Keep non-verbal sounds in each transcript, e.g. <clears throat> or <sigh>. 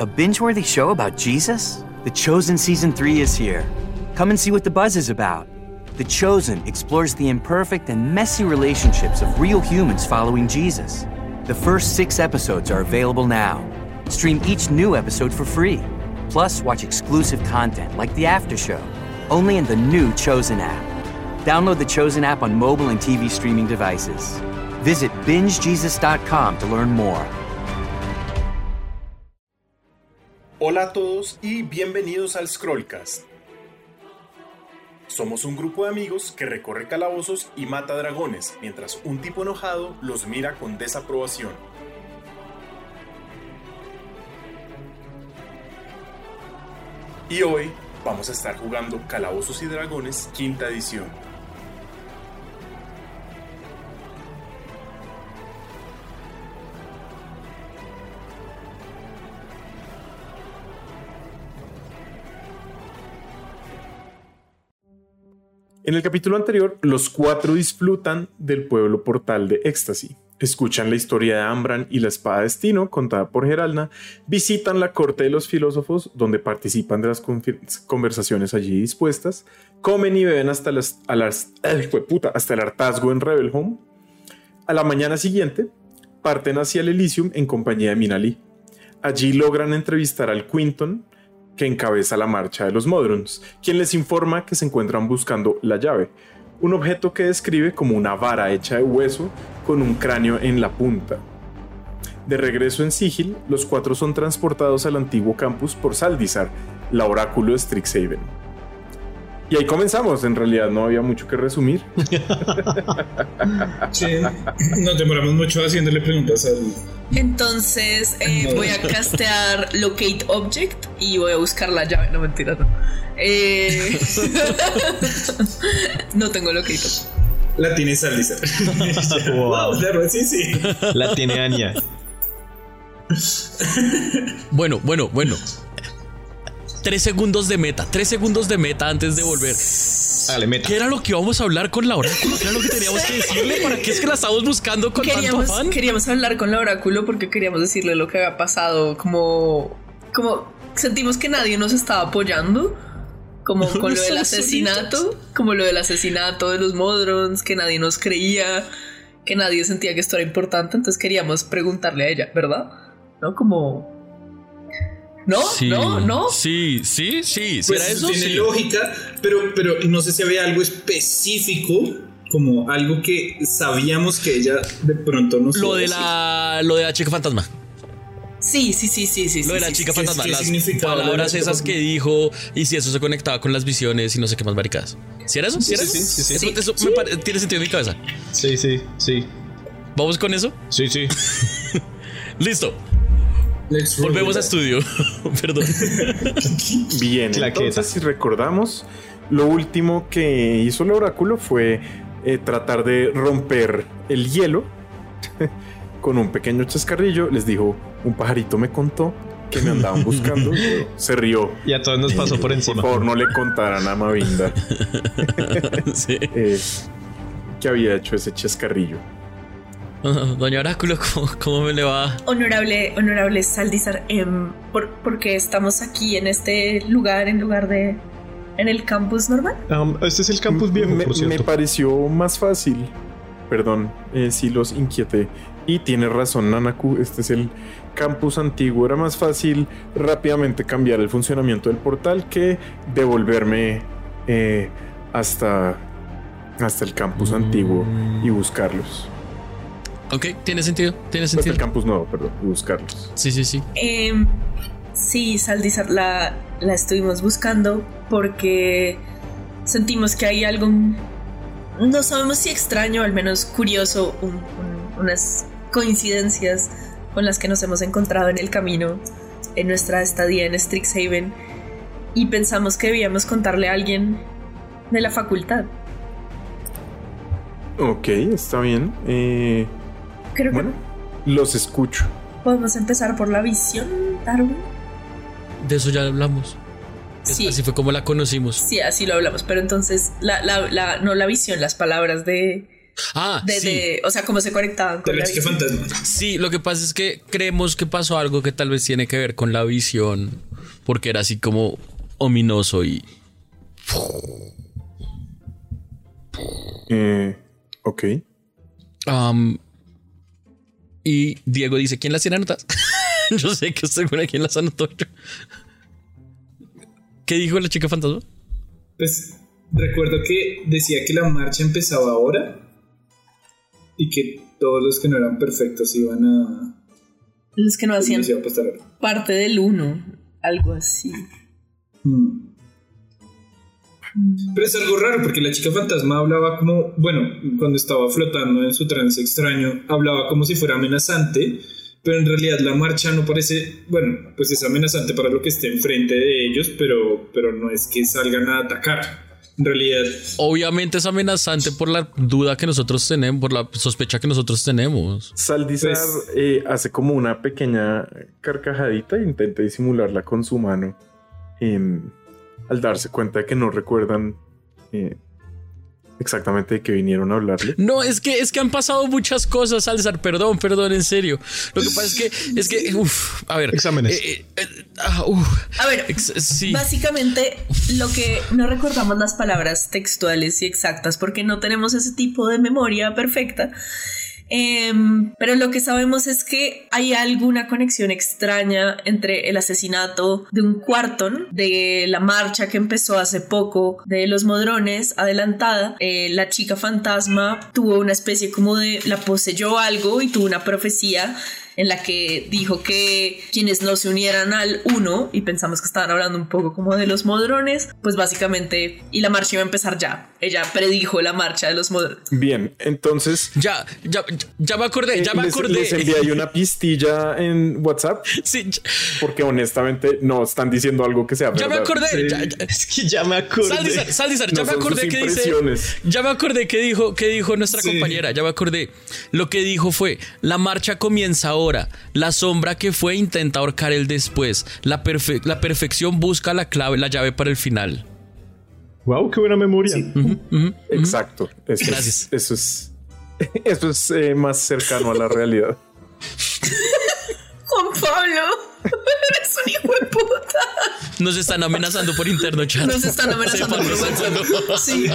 A binge worthy show about Jesus? The Chosen Season 3 is here. Come and see what the buzz is about. The Chosen explores the imperfect and messy relationships of real humans following Jesus. The first six episodes are available now. Stream each new episode for free. Plus, watch exclusive content like the After Show, only in the new Chosen app. Download the Chosen app on mobile and TV streaming devices. Visit bingejesus.com to learn more. Hola a todos y bienvenidos al Scrollcast. Somos un grupo de amigos que recorre calabozos y mata dragones, mientras un tipo enojado los mira con desaprobación. Y hoy vamos a estar jugando Calabozos y Dragones quinta edición. En el capítulo anterior, los cuatro disfrutan del pueblo portal de Éxtasis. Escuchan la historia de Ambran y la espada de destino contada por Geralna, visitan la corte de los filósofos donde participan de las conversaciones allí dispuestas, comen y beben hasta, las, hasta el hartazgo en Rebel Home. A la mañana siguiente, parten hacia el Elysium en compañía de Minali. Allí logran entrevistar al Quinton, que encabeza la marcha de los Modrons, quien les informa que se encuentran buscando la llave, un objeto que describe como una vara hecha de hueso con un cráneo en la punta. De regreso en Sigil, los cuatro son transportados al antiguo campus por Saldizar, la oráculo de Strixhaven. Y ahí comenzamos, en realidad no había mucho que resumir. sí, nos demoramos mucho haciéndole preguntas al, entonces eh, voy a castear Locate Object y voy a buscar la llave. No, mentira, no. Eh, <laughs> no tengo Locate. La tiene Salisa. <laughs> wow. sí, sí. La tiene Anya. <laughs> bueno, bueno, bueno. Tres segundos de meta. Tres segundos de meta antes de volver. ¿Qué era lo que íbamos a hablar con la oráculo? ¿Qué era lo que teníamos que <laughs> decirle? ¿Para qué es que la estamos buscando con queríamos, tanto afán? Queríamos hablar con la oráculo porque queríamos decirle lo que había pasado. Como, como sentimos que nadie nos estaba apoyando. Como <laughs> con lo del asesinato. Como lo del asesinato de los Modrons. Que nadie nos creía. Que nadie sentía que esto era importante. Entonces queríamos preguntarle a ella, ¿verdad? ¿No? Como ¿No? ¿No? ¿No? Sí, sí, sí. ¿Será pues eso? Tiene lógica, pero, pero no sé si había algo específico como algo que sabíamos que ella de pronto nos lo de la lo de la chica fantasma Sí, sí, sí, sí, sí. Lo de la chica fantasma, las palabras esas que dijo y si eso se conectaba con las visiones y no sé qué más maricadas. ¿Sí era eso? ¿Sí era sí, eso? Sí, sí, sí. Eso, tiene sentido en mi cabeza. Sí, sí, sí. ¿Vamos con eso? Sí, sí. <laughs> Listo. Volvemos a estudio. <laughs> Perdón. Bien, entonces si recordamos, lo último que hizo el oráculo fue eh, tratar de romper el hielo <laughs> con un pequeño chascarrillo. Les dijo, un pajarito me contó que me andaban buscando. <laughs> se rió. Y a todos nos pasó por encima. Por favor, no le contaran a Mavinda eh, que había hecho ese chascarrillo. <laughs> Doña Oráculo, ¿cómo, me le va? Honorable, honorable Saldizar, em, ¿por, qué estamos aquí en este lugar en lugar de en el campus normal? este es el campus viejo, me, por cierto. Me pareció más fácil. Perdón, eh, si los inquieté. Y tiene razón, Nanaku, este es el campus antiguo. Era más fácil rápidamente cambiar el funcionamiento del portal que devolverme eh, hasta, hasta el campus antiguo y buscarlos. Ok, tiene sentido, tiene pues sentido. el campus nuevo, perdón, buscarlos. Sí, sí, sí. Em, sí, Saldizar la, la estuvimos buscando porque sentimos que hay algo, no sabemos si extraño, al menos curioso, unas coincidencias con las que nos hemos encontrado en el camino en nuestra estadía en Strixhaven y pensamos que debíamos contarle a alguien de la facultad. Ok, está bien. Eh, bueno, los escucho. ¿Podemos empezar por la visión, Darwin? De eso ya hablamos. Sí. Así fue como la conocimos. Sí, así lo hablamos. Pero entonces, la, la, no la visión, las palabras de, Ah, sí. o sea, cómo se conectaban con la, fantasma. Sí, lo que pasa es que creemos que pasó algo que tal vez tiene que ver con la visión, porque era así como ominoso y. Eh, ok. Y Diego dice: ¿Quién las tiene notas? <laughs> Yo sé que usted seguro quién las anotó. ¿Qué dijo la chica fantasma? Pues recuerdo que decía que la marcha empezaba ahora y que todos los que no eran perfectos iban a. Los que no hacían parte del uno, algo así. Hmm. Pero es algo raro porque la chica fantasma hablaba como, bueno, cuando estaba flotando en su trance extraño, hablaba como si fuera amenazante, pero en realidad la marcha no parece, bueno, pues es amenazante para lo que esté enfrente de ellos, pero, pero no es que salgan a atacar en realidad. Obviamente es amenazante por la duda que nosotros tenemos, por la sospecha que nosotros tenemos. Saldizar pues- eh, hace como una pequeña carcajadita e intenta disimularla con su mano. Em, al darse cuenta de que no recuerdan eh, exactamente de qué vinieron a hablarle. No, es que es que han pasado muchas cosas, Alzar. Perdón, perdón, en serio. Lo que pasa es que es que uf, a ver, exámenes. Eh, eh, ah, a ver, básicamente lo que no recordamos las palabras textuales y exactas porque no tenemos ese tipo de memoria perfecta. Em, pero lo que sabemos es que hay alguna conexión extraña entre el asesinato de un cuarton, de la marcha que empezó hace poco, de los modrones adelantada. Eh, la chica fantasma tuvo una especie como de la poseyó algo y tuvo una profecía en la que dijo que quienes no se unieran al uno, y pensamos que estaban hablando un poco como de los modrones, pues básicamente, y la marcha iba a empezar ya. Ella predijo la marcha de los modrones. Bien, entonces. Ya, ya, ya me acordé, ya me les, acordé. Les envié ahí una pistilla en WhatsApp. <laughs> Sí. Porque honestamente no están diciendo algo que sea verdad. Ya me acordé. es que ya me acordé. Saldizar, ya me acordé que dice. Ya me acordé que dijo, que dijo nuestra compañera. Ya me acordé. Lo que dijo fue: la marcha comienza ahora la sombra que fue intenta ahorcar el después. La, la perfección busca la clave, la llave para el final. Wow, qué buena memoria. Exacto. Gracias. eso es, <laughs> eso es eh, más cercano a la realidad. <laughs> Juan Pablo, eres un hijo de puta. Nos están amenazando por interno, chat. Nos están amenazando por interno. Sí,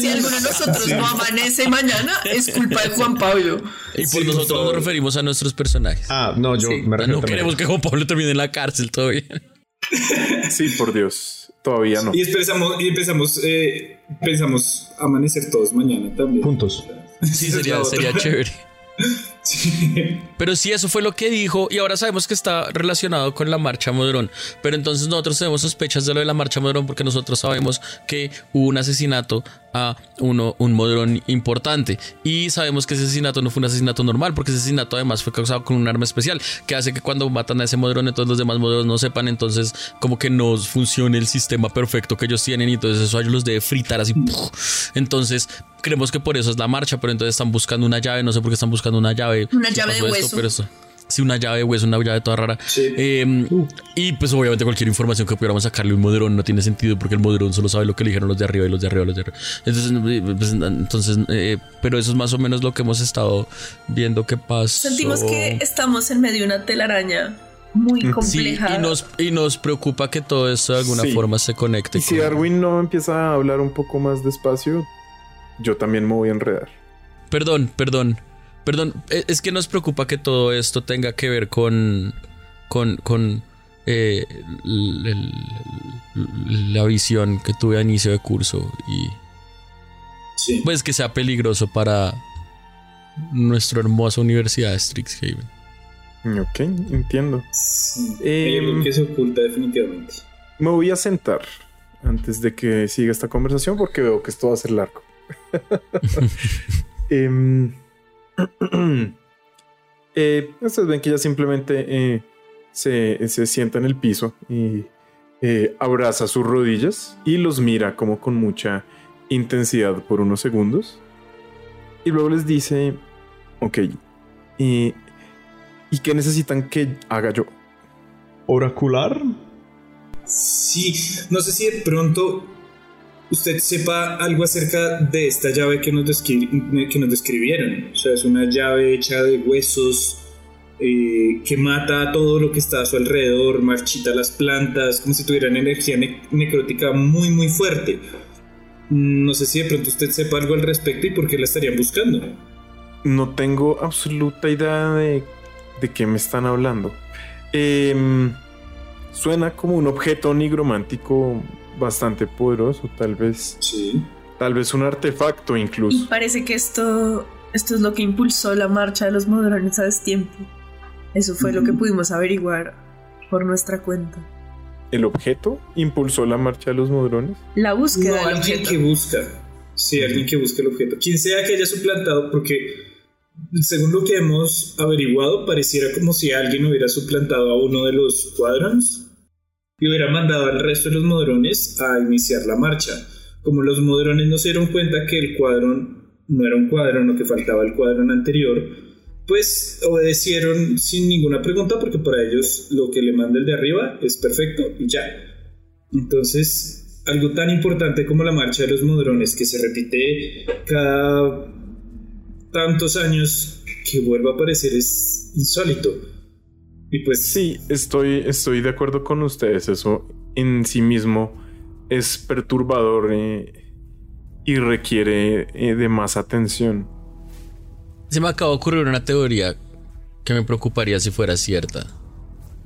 si, alguno de nosotros no amanece mañana, es culpa de Juan Pablo. Y por nosotros nos referimos a nuestros personajes. Ah, no, yo me refiero. No queremos que Juan Pablo termine en la cárcel todavía. Sí, por Dios. Todavía no. Y empezamos, y empezamos, eh, pensamos amanecer todos mañana también. Juntos. Sí, sería, sería chévere. <laughs> <laughs> Pero sí, eso fue lo que dijo y ahora sabemos que está relacionado con la marcha Modrón. Pero entonces nosotros tenemos sospechas de lo de la marcha Modrón porque nosotros sabemos que hubo un asesinato a uno, un modrón importante. Y sabemos que ese asesinato no fue un asesinato normal, porque ese asesinato además fue causado con un arma especial, que hace que cuando matan a ese modrón, entonces los demás modrones no sepan, entonces como que no funcione el sistema perfecto que ellos tienen, y entonces eso ellos los debe fritar así. Entonces, creemos que por eso es la marcha, pero entonces están buscando una llave, no sé por qué están buscando una llave. Una llave de hueso. pero eso, Sí, una llave de hueso, una llave toda rara. Em, y pues obviamente cualquier información que pudiéramos sacarle un moderón no tiene sentido porque el moderón solo sabe lo que le dijeron los de arriba y los de arriba, los de arriba. Entonces, eh, pues, entonces eh, pero eso es más o menos lo que hemos estado viendo que pasa. Sentimos que estamos en medio de una telaraña muy compleja. y, nos, y nos preocupa que todo esto de alguna forma se conecte. Y si Darwin no empieza a hablar un poco más despacio, yo también me voy a enredar. Perdón, perdón. Perdón, e, es que nos preocupa que todo esto tenga que ver con. con. con. Eh, la visión que tuve a inicio de curso y. Sí. Pues que sea peligroso para nuestra hermosa universidad de Strixhaven. Ok, entiendo. Em, que se oculta definitivamente. Me voy a sentar antes de que siga esta conversación porque veo que esto va a ser largo. <laughs> eh, <clears throat> eh, ustedes ven que ella simplemente eh, se, se, sienta en el piso y eh, abraza sus rodillas y los mira como con mucha intensidad por unos segundos. Y luego les dice, ok, ¿y qué necesitan que haga yo? ¿Oracular? Sí, no sé si de pronto usted sepa algo acerca de esta llave que nos, que nos describieron. O sea, es una llave hecha de huesos eh, que mata a todo lo que está a su alrededor, marchita las plantas, como si tuvieran energía necrótica muy, muy fuerte. No sé si de pronto usted sepa algo al respecto y por qué la estarían buscando. No tengo absoluta idea de, de qué me están hablando. Em, suena como un objeto nigromántico bastante poderoso, tal vez. Sí. Tal vez un artefacto incluso. Y parece que esto, esto es lo que impulsó la marcha de los modrones a destiempo. Eso fue lo que pudimos averiguar por nuestra cuenta. ¿El objeto impulsó la marcha de los modrones? La búsqueda. No, alguien que busca. Sí, alguien que busca el objeto. Quien sea que haya suplantado, porque según lo que hemos averiguado, pareciera como si alguien hubiera suplantado a uno de los cuadrons y hubiera mandado al resto de los modrones a iniciar la marcha. Como los modrones no se dieron cuenta que el cuadrón no era un cuadrón o que faltaba el cuadrón anterior, pues obedecieron sin ninguna pregunta porque para ellos lo que le manda el de arriba es perfecto y ya. Entonces, algo tan importante como la marcha de los modrones que se repite cada tantos años que vuelva a aparecer es insólito. Y pues sí, estoy, estoy de acuerdo con ustedes. Eso en sí mismo es perturbador eh, y requiere eh, de más atención. Se me acaba de ocurrir una teoría que me preocuparía si fuera cierta.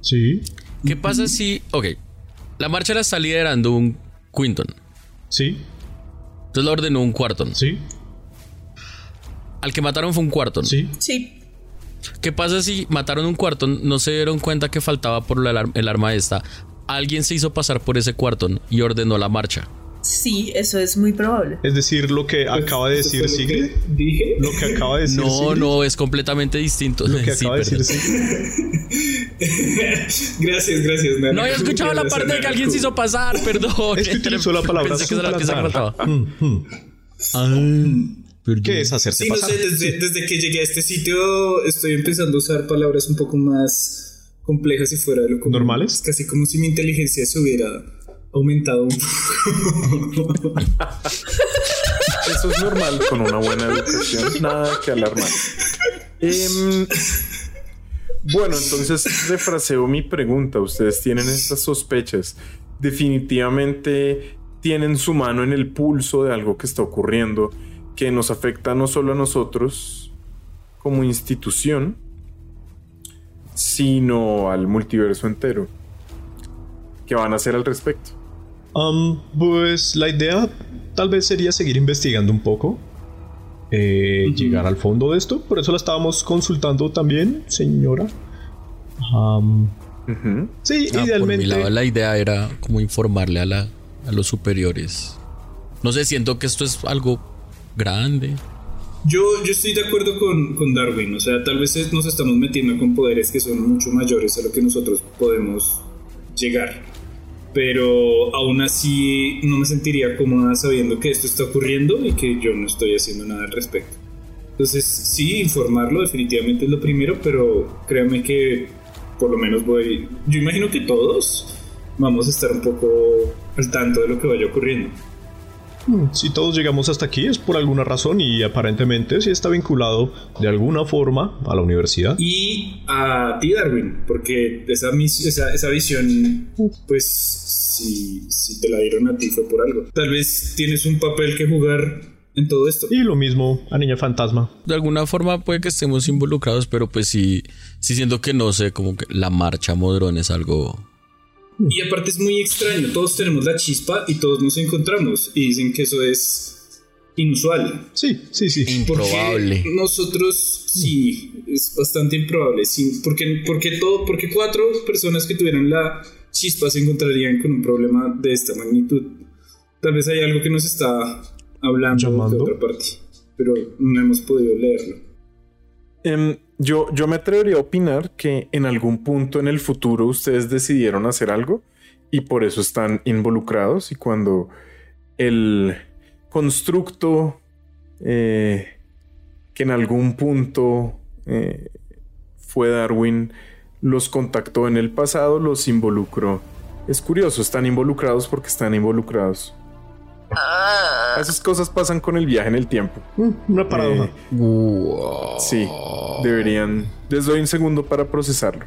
Sí. ¿Qué pasa si, ok, la marcha la está liderando un Quinton? Sí. Entonces la ordenó un Quarton. Sí. Al que mataron fue un Quarton. Sí. Sí. ¿Qué pasa si mataron un Quarton, no se dieron cuenta que faltaba por el arma esta? Alguien se hizo pasar por ese Quarton y ordenó la marcha. Sí, eso es muy probable. Es decir, lo que Pues, acaba de decir ¿eso fue lo Sigrid. que Dije. Lo que acaba de decir No, Sigrid. no, es completamente distinto. Lo que <laughs> Sí, acaba de decir <laughs> gracias, gracias. Nana. No había escuchado la parte de que alguien se hizo pasar, perdón. Es que utilizó la <laughs> palabra Pensé que era la que se faltaba. ¿Qué es hacerse Sí, no pasar? sé, desde, desde que llegué a este sitio estoy empezando a usar palabras un poco más complejas y fuera de lo común. ¿Normales? Es casi como si mi inteligencia se hubiera aumentado un poco. Eso es normal con una buena educación. Nada que alarmar. Em, bueno, entonces refraseo mi pregunta. Ustedes tienen estas sospechas. Definitivamente tienen su mano en el pulso de algo que está ocurriendo que nos afecta no solo a nosotros como institución, sino al multiverso entero. ¿Qué van a hacer al respecto? Um, pues la idea tal vez sería seguir investigando un poco. eh, Llegar al fondo de esto. Por eso la estábamos consultando también, señora. Um, sí, Ah, por mi idealmente. lado, la idea era como informarle a, la, a los superiores. No sé, siento que esto es algo grande. Yo, yo estoy de acuerdo con, con Darwin, o sea, tal vez nos estamos metiendo con poderes que son mucho mayores a lo que nosotros podemos llegar. Pero aún así no me sentiría cómoda sabiendo que esto está ocurriendo y que yo no estoy haciendo nada al respecto. Entonces, sí, informarlo definitivamente es lo primero, pero créanme que por lo menos voy... Yo imagino que todos vamos a estar un poco al tanto de lo que vaya ocurriendo. Si todos llegamos hasta aquí es por alguna razón y aparentemente sí está vinculado de alguna forma a la universidad. y a ti Darwin, porque esa, mis- esa, esa visión, pues si, si te la dieron a ti fue por algo. Tal vez tienes un papel que jugar en todo esto. Y lo mismo a Niña Fantasma. De alguna forma puede que estemos involucrados, pero pues sí, sí siento que no sé, como que la marcha modrón es algo... Y aparte es muy extraño, todos tenemos la chispa y todos nos encontramos y dicen que eso es inusual. Sí, sí, sí. Porque Improbable. nosotros sí, es bastante improbable. Sí, porque, porque, todo, porque cuatro personas que tuvieran la chispa se encontrarían con un problema de esta magnitud. Tal vez hay algo que nos está hablando Llamando. de otra parte, pero no hemos podido leerlo. Em, yo, yo me atrevería a opinar que en algún punto en el futuro ustedes decidieron hacer algo y por eso están involucrados y cuando el constructo eh, que en algún punto eh, fue Darwin los contactó en el pasado, los involucró. Es curioso, están involucrados porque están involucrados. Ah. Esas cosas pasan con el viaje en el tiempo. Mm, una paradoja. Eh, sí, deberían. Les doy un segundo para procesarlo.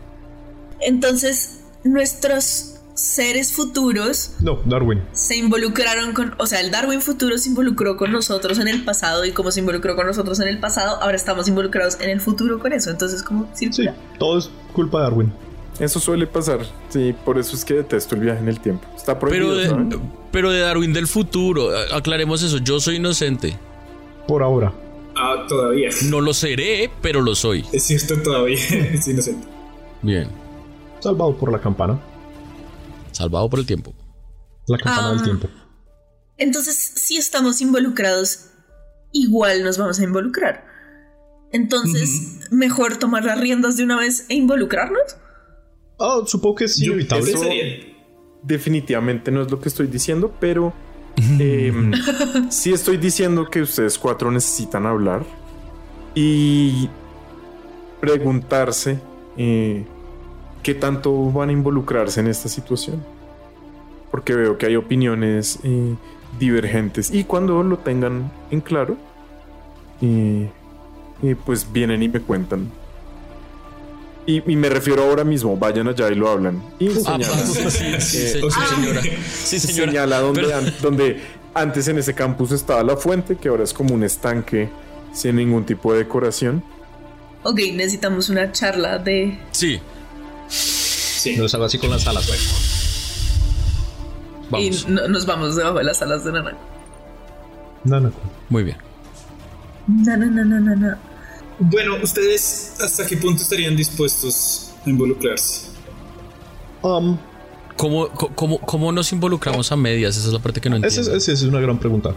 Entonces, nuestros seres futuros. No, Darwin. Se involucraron con. O sea, el Darwin futuro se involucró con nosotros en el pasado y como se involucró con nosotros en el pasado, ahora estamos involucrados en el futuro con eso. Entonces, como Sí, todo es culpa de Darwin. Eso suele pasar. Sí, por eso es que detesto el viaje en el tiempo. Está prohibido. Pero de, pero de Darwin del futuro, aclaremos eso. Yo soy inocente. Por ahora. Ah, todavía. No lo seré, pero lo soy. Es cierto, todavía <laughs> es inocente. Bien. Salvado por la campana. Salvado por el tiempo. La campana del ah. tiempo. Entonces, si estamos involucrados, igual nos vamos a involucrar. Entonces, ¿mejor tomar las riendas de una vez e involucrarnos? Oh, supongo que es inevitable. definitivamente no es lo que estoy diciendo, pero <laughs> em, sí estoy diciendo que ustedes cuatro necesitan hablar y preguntarse eh, qué tanto van a involucrarse en esta situación. Porque veo que hay opiniones eh, divergentes y cuando lo tengan en claro, eh, pues vienen y me cuentan y, me refiero ahora mismo, vayan allá y lo hablan. Y señala, sí, señora. donde, donde antes en ese campus estaba la fuente, que ahora es como un estanque sin ningún tipo de decoración. Ok, necesitamos una charla de. Sí. Sí. Nos hago así con las alas, güey. Y nos vamos debajo de las alas de Nana. Nana. Muy bien. Nana, nana, nana. Bueno, ¿ustedes hasta qué punto estarían dispuestos a involucrarse? Um, ¿Cómo, cómo, nos involucramos a medias? Esa es la parte que no entiendo. Esa es, una gran pregunta.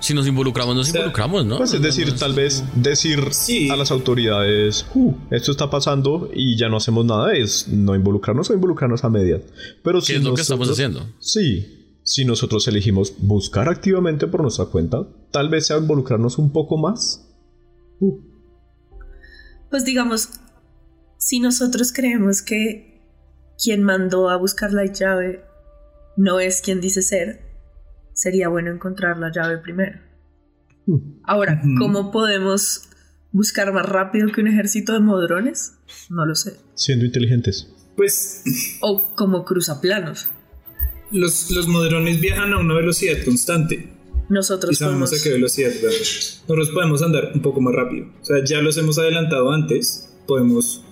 Si nos involucramos, nos involucramos, ¿no? Pues es decir, tal vez decir a las autoridades, uh, esto está pasando y ya no hacemos nada, es no involucrarnos o involucrarnos a medias. Pero ¿Qué es lo que estamos haciendo? Sí, si nosotros elegimos buscar activamente por nuestra cuenta, tal vez sea involucrarnos un poco más. Uh pues digamos, si nosotros creemos que quien mandó a buscar la llave no es quien dice ser, sería bueno encontrar la llave primero. Hmm. Ahora, ¿cómo podemos buscar más rápido que un ejército de modrones? No lo sé. Siendo inteligentes. Pues... O como cruzaplanos. Los, los modrones viajan a una velocidad constante. Nosotros sabemos a qué velocidad Nosotros podemos andar un poco más rápido. O sea, ya los hemos adelantado antes. Podemos.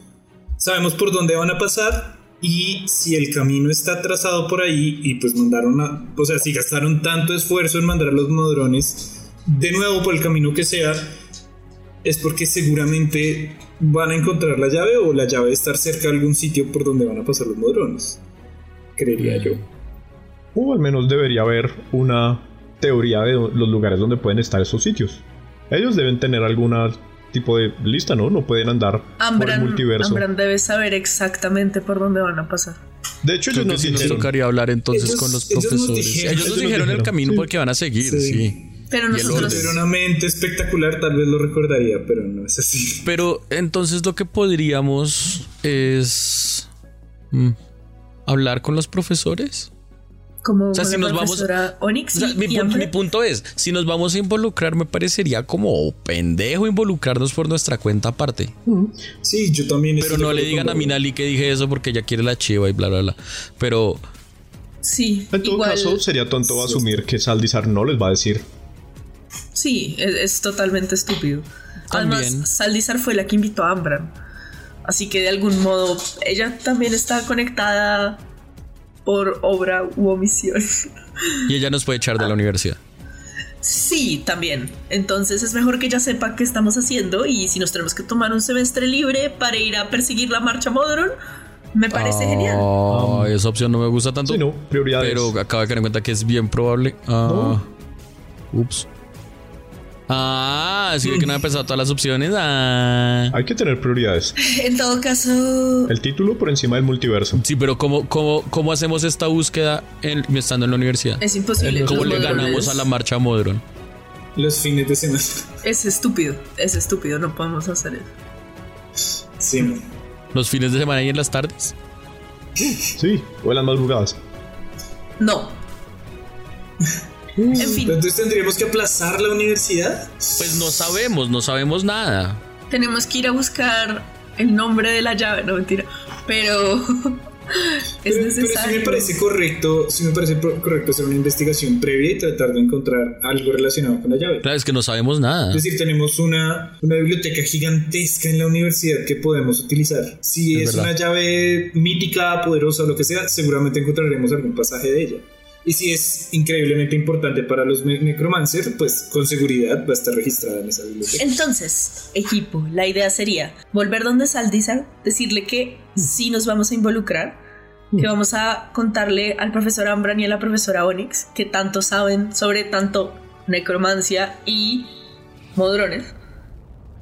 Sabemos por dónde van a pasar. Y si el camino está trazado por ahí. Y pues mandaron a. O sea, si gastaron tanto esfuerzo en mandar a los modrones. De nuevo por el camino que sea. Es porque seguramente van a encontrar la llave. O la llave estar cerca de algún sitio por donde van a pasar los modrones. Creería yo. O al menos debería haber una teoría de los lugares donde pueden estar esos sitios. Ellos deben tener alguna tipo de lista, ¿no? No pueden andar por el multiverso. Ambran debe saber exactamente por dónde van a pasar. De hecho, ellos nos nos tocaría hablar entonces con los profesores. ellos nos dijeron, el camino porque van a seguir, sí. Pero nosotros... Si una mente espectacular, tal vez lo recordaría, pero no es así. Pero entonces lo que podríamos es... Mm, hablar con los profesores como o sea, si nos vamos Onyx mi, punto, es si nos vamos a involucrar me parecería como pendejo involucrarnos por nuestra cuenta aparte. Sí yo también pero no le digan a Minali que dije eso porque ella quiere la chiva y bla bla bla. Pero sí en todo caso sería tonto asumir que Saldizar no les va a decir. Sí es, totalmente estúpido. Además Saldizar fue la que invitó a Ambran así que de algún modo ella también está conectada por obra u omisión. Y ella nos puede echar de la universidad. Sí, también. Entonces es mejor que ella sepa qué estamos haciendo y si nos tenemos que tomar un semestre libre para ir a perseguir la marcha Modron, me parece genial. esa opción no me gusta tanto. Sí, no, prioridades. Pero acaba de caer en cuenta que es bien probable. Ah, ups. Ah, así que no he pensado todas las opciones. Ah. Hay que tener prioridades. <laughs> En todo caso. El título por encima del multiverso. Sí, pero ¿cómo, cómo, cómo hacemos esta búsqueda estando en la universidad? Es imposible. ¿Cómo le ganamos a la marcha Modron? Los fines de semana. Es estúpido. Es estúpido. No podemos hacer eso. Sí. ¿Los fines de semana y en las tardes? Sí, o en las madrugadas. No. <laughs> En fin, Entonces tendríamos que aplazar la universidad. Pues no sabemos, no sabemos nada. tenemos que ir a buscar el nombre de la llave, no mentira, pero <laughs> es Pero, pero sí necesario. me parece correcto, sí me parece correcto hacer una investigación previa y tratar de encontrar algo relacionado con la llave. Claro, es que no sabemos nada. Es decir, tenemos una, una biblioteca gigantesca en la universidad que podemos utilizar. Si Es una llave mítica, poderosa lo que sea, seguramente encontraremos algún pasaje de ella. Y si es increíblemente importante para los ne- necromancer, pues con seguridad va a estar registrada en esa biblioteca. Entonces, equipo, la idea sería volver donde Saldizar, decirle que sí nos vamos a involucrar, que vamos a contarle al profesor Ambran y a la profesora Onyx que tanto saben sobre tanto necromancia y modrones.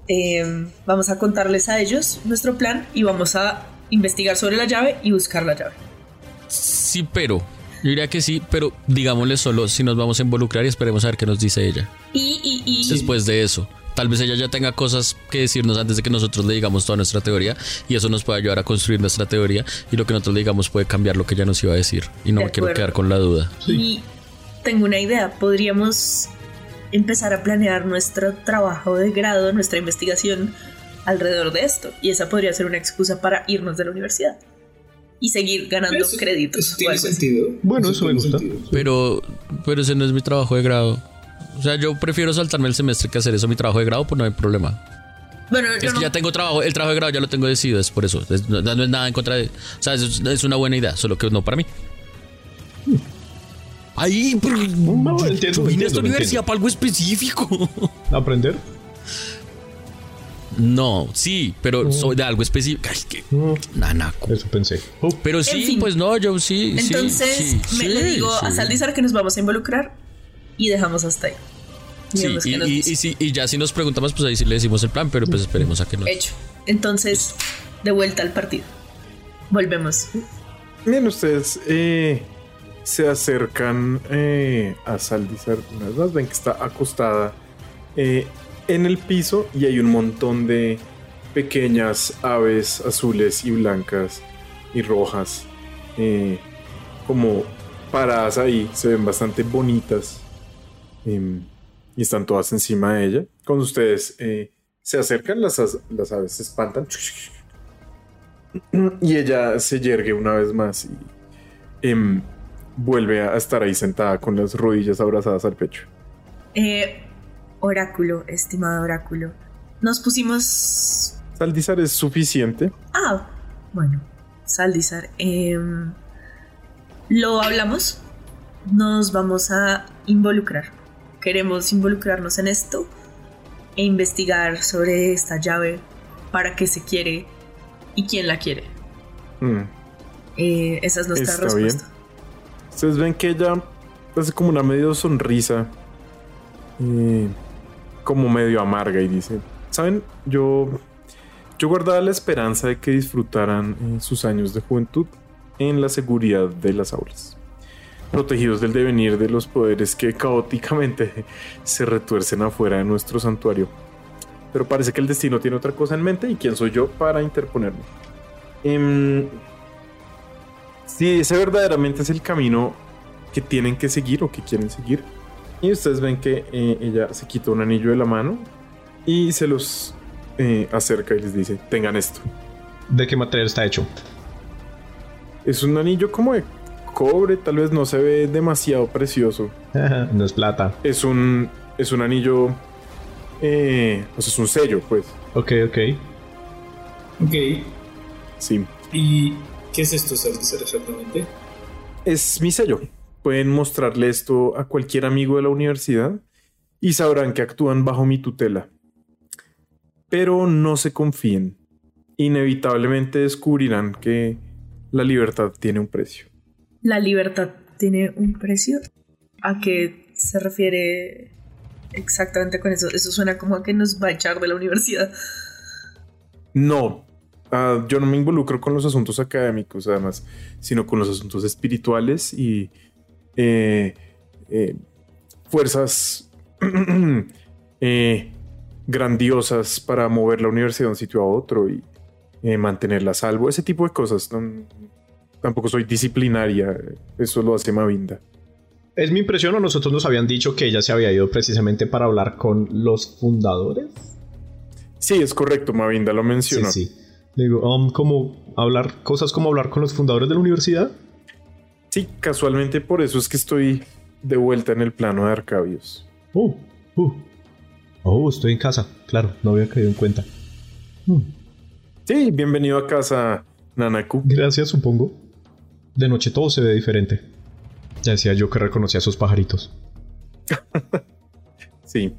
Eh, vamos a contarles a ellos nuestro plan y vamos a investigar sobre la llave y buscar la llave. Sí, pero. Yo diría que sí, pero digámosle solo si nos vamos a involucrar y esperemos a ver qué nos dice ella. Y, y, y Después de eso. Tal vez ella ya tenga cosas que decirnos antes de que nosotros le digamos toda nuestra teoría y eso nos puede ayudar a construir nuestra teoría y lo que nosotros le digamos puede cambiar lo que ella nos iba a decir y no De me quiero quedar con la duda. Y tengo una idea, podríamos empezar a planear nuestro trabajo de grado, nuestra investigación alrededor de esto. Y esa podría ser una excusa para irnos de la universidad y seguir ganando Eso- créditos. eso tiene sentido. Bueno, eso me gusta. sentido. Pero, pero ese no es mi trabajo de grado. O sea, yo prefiero saltarme el semestre que hacer eso mi trabajo de grado, pues no hay problema. Bueno, Es que no- ya tengo trabajo, el trabajo de grado ya lo tengo decidido, es por eso. Es- no, no es nada en contra de. O sea, es, es una buena idea, solo que no para mí. Ahí, pero. No, entiendo, yo vine a entiendo, esta universidad para algo específico. ¿Aprender? No, sí, pero soy de algo específico. Ay, que. Nanaco. Eso pensé. Oh, Pero sí, fin. pues no, yo sí. Entonces sí, me sí, le digo a. Saldizar que nos vamos a involucrar y dejamos hasta ahí. Y Sí, qué y, y- y sí, y ya si nos preguntamos, pues ahí sí le decimos el plan, pero pues esperemos a que no. Hecho. Entonces, de vuelta al partido. Volvemos. Bien, ustedes eh, se acercan eh, a Saldizar. Una vez más, ven que está acostada eh, en el piso y hay un montón de pequeñas aves azules y blancas y rojas. eh, como paradas ahí, se ven bastante bonitas. em, y están todas encima de ella. Cuando ustedes eh, se acercan, las, as- las aves se espantan. <clears throat> Y ella se yergue una vez más y em, vuelve a estar ahí sentada con las rodillas abrazadas al pecho. Eh, oráculo, estimado oráculo. Nos pusimos Saldizar es suficiente. Ah, bueno, Saldizar. em, lo hablamos. Nos vamos a involucrar. Queremos involucrarnos en esto e investigar sobre esta llave, para qué se quiere y quién la quiere. Mm. Eh, esa es nuestra Está respuesta. Ustedes ven que ella hace como una medio sonrisa, eh, como medio amarga y dice, ¿saben? Yo, yo guardaba la esperanza de que disfrutaran eh, sus años de juventud en la seguridad de las aulas, protegidos del devenir de los poderes que caóticamente <laughs> se retuercen afuera de nuestro santuario. Pero parece que el destino tiene otra cosa en mente y quién soy yo para interponerme. Em, si ese verdaderamente es el camino que tienen que seguir o que quieren seguir. Y ustedes ven que eh, ella se quita un anillo de la mano y se los eh, acerca y les dice, tengan esto. ¿De qué material está hecho? Es un anillo como de cobre, tal vez no se ve demasiado precioso. no es plata. Es un, es un anillo, eh, o sea, es un sello, pues. Ok, ok. Ok. Sí. ¿Y qué es esto, Saldizar, exactamente? Es mi sello. Pueden mostrarle esto a cualquier amigo de la universidad y sabrán que actúan bajo mi tutela. Pero no se confíen. Inevitablemente descubrirán que la libertad tiene un precio. La libertad tiene un precio. ¿A qué se refiere exactamente con eso? Eso suena como a que nos va a echar de la universidad. No, ah, yo no me involucro con los asuntos académicos, además, sino con los asuntos espirituales y eh, eh, fuerzas <clears throat> eh, grandiosas para mover la universidad de un sitio a otro y mantenerla a salvo, ese tipo de cosas. No- tampoco soy disciplinaria, eso lo hace Mavinda. ¿Es mi impresión o nosotros nos habían dicho que ella se había ido precisamente para hablar con los fundadores? Sí, es correcto, Mavinda lo mencionó. Sí, sí. Digo, um, como hablar, cosas como hablar con los fundadores de la universidad. Sí, casualmente por eso es que estoy de vuelta en el plano de Arcabios. Oh, oh. Oh, estoy en casa. Claro, no había caído en cuenta. Hmm. Sí, bienvenido a casa, Nanaku. Gracias, supongo. De noche todo se ve diferente. Ya decía yo que reconocía a sus pajaritos. <laughs> sí.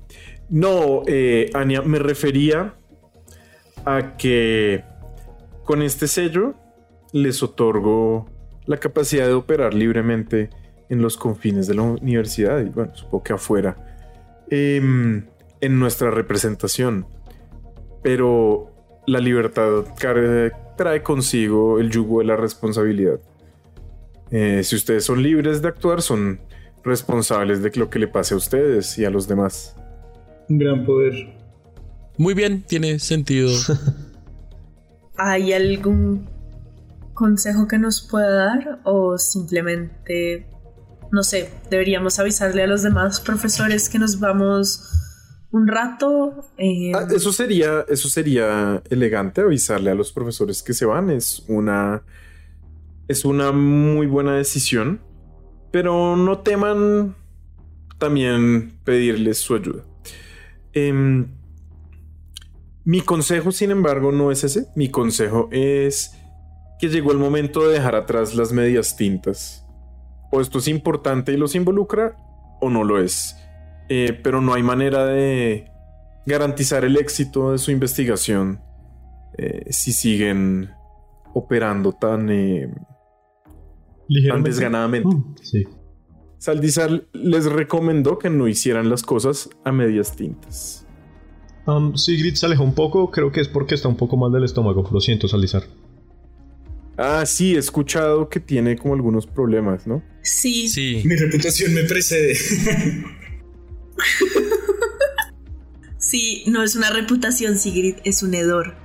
No, eh, Ania, me refería a que con este sello les otorgo la capacidad de operar libremente en los confines de la universidad y bueno, supongo que afuera em, en nuestra representación. Pero la libertad trae consigo el yugo de la responsabilidad. Eh, si ustedes son libres de actuar, son responsables de lo que le pase a ustedes y a los demás. Un gran poder. Muy bien, tiene sentido. <laughs> ¿Hay algún consejo que nos pueda dar o simplemente, no sé, deberíamos avisarle a los demás profesores que nos vamos un rato? Eh, ah, eso sería, eso sería elegante avisarle a los profesores que se van. Es una es una muy buena decisión, pero no teman también pedirles su ayuda. Em, mi consejo, sin embargo, no es ese. Mi consejo es que llegó el momento de dejar atrás las medias tintas. O esto es importante y los involucra, o no lo es. Eh, pero no hay manera de garantizar el éxito de su investigación eh, si siguen operando tan eh, tan desganadamente. Mm, sí. Saldizar les recomendó que no hicieran las cosas a medias tintas. Um, Sigrid se alejó un poco, creo que es porque está un poco mal del estómago. Lo siento, Saldizar. Ah, sí, he escuchado que tiene como algunos problemas, ¿no? Sí. Sí. Mi reputación me precede. sí, no es una reputación, Sigrid, es un hedor.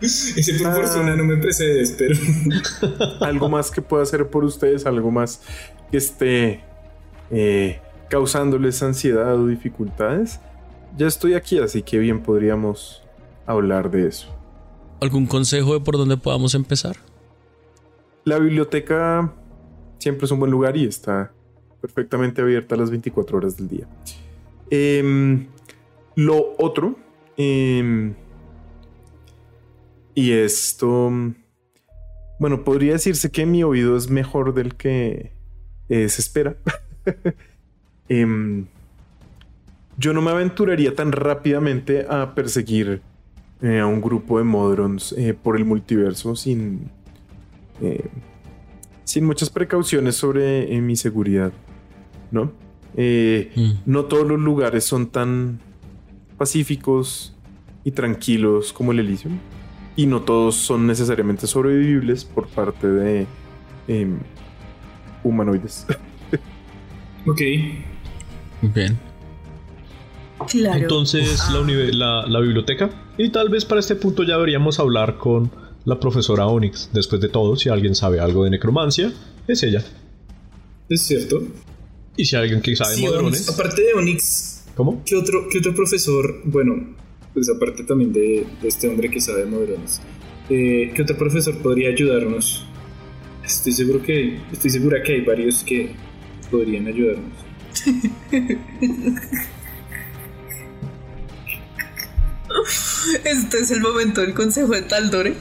Ese por fortuna no me precedes, pero. <laughs> algo más que pueda hacer por ustedes, algo más que esté eh, causándoles ansiedad o dificultades. Ya estoy aquí, así que bien podríamos hablar de eso. ¿Algún consejo de por dónde podamos empezar? La biblioteca siempre es un buen lugar y está perfectamente abierta las 24 horas del día. Em, lo otro em, y esto, bueno, podría decirse que mi oído es mejor del que se espera. <laughs> Em, yo no me aventuraría tan rápidamente a perseguir eh, a un grupo de Modrons eh, por el multiverso sin, eh, sin muchas precauciones sobre mi seguridad, ¿no? Mm. No todos los lugares son tan pacíficos y tranquilos como el Elysium y no todos son necesariamente sobrevivibles por parte de em, humanoides. <laughs> ok. Bien. Claro. Entonces, la, la, biblioteca. Y tal vez para este punto ya deberíamos hablar con la profesora Onyx. Después de todo, si alguien sabe algo de necromancia, es ella. Es cierto. Y si alguien que sabe de Aparte de Onyx. ¿Cómo? ¿Qué otro, ¿Qué otro profesor? Bueno, pues aparte también de, este hombre que sabe modernos, eh, ¿qué otro profesor podría ayudarnos? Estoy seguro que, estoy segura que hay varios que podrían ayudarnos. <laughs> <laughs> Este es el momento del consejo de Taldore.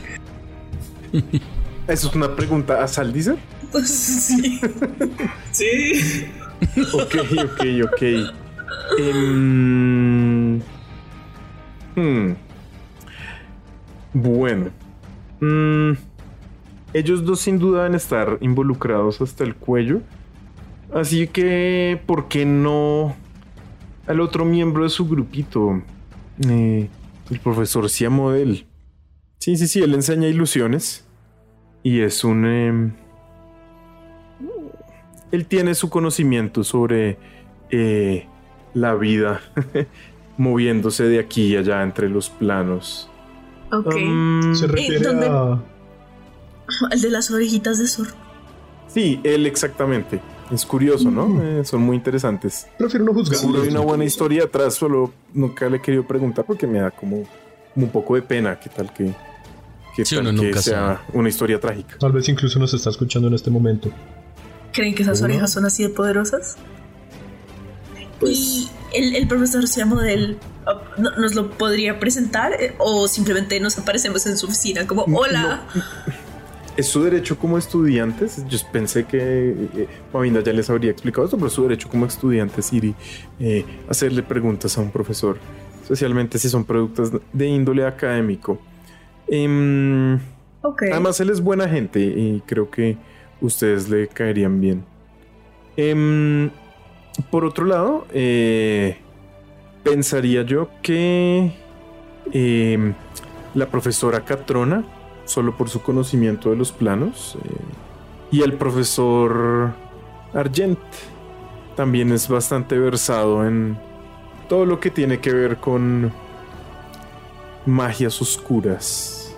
¿Eso es una pregunta a Saldizer? <laughs> Sí. sí. Ok, ok, ok. Um, Hmm. Bueno. Mm, ellos dos sin duda deben estar involucrados hasta el cuello. Así que, ¿por qué no al otro miembro de su grupito? Eh, el profesor Siamodel. Sí, sí, sí, él enseña ilusiones. Y es un... Em, él tiene su conocimiento sobre eh, la vida <laughs> moviéndose de aquí y allá entre los planos. Ok. Um, Se refiere a... El de las orejitas de zorro. Sí, él exactamente. Es curioso, ¿no? Mm. Eh, son muy interesantes. Prefiero no juzgar. Seguro hay una buena historia atrás, solo nunca le he querido preguntar porque me da como, como un poco de pena. ¿Qué tal que, que, Sí, tal uno que nunca sea una historia trágica? Tal vez incluso nos está escuchando en este momento. ¿Creen que esas orejas son así de poderosas? Pues- y el, el profesor se llama del... ¿no- ¿Nos lo podría presentar? Eh, ¿O simplemente nos aparecemos en su oficina como, hola? Es su derecho como estudiantes. Yo pensé que eh, Mavinda ya les habría explicado esto, pero es su derecho como estudiantes ir y eh, hacerle preguntas a un profesor, especialmente si son productos de índole académico. Em. Además, él es buena gente y creo que ustedes le caerían bien. Em, por otro lado, eh, pensaría yo que em, la profesora Catrona, solo por su conocimiento de los planos, eh, y el profesor Argent también es bastante versado en todo lo que tiene que ver con magias oscuras.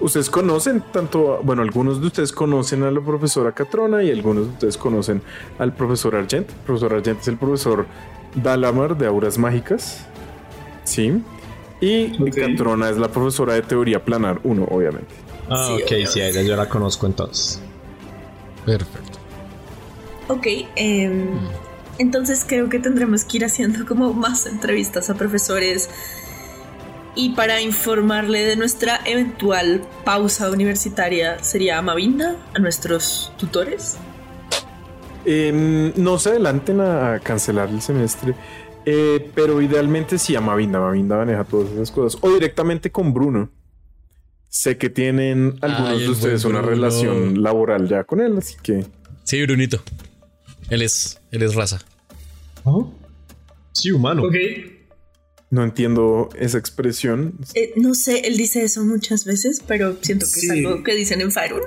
Ustedes conocen tanto, bueno, algunos de ustedes conocen a la profesora Catrona y algunos de ustedes conocen al profesor Argent. El profesor Argent es el profesor Dalamar de Auras Mágicas. Sí. Y Ok. Catrona es la profesora de Teoría Planar 1, obviamente. Ah, Sí, ok, obvio. sí, a ella yo la conozco entonces. Perfecto. Ok, em, entonces creo que tendremos que ir haciendo como más entrevistas a profesores y para informarle de nuestra eventual pausa universitaria sería a Mavinda, a nuestros tutores. Eh, no se adelanten a cancelar el semestre, eh, pero idealmente sí a Mavinda. Mavinda maneja todas esas cosas. O directamente con Bruno. Sé que tienen algunos Ay, de ustedes una Bruno. relación laboral ya con él, así que Sí, Brunito. Él es, él es raza. ¿Ah? Sí, humano. Ok. no entiendo esa expresión. Eh, no sé, él dice eso muchas veces, pero siento que es algo que dicen en Faerun.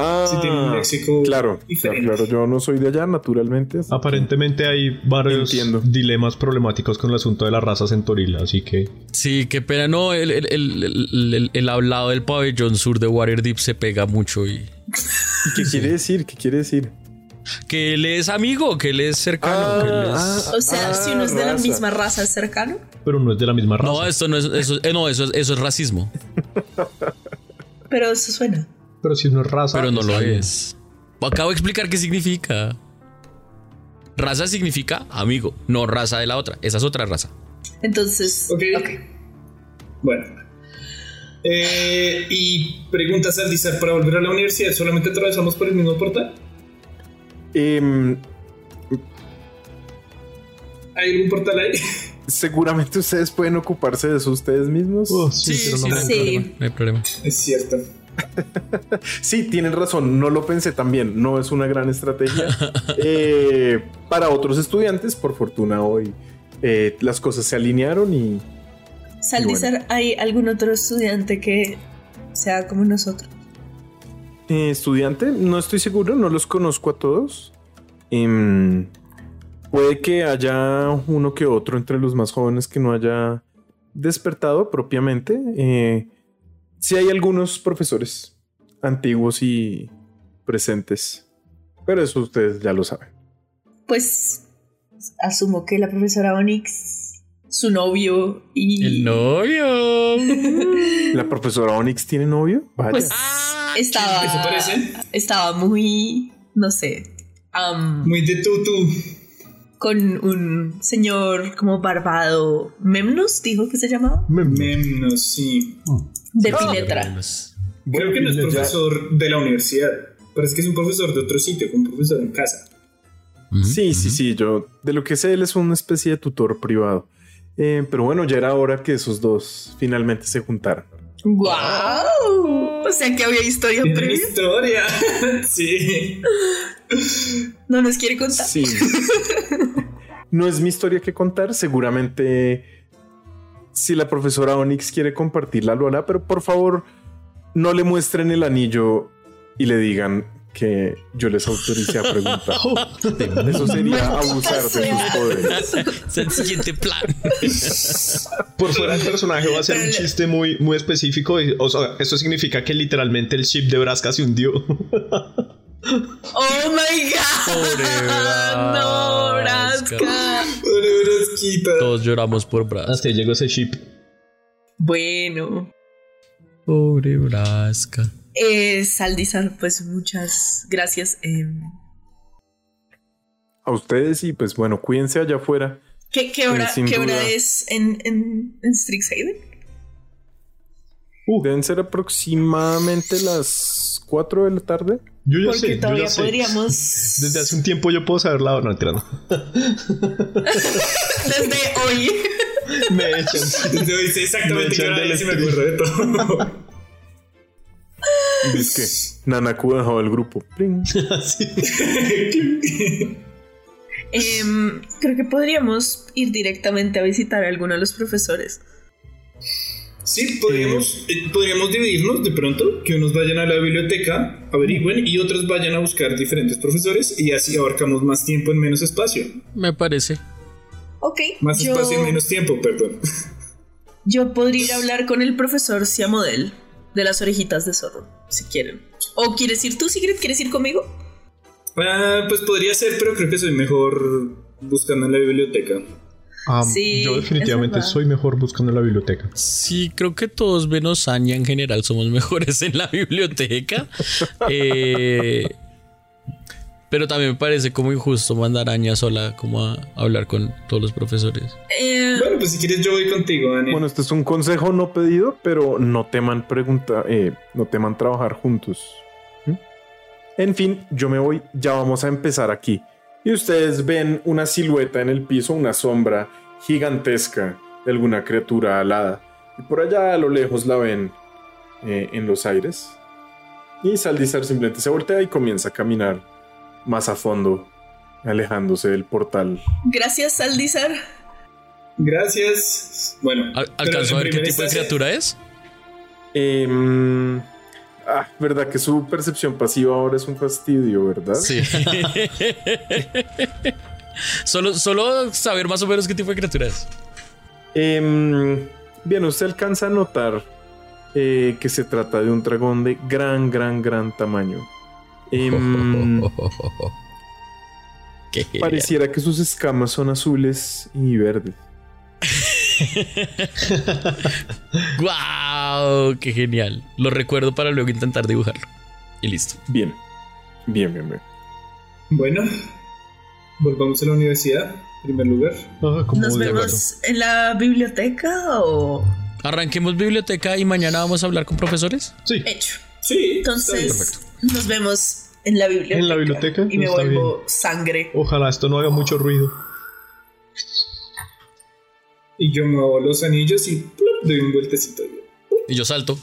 Ah, Sí, tiene un léxico claro, claro, diferente. claro. Yo no soy de allá, naturalmente. que- Aparentemente hay varios Entiendo. dilemas problemáticos con el asunto de la raza centoril, así que Sí, qué pena. No, el, el, el, el- el- el hablado del pabellón sur de Waterdeep se pega mucho y. ¿Y ¿Qué quiere decir? ¿Qué quiere decir? Que él es amigo, que él es cercano. que él es- ah, O sea, ah, si uno es de la misma raza, es cercano. pero no es de la misma raza. No, esto no es. Eso, eh, no, eso, es- eso es racismo. Pero eso suena. Pero si no es raza. Pero no lo alguien. es. Acabo de explicar qué significa. Raza significa amigo, no raza de la otra. Esa es otra raza. Entonces, Ok. ok. Bueno. Eh, y pregunta Saldizar, para volver a la universidad, ¿solamente atravesamos por el mismo portal? Em, ¿Hay algún portal ahí? seguramente ustedes pueden ocuparse de eso ustedes mismos. Oh, sí, Sí, pero no sí, me- no hay Sí. problema, no hay problema. es cierto. <laughs> Sí, tienen razón, no lo pensé también, no es una gran estrategia. <laughs> Eh, para otros estudiantes, por fortuna hoy, eh, las cosas se alinearon y Saldizar, ¿hay algún otro estudiante que sea como nosotros? eh, estudiante, no estoy seguro, no los conozco a todos. Em, puede que haya uno que otro entre los más jóvenes que no haya despertado propiamente. Eh, sí hay algunos profesores antiguos y presentes, pero eso ustedes ya lo saben. Pues asumo que la profesora Onyx, su novio y... El novio. <laughs> ¿La profesora Onyx tiene novio? Vaya. Pues Ah, estaba, ¿Eso parece? estaba muy, no sé, Muy de tutu. Con un señor como barbado, Memnos, dijo que se llamaba, Mem- Memnos, sí. de Ah, Pinetra. Creo que no es ya- profesor de la universidad. Parece que es un profesor de otro sitio, un profesor en casa. Sí, sí, sí, yo de lo que sé, él es una especie de tutor privado. Eh, pero bueno, ya era hora que esos dos finalmente se juntaran. ¡Wow! O sea que había historia previa. historia. <laughs> sí. <laughs> No nos quiere contar. Sí. no es mi historia que contar, seguramente si la profesora Onyx quiere compartirla, lo hará, pero por favor no le muestren el anillo y le digan que yo les autorice a preguntar. <laughs> Eso sería abusar de sus poderes. <laughs> Es el siguiente plan. Por fuera del personaje va a ser un chiste muy, muy específico. y, o sea, eso significa que literalmente el ship de Braska se hundió. Oh my god. Pobre No, Braska. Braska. Pobre Brasquita. Todos lloramos por Braska. Hasta llegó ese ship. Bueno. Pobre Braska. Eh, Saldizar, pues muchas gracias. eh, A ustedes y pues bueno, cuídense allá afuera. ¿qué, qué hora, Eh, sin ¿qué hora duda. es en, en, en Strixhaven? Deben ser aproximadamente las 4 de la tarde. Yo ya Porque sé, yo todavía sé. podríamos. <laughs> Desde hace un tiempo yo puedo saber la hora. No, mentira, no. <laughs> Desde hoy. <laughs> Me echan. Desde hoy sé exactamente Me qué hora del es y me acuerdo de todo. Dice que Nanaku dejó el grupo. Em, creo que podríamos ir directamente a visitar a alguno de los profesores. Sí, podríamos, eh, podríamos dividirnos de pronto, que unos vayan a la biblioteca, averigüen y otros vayan a buscar diferentes profesores y así abarcamos más tiempo en menos espacio. Me parece. Ok. Más yo, espacio en menos tiempo, perdón. <laughs> yo podría ir a hablar con el profesor Siamodel de las orejitas de zorro, si quieren. ¿O quieres ir tú, Sigrid? ¿Quieres ir conmigo? Ah, pues podría ser, pero creo que soy mejor buscando en la biblioteca. Sí, yo definitivamente soy mejor buscando en la biblioteca. Sí, creo que todos menos Anya en general somos <laughs> mejores en la biblioteca. Eh, pero también me parece como injusto mandar a Anya sola como a hablar con todos los profesores. Eh, Bueno, pues si quieres yo voy contigo, Dani. Bueno, este es un consejo no pedido, pero no teman preguntar, eh, no teman trabajar juntos. ¿Mm? En fin, yo me voy, ya vamos a empezar aquí. Y ustedes ven una silueta en el piso, una sombra gigantesca de alguna criatura alada. Y por allá a lo lejos la ven eh, en los aires. Y Saldizar simplemente se voltea y comienza a caminar más a fondo, alejándose del portal. gracias, Saldizar. Gracias. Bueno, ¿Al- pero ¿Alcanzó a ver qué tipo de criatura es? Em, ah, verdad que su percepción pasiva ahora es un fastidio, ¿verdad? Sí. <laughs> solo, solo saber más o menos qué tipo de criatura es. Em, bien, usted alcanza a notar eh, que se trata de un dragón de gran, gran, gran tamaño. <laughs> Qué genial. pareciera que sus escamas son azules y verdes. <laughs> ¡Guau! ¡Qué genial! Lo recuerdo para luego intentar dibujarlo. Y listo. Bien, bien, bien, bien. Bueno, volvamos a la universidad, en primer lugar. Ah, ¿Nos vemos en la biblioteca o...? Arranquemos biblioteca y mañana vamos a hablar con profesores. Sí. Hecho. Sí, bien. Entonces, nos vemos en la biblioteca. ¿En la biblioteca? Y me Está vuelvo sangre. Ojalá esto no haga mucho ruido. Y yo muevo los anillos y plop, doy un vueltecito. Y yo salto.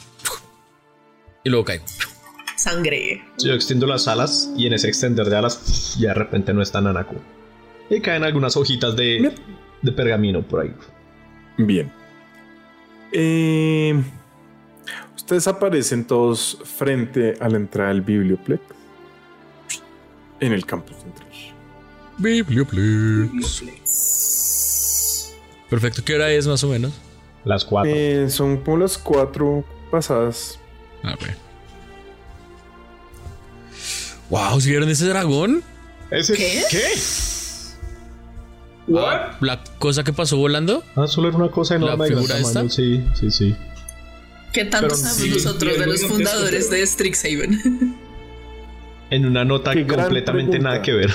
Y luego caigo. Sangre. Yo extiendo las alas y en ese extender de alas ya de repente no está Nanaku. Y caen algunas hojitas de, de pergamino por ahí. Bien. Eh, ustedes aparecen todos frente a la entrada del Biblioplex en el campus central. Biblioplex. Perfecto. ¿Qué hora es más o menos? Las cuatro. Eh, son como las cuatro pasadas. A ver. Wow, ¿sí vieron ese dragón? ¿Ese? ¿Qué? Ah, la cosa que pasó volando. Ah, solo era una cosa enorme. de gran figura esta? Sí, sí, sí. ¿Qué tanto Pero sabemos sí, nosotros de los fundadores de Strixhaven? En una nota Qué completamente pregunta. nada que ver.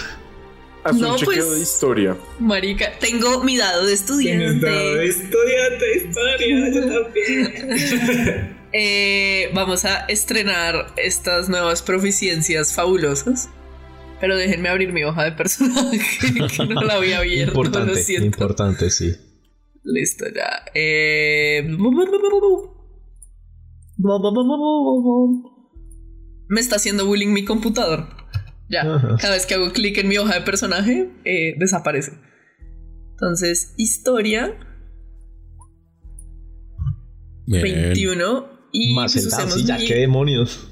Haz No, un chequeo pues- de historia. Marica, tengo mi dado de Tienes dado de estudiante. estudiante, historia, yo también. <laughs> Eh, vamos a estrenar estas nuevas proficiencias fabulosas. Pero déjenme abrir mi hoja de personaje, <laughs> que no la había abierto, lo Importante, siento. importante, sí. Listo, ya. Eh... Me está haciendo bullying mi computador. Ya, Ajá. cada vez que hago clic en mi hoja de personaje, eh, desaparece. Entonces, historia Bien. 21 y Más pues el usemos Dancy, ya, mi- qué demonios.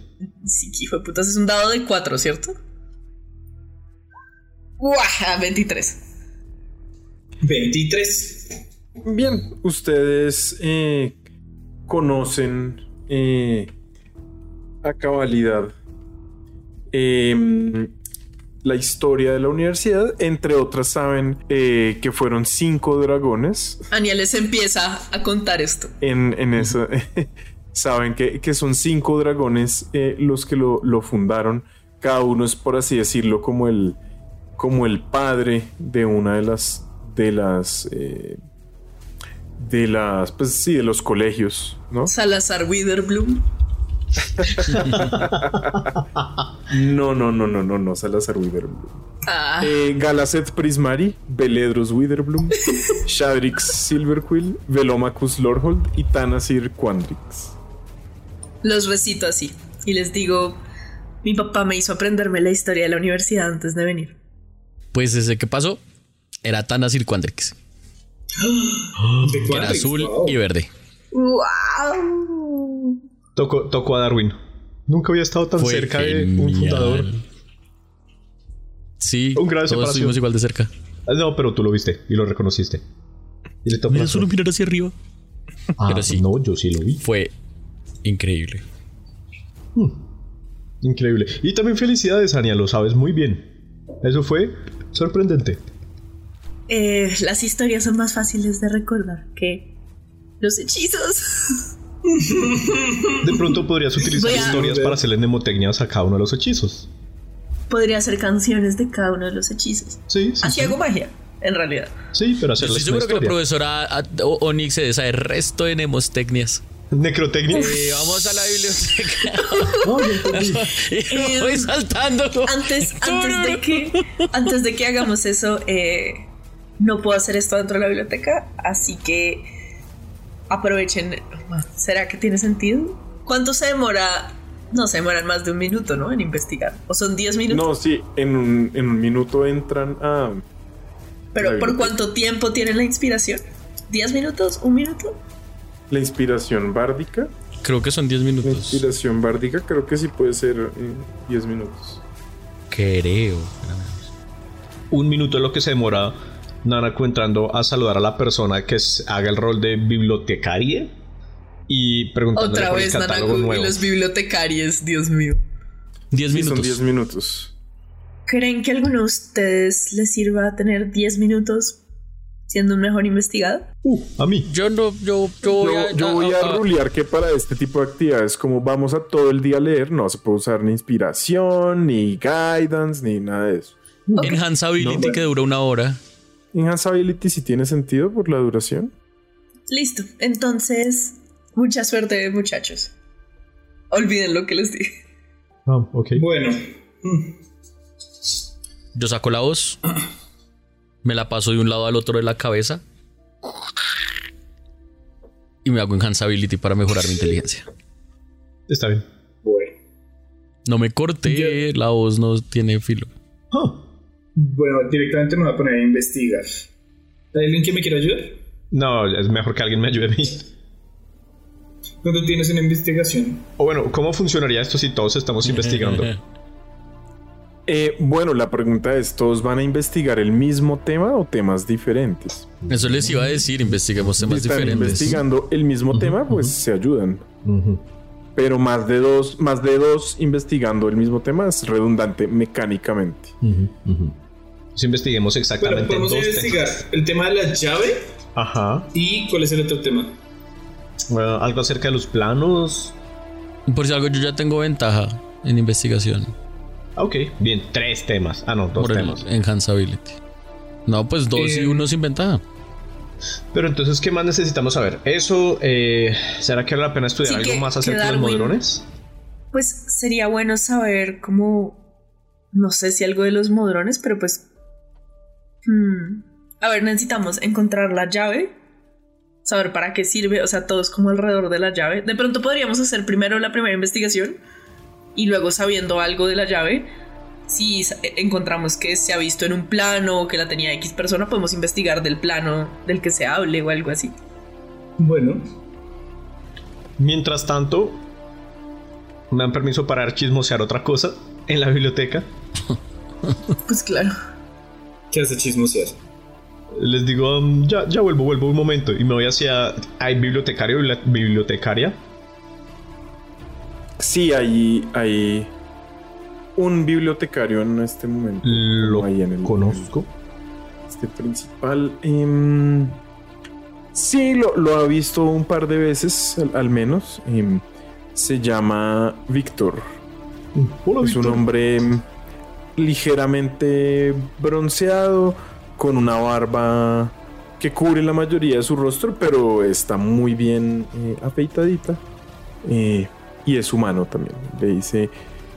Sí, hijo de putas, es un dado de 4, ¿cierto? ¡Guau! 23. 23. Bien, ustedes eh, conocen eh, a cabalidad em, la historia de la universidad. Entre otras, saben eh, que fueron cinco dragones. Ania les empieza a contar esto. En, en eso. <laughs> saben que, que, son cinco dragones los que lo, lo fundaron. Cada uno es, por así decirlo, como el, como el padre de una de las de las eh, de las pues sí de los colegios no Salazar Witherbloom no no no no no no Salazar Witherbloom ah. eh, Galacet Prismari Beledros Witherbloom Shadrix Silverquill Velomacus Lordhold y Tanasir Quandrix los recito así y les digo mi papá me hizo aprenderme la historia de la universidad antes de venir pues desde que pasó era Tanasir Quandrix. <gasps> era azul y verde. ¡Wow! Tocó, a Darwin. Nunca había estado tan cerca de un fundador. Sí, un gran todos estuvimos igual de cerca. Ah, no, pero tú lo viste y lo reconociste. Y le tocó Mira, solo mirar hacia arriba. Ah, pero sí. No, yo sí lo vi. Fue increíble. Hmm. Increíble. Y también felicidades, Ania, lo sabes muy bien. Eso fue sorprendente. Eh, las historias son más fáciles de recordar que los hechizos. <laughs> De pronto podrías utilizar historias para hacerle mnemotecnias a cada uno de los hechizos. Podría hacer canciones de cada uno de los hechizos. Sí, Así hago magia, en realidad. Sí, pero hacerle Estoy seguro que la profesora Onyx se sabe el resto de mnemotecnias. Necrotecnia. vamos a la biblioteca. <laughs> <laughs> y voy saltando. Antes, <laughs> antes, de que, antes de que hagamos eso, eh, no puedo hacer esto dentro de la biblioteca, así que aprovechen. ¿Será que tiene sentido? ¿Cuánto se demora? No, se demoran más de un minuto, ¿no? En investigar. ¿O son 10 minutos? No, sí, en un, en un minuto entran a... ¿Pero por cuánto tiempo tienen la inspiración? ¿10 minutos? ¿Un minuto? La inspiración bárdica. Creo que son 10 minutos. La inspiración bárdica creo que sí puede ser 10 minutos. Creo. Un minuto es lo que se demora Nanako entrando a saludar a la persona que haga el rol de bibliotecaria y preguntando Otra vez Nanako y los bibliotecarios, Dios mío. 10 minutos. son 10 minutos. ¿Creen que a alguno de ustedes les sirva tener 10 minutos siendo un mejor investigado? Uh, a mí. Yo no, yo, yo, voy a, rulear que para este tipo de actividades, como vamos a todo el día a leer, no se puede usar ni inspiración, ni guidance, ni nada de eso. Enhanceability que dura una hora. Enhanceability si tiene sentido por la duración. Listo. Entonces, mucha suerte, muchachos. Olviden lo que les dije. Ah, ok. Bueno. Yo saco la voz. me la paso de un lado al otro de la cabeza y me hago enhanceability para mejorar mi inteligencia. Está bien. Bueno. No me corté, la voz no tiene filo. Ah. Bueno, directamente me voy a poner a investigar. ¿Hay alguien que me quiera ayudar? No, es mejor que alguien me ayude a mí. ¿Dónde tienes una investigación? O bueno, ¿cómo funcionaría esto si todos estamos <laughs> investigando? Eh, bueno, la pregunta es, ¿todos van a investigar el mismo tema o temas diferentes? Eso les iba a decir, investiguemos temas si están diferentes. investigando el mismo tema, pues se ayudan. Pero más de dos, más de dos investigando el mismo tema es redundante mecánicamente. Pues investiguemos exactamente bueno, podemos investigar el tema de la llave. Ajá. ¿Y cuál es el otro tema? Bueno, algo acerca de los planos. Por si algo, yo ya tengo ventaja en investigación. Ok, bien, tres temas. Ah, no, dos temas. Enhanceability. No, pues dos y eh, uno sin ventaja. Pero entonces, ¿qué más necesitamos saber? ¿Eso eh, será que vale la pena estudiar algo más acerca de los modrones? Pues sería bueno saber cómo. No sé si algo de los modrones, pero pues. Hmm, a ver, necesitamos encontrar la llave. Saber para qué sirve, o sea, todos como alrededor de la llave. De pronto podríamos hacer primero la primera investigación y luego sabiendo algo de la llave, si encontramos que se ha visto en un plano o que la tenía X persona, podemos investigar del plano del que se hable o algo así. Bueno. Mientras tanto, ¿Me dan permiso para chismosear otra cosa en la biblioteca? Pues claro. ¿Qué hace chismosear? Les digo, um, ya, ya vuelvo, vuelvo un momento. Y me voy hacia. ¿Hay bibliotecario y la bibliotecaria? Sí, hay, hay un bibliotecario en este momento. Lo Ahí en el- conozco. Este principal. em, sí, lo, lo ha visto un par de veces, al, al menos. em, se llama Víctor. Hola, Es un hombre em, ligeramente bronceado, con una barba que cubre la mayoría de su rostro, pero está muy bien eh, afeitadita. Eh, y es humano también. Le dice,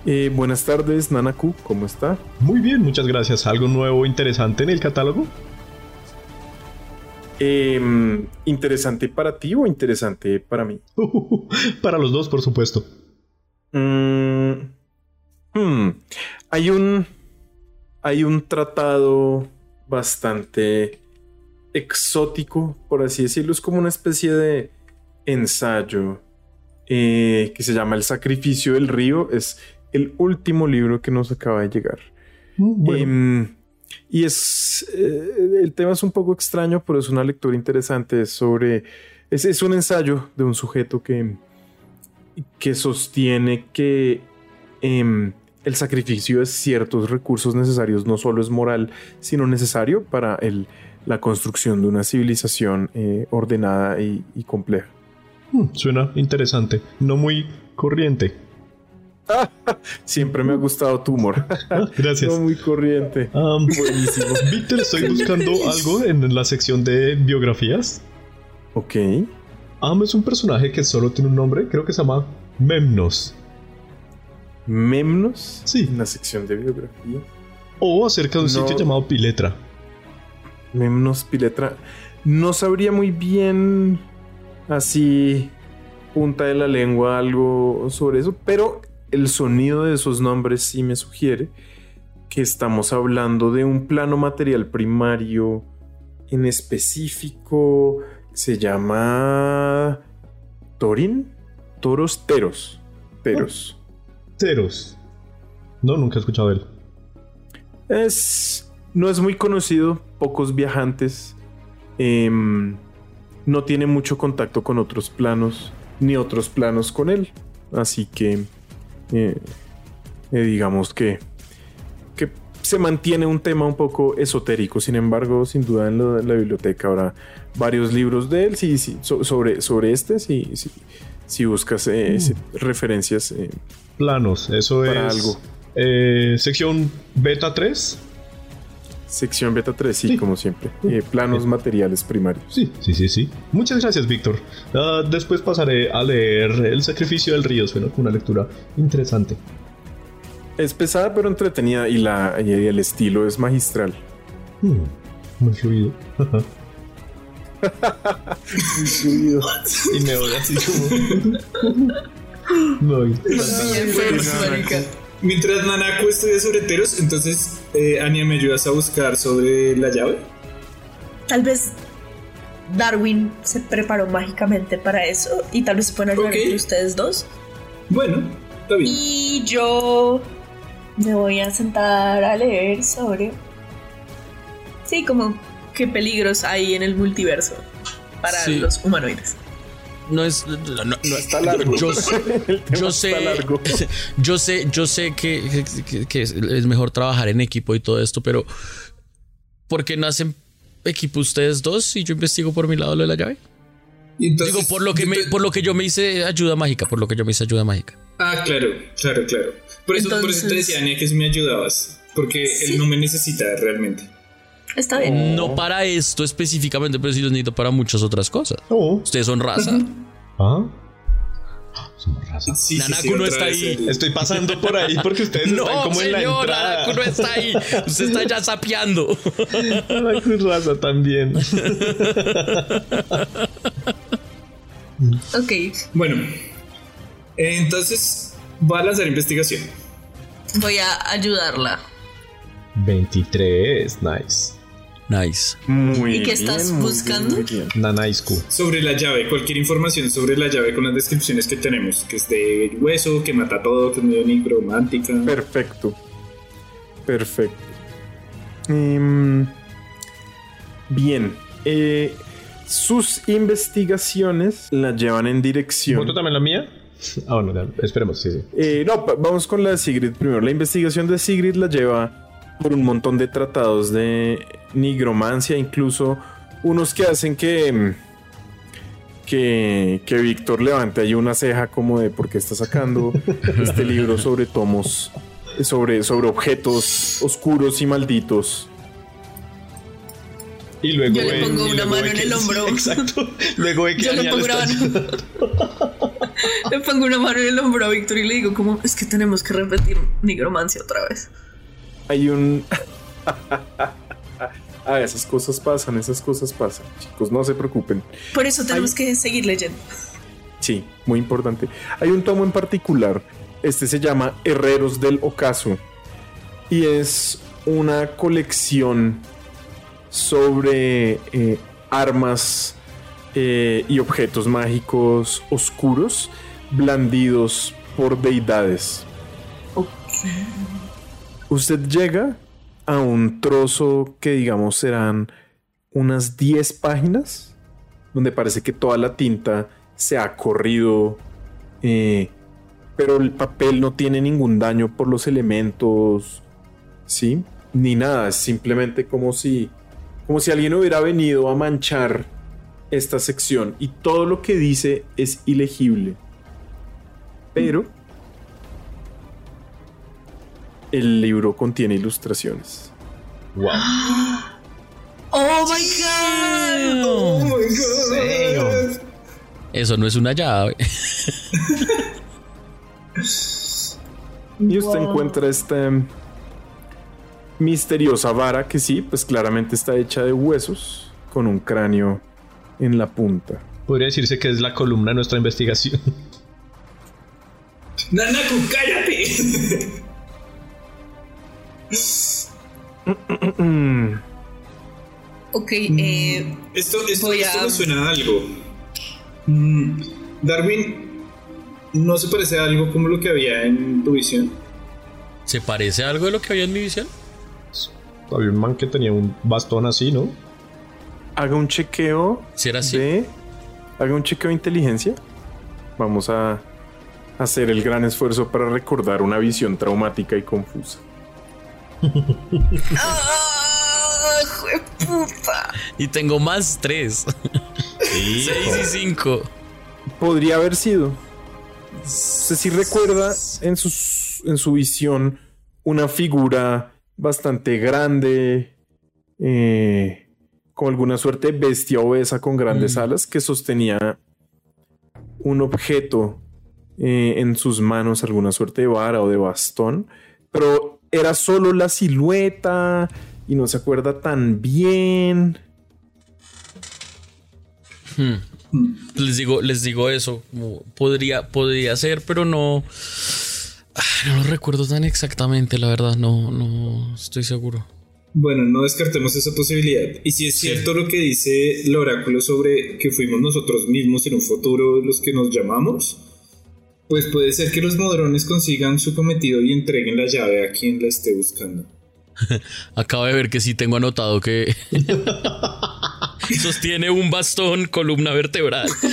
eh, buenas tardes, Nanaku, ¿cómo está? Muy bien, muchas gracias. ¿Algo nuevo interesante en el catálogo? Em, ¿Interesante para ti o interesante para mí? <laughs> Para los dos, por supuesto. Mm, hmm, Hay un. Hay un tratado bastante exótico, por así decirlo. Es como una especie de ensayo eh, que se llama El sacrificio del río. Es el último libro que nos acaba de llegar. Mm, Bueno, Em, y es. eh, el tema es un poco extraño, pero es una lectura interesante. Es sobre. Es, es un ensayo de un sujeto que. que sostiene que. em, el sacrificio de ciertos recursos necesarios no solo es moral, sino necesario para el- la construcción de una civilización eh, ordenada y, y compleja. mm, suena interesante. No muy corriente. <laughs> Siempre me ha gustado tu humor. <laughs> Ah, gracias. no muy corriente. Um, Buenísimo. <laughs> Víctor, estoy buscando algo en la sección de biografías. Ok. Am es un personaje que solo tiene un nombre, creo que se llama Memnos. Memnos. Sí. En la sección de biografía. O acerca de un No. sitio llamado Piletra. Memnos Piletra. No sabría muy bien así punta de la lengua algo sobre eso, pero el sonido de esos nombres sí me sugiere que estamos hablando de un plano material primario en específico. Se llama Torin. Toros Teros. Teros. Ceros. No, nunca he escuchado de él. Es. No es muy conocido, pocos viajantes. em, no tiene mucho contacto con otros planos, ni otros planos con él. Así que. eh, eh, digamos que. que se mantiene un tema un poco esotérico. Sin embargo, sin duda en la, en la biblioteca habrá varios libros de él. Sí, sí, so- sobre, sobre este, sí, sí, si buscas eh, sí, referencias. eh, Planos, eso Para es. algo. eh, sección beta 3. sección beta 3, sí, Sí. como siempre. Eh, planos materiales primarios. Sí, sí, sí, sí. Muchas gracias, Víctor. Ah, después pasaré a leer El sacrificio del río. Suena una lectura interesante. Es pesada pero entretenida y, la, y el estilo es magistral. Hmm, muy fluido. <laughs> <laughs> y me oye así como. <laughs> No, y- Mientras Nanako estudia sobre Teros, entonces, eh, Anya, ¿me ayudas a buscar sobre la llave? Tal vez Darwin se preparó mágicamente para eso y tal vez se pueden ayudar entre ustedes dos. Bueno, está bien. Y yo me voy a sentar a leer sobre. Sí, como qué peligros hay en el multiverso para Sí. los humanoides. No es. No, no- Está largo. Yo, <laughs> sé- yo está sé. largo. <laughs> Yo sé, yo sé que, que- que es mejor trabajar en equipo y todo esto, pero ¿por qué no hacen equipo ustedes dos y yo investigo por mi lado lo de la llave? Y entonces- Digo, por lo que me, por lo que yo me hice ayuda mágica, por lo que yo me hice ayuda mágica. Ah, claro, claro, claro. Por eso, por eso te decía, Anya, que si me ayudabas. Porque Sí. él no me necesita realmente. Está bien. No para esto específicamente, pero sí los necesito para muchas otras cosas. Oh, Ustedes son raza. ah. Somos raza. Sí, sí, Nanaku sí, no está ahí. el- Estoy pasando por ahí porque ustedes <laughs> están No, como en la señor, entrada. Araku no está ahí. Usted está ya sapeando. <laughs> Araku es raza también. <laughs> Ok, Bueno, entonces va a lanzar investigación. voy a ayudarla. 23, nice. Nice. Muy ¿Y qué estás muy buscando? bien. Nanaisku. Sobre la llave, cualquier información sobre la llave con las descripciones que tenemos, que es de hueso, que mata todo, que es medio nigromántica. Perfecto. Perfecto. Em, bien. eh, sus investigaciones la llevan en dirección. ¿Voto también la mía? Ah, bueno, esperemos, sí, sí. Eh, no, vamos con la de Sigrid primero. La investigación de Sigrid la lleva por un montón de tratados de nigromancia, incluso unos que hacen que mm, que, que Víctor levante ahí una ceja como de por qué está sacando este libro sobre tomos, sobre, sobre objetos oscuros y malditos. Y luego Yo le pongo una luego mano en que- el hombro. Exacto. <laughs> Luego ve que Yo le pongo, una está mano, <laughs> le pongo una mano en el hombro a Víctor y le digo como es que tenemos que repetir nigromancia otra vez. Hay un... ah, esas cosas pasan, esas cosas pasan. Chicos, no se preocupen. Por eso tenemos que seguir leyendo. Sí, muy importante. Hay un tomo en particular. Este se llama Herreros del Ocaso. Y es una colección sobre eh, armas eh, y objetos mágicos oscuros blandidos por deidades. Usted llega a un trozo que digamos serán unas 10 páginas, donde parece que toda la tinta se ha corrido, eh, pero el papel no tiene ningún daño por los elementos, ¿sí? Ni nada, es simplemente como si, como si alguien hubiera venido a manchar esta sección y todo lo que dice es ilegible. Pero el libro contiene ilustraciones. Wow. <gasps> Oh my god. Oh my god. Eso no es una llave. <laughs> Y usted Wow. encuentra esta em, misteriosa vara que sí, pues claramente está hecha de huesos con un cráneo en la punta. Podría decirse que es la columna de nuestra investigación. Nanaku, cállate. <laughs> Ok, eh, Esto, esto, esto a- me suena a algo. Mm, Darwin, ¿no se parece a algo como lo que había en tu visión? ¿Se parece a algo de lo que había en mi visión? Había un man que tenía un bastón así, ¿no? Haga un chequeo Si era así. de. Haga un chequeo de inteligencia. Vamos a hacer el gran esfuerzo para recordar una visión traumática y confusa. ¡Ah, jueputa! Y tengo más tres. Seis y cinco. Podría haber sido. sé si recuerda en, sus, en su visión una figura bastante grande, eh, con alguna suerte de bestia obesa con grandes alas que sostenía un objeto eh, en sus manos, alguna suerte de vara o de bastón, pero era solo la silueta y no se acuerda tan bien. Les digo, les digo eso. podría, podría ser, pero no. No lo recuerdo tan exactamente, la verdad. No, no estoy seguro. Bueno, no descartemos esa posibilidad. Y si es cierto lo que dice el oráculo sobre que fuimos nosotros mismos en un futuro los que nos llamamos, pues puede ser que los modrones consigan su cometido y entreguen la llave a quien la esté buscando. <laughs> Acabo de ver que sí tengo anotado que. <laughs> Sostiene un bastón, columna vertebral. <laughs>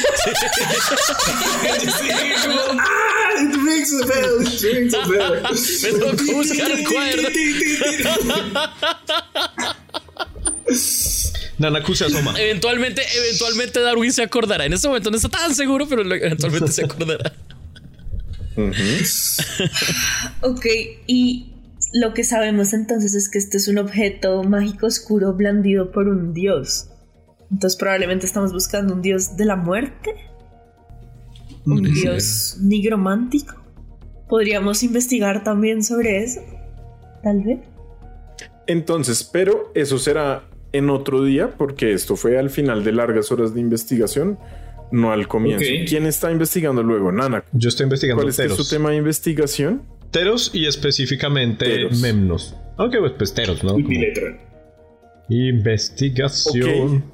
¡Ah! Me tocó buscar el cuaderno. Nanaku se asoma. Eventualmente, eventualmente Darwin se acordará. En este momento no está tan seguro, pero eventualmente se acordará. <laughs> Ok, y lo que sabemos entonces es que este es un objeto mágico oscuro blandido por un dios. Entonces probablemente estamos buscando un dios de la muerte. Un dios nigromántico. Podríamos investigar también sobre eso. Tal vez. Entonces, pero eso será en otro día, porque esto fue al final de largas horas de investigación, no al comienzo. ¿Quién está investigando luego? Nana. Yo estoy investigando ¿Cuál es su tema de investigación? Teros y específicamente Teros. Memnos. Aunque pues, pues Teros, ¿no? Mi letra. Investigación.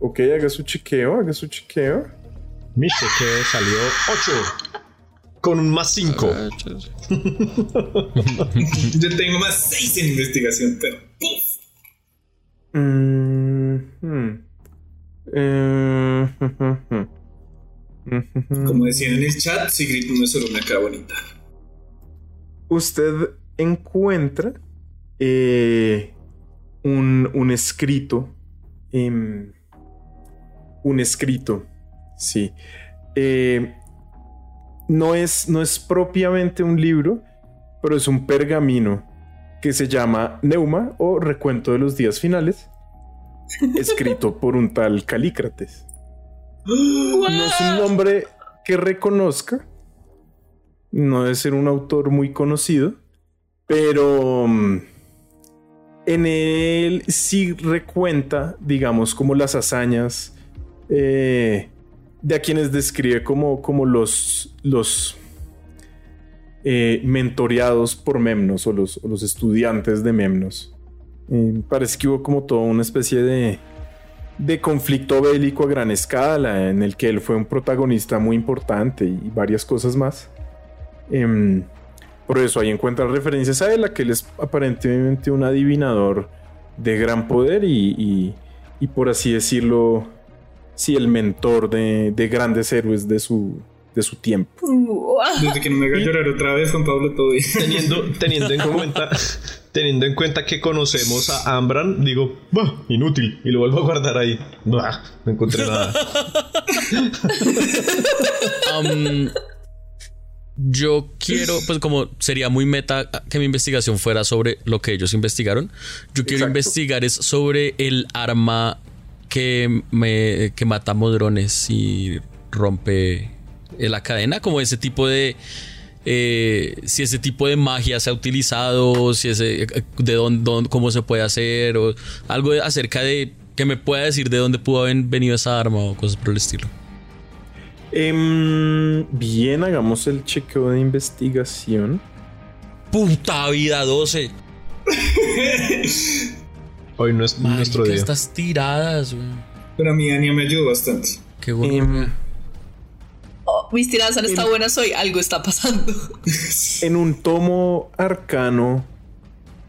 Ok, haga su chequeo, haga su chequeo. Mi chequeo salió 8. Con un más 5. <laughs> Yo tengo más 6 en investigación, pero ¡puf! Mm, hmm. Eh, <laughs> Como decían en el chat, Sigrid no es solo una cara bonita. Usted encuentra eh, un, un escrito. em, un escrito. Sí. Eh, no, es, no es propiamente un libro, pero es un pergamino que se llama Neuma o Recuento de los Días Finales, escrito por un tal Calícrates. No es un nombre que reconozca. No debe ser un autor muy conocido. Pero mm, en él sí recuenta, digamos, como las hazañas eh, de a quienes describe como, como los, los eh, mentoreados por Memnos o los, o los estudiantes de Memnos. Eh, parece que hubo como toda una especie de, de conflicto bélico a gran escala en el que él fue un protagonista muy importante y varias cosas más. Em, por eso ahí encuentran referencias a él, a que él es aparentemente un adivinador de gran poder y, y- por así decirlo, sí, el mentor de, de grandes héroes de su, de su tiempo. Desde que no me haga llorar otra vez, Juan Pablo, todo. Teniendo, <laughs> teniendo, en cuenta, teniendo en cuenta que conocemos a Ambran, digo, bah, inútil. Y lo vuelvo a guardar ahí. Bah, no encontré nada. Am, <laughs> yo quiero, pues como sería muy meta que mi investigación fuera sobre lo que ellos investigaron, yo quiero Exacto. investigar es sobre el arma que, me, que mata modrones y rompe la cadena, como ese tipo de... eh, si ese tipo de magia se ha utilizado, si ese, eh, de dónde, dónde- cómo se puede hacer, o algo acerca de que me pueda decir de dónde pudo haber venido esa arma o cosas por el estilo. Em, bien, hagamos el chequeo de investigación. Puta vida 12. <laughs> Hoy no es nuestro día. Estas tiradas, güey. Pero a mí Ania me ayudó bastante. Qué bueno. Em, Oh, mis tiradas han estado buenas hoy. Algo está pasando. <laughs> en un tomo arcano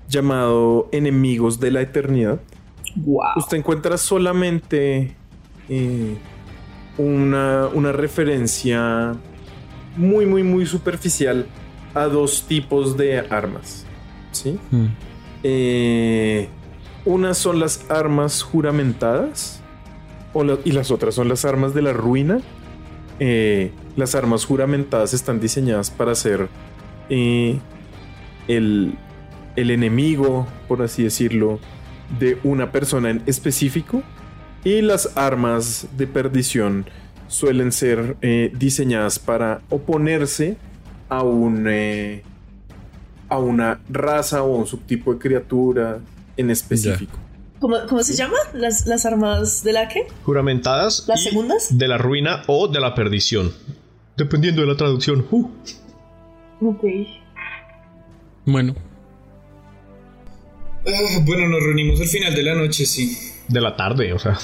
llamado Enemigos de la Eternidad, wow. usted encuentra solamente eh, una, una referencia muy, muy, muy superficial a dos tipos de armas. ¿Sí? Mm. Eh, unas son las armas juramentadas o la- y las otras son las armas de la ruina. Eh, las armas juramentadas están diseñadas para ser eh, el, el enemigo, por así decirlo, de una persona en específico. Y las armas de perdición suelen ser eh, diseñadas para oponerse a un, eh, a una raza o un subtipo de criatura en específico. ¿Cómo, cómo se llama? ¿Las, ¿Las armas de la qué? Juramentadas. ¿Las y segundas? De la ruina o de la perdición. Dependiendo de la traducción. Uh. Ok. Bueno, Ah, bueno, nos reunimos al final de la noche, sí. De la tarde, o sea.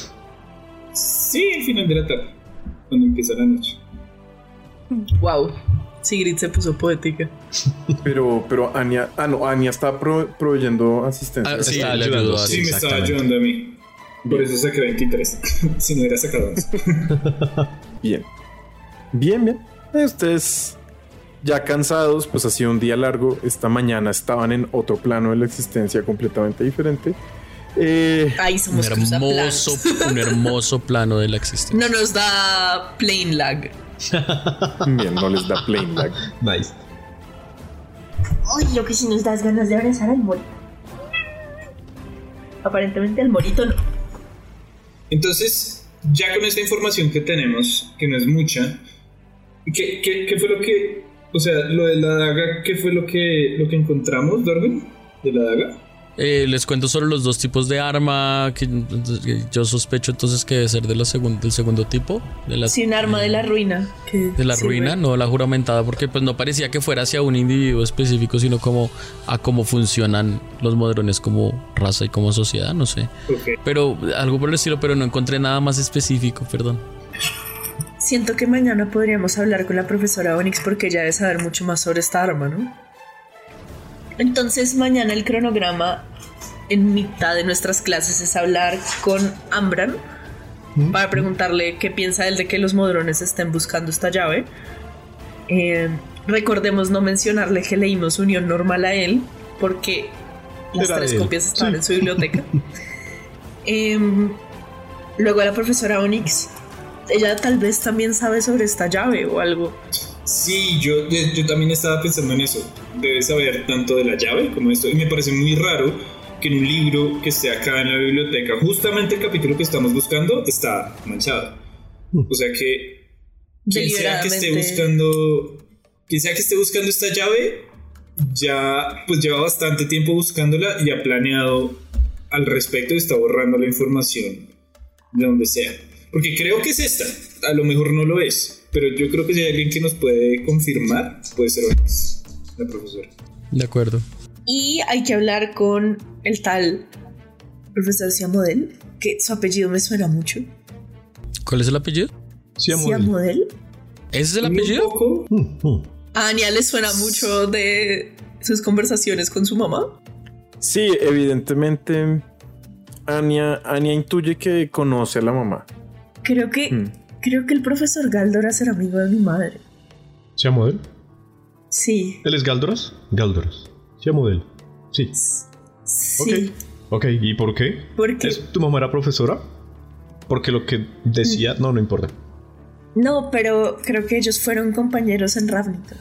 Sí, al final de la tarde. Cuando empieza la noche. Wow. Sigrid se puso poética. Pero, pero Anya, ah, no, Anya está pro- proveyendo asistencia. Ah, sí, Está le ayudó sí. Sí, me estaba ayudando a mí. Por eso saqué 23. <laughs> si no hubiera sacado 11. <laughs> Bien. Bien, bien. Ustedes ya cansados, pues ha sido un día largo. Esta mañana estaban en otro plano de la existencia completamente diferente. Eh, Ahí un somos hermoso, un hermoso plano de la existencia. No nos da plane lag. Bien, no les da plain lag. Nice. Uy, lo que si nos das ganas de abrazar al morito. Aparentemente el morito no. Entonces, ya con esta información que tenemos, que no es mucha, ¿qué, qué, qué fue lo que. O sea, lo de la daga, ¿qué fue lo que, lo que encontramos, Darwin? ¿De la daga? Eh, les cuento sobre los dos tipos de arma que, que yo sospecho entonces que debe ser de la segun- del segundo tipo. De la, Sin arma de la ruina. de la sirve. ruina, no la juramentada, porque pues no parecía que fuera hacia un individuo específico, sino como a cómo funcionan los modrones como raza y como sociedad, no sé. Pero algo por el estilo, pero no encontré nada más específico, perdón. Siento que mañana podríamos hablar con la profesora Onyx porque ella debe saber mucho más sobre esta arma, ¿no? Entonces mañana el cronograma en mitad de nuestras clases es hablar con Ambran para preguntarle qué piensa él de que los modrones estén buscando esta llave. Eh, recordemos no mencionarle que leímos Unión Normal a él porque las Era tres él. copias estaban Sí. en su biblioteca. <laughs> Em, luego a la profesora Onyx. Ella tal vez también sabe sobre esta llave o algo. Sí, yo, yo, también estaba pensando en eso. Debe saber tanto de la llave como esto. Y me parece muy raro que en un libro que esté acá en la biblioteca, justamente el capítulo que estamos buscando está manchado. O sea que quien sea que esté buscando, quien sea que esté buscando esta llave, ya pues lleva bastante tiempo buscándola y ha planeado al respecto y está borrando la información de donde sea. Porque creo que es esta. A lo mejor no lo es. Pero yo creo que si hay alguien que nos puede confirmar, puede ser Onyx, la profesora. De acuerdo. Y hay que hablar con el tal profesor Siamodel, que su apellido me suena mucho. ¿Cuál es el apellido? Siamodel. ¿Ese es el Un apellido? poco, Mm, mm. A Ania le suena mucho de sus conversaciones con su mamá. Sí, evidentemente Anya, Anya intuye que conoce a la mamá. Creo que, Hmm. Creo que el profesor Galdor era amigo de mi madre. ¿Se llama él? Sí, ¿Él es Galdoras? Galdoras. Se llama él. Sí. sí. Ok. Ok, ¿y por qué? Porque ¿Es tu mamá era profesora? Porque lo que decía. No, no importa. no, pero creo que ellos fueron compañeros en Ravnica.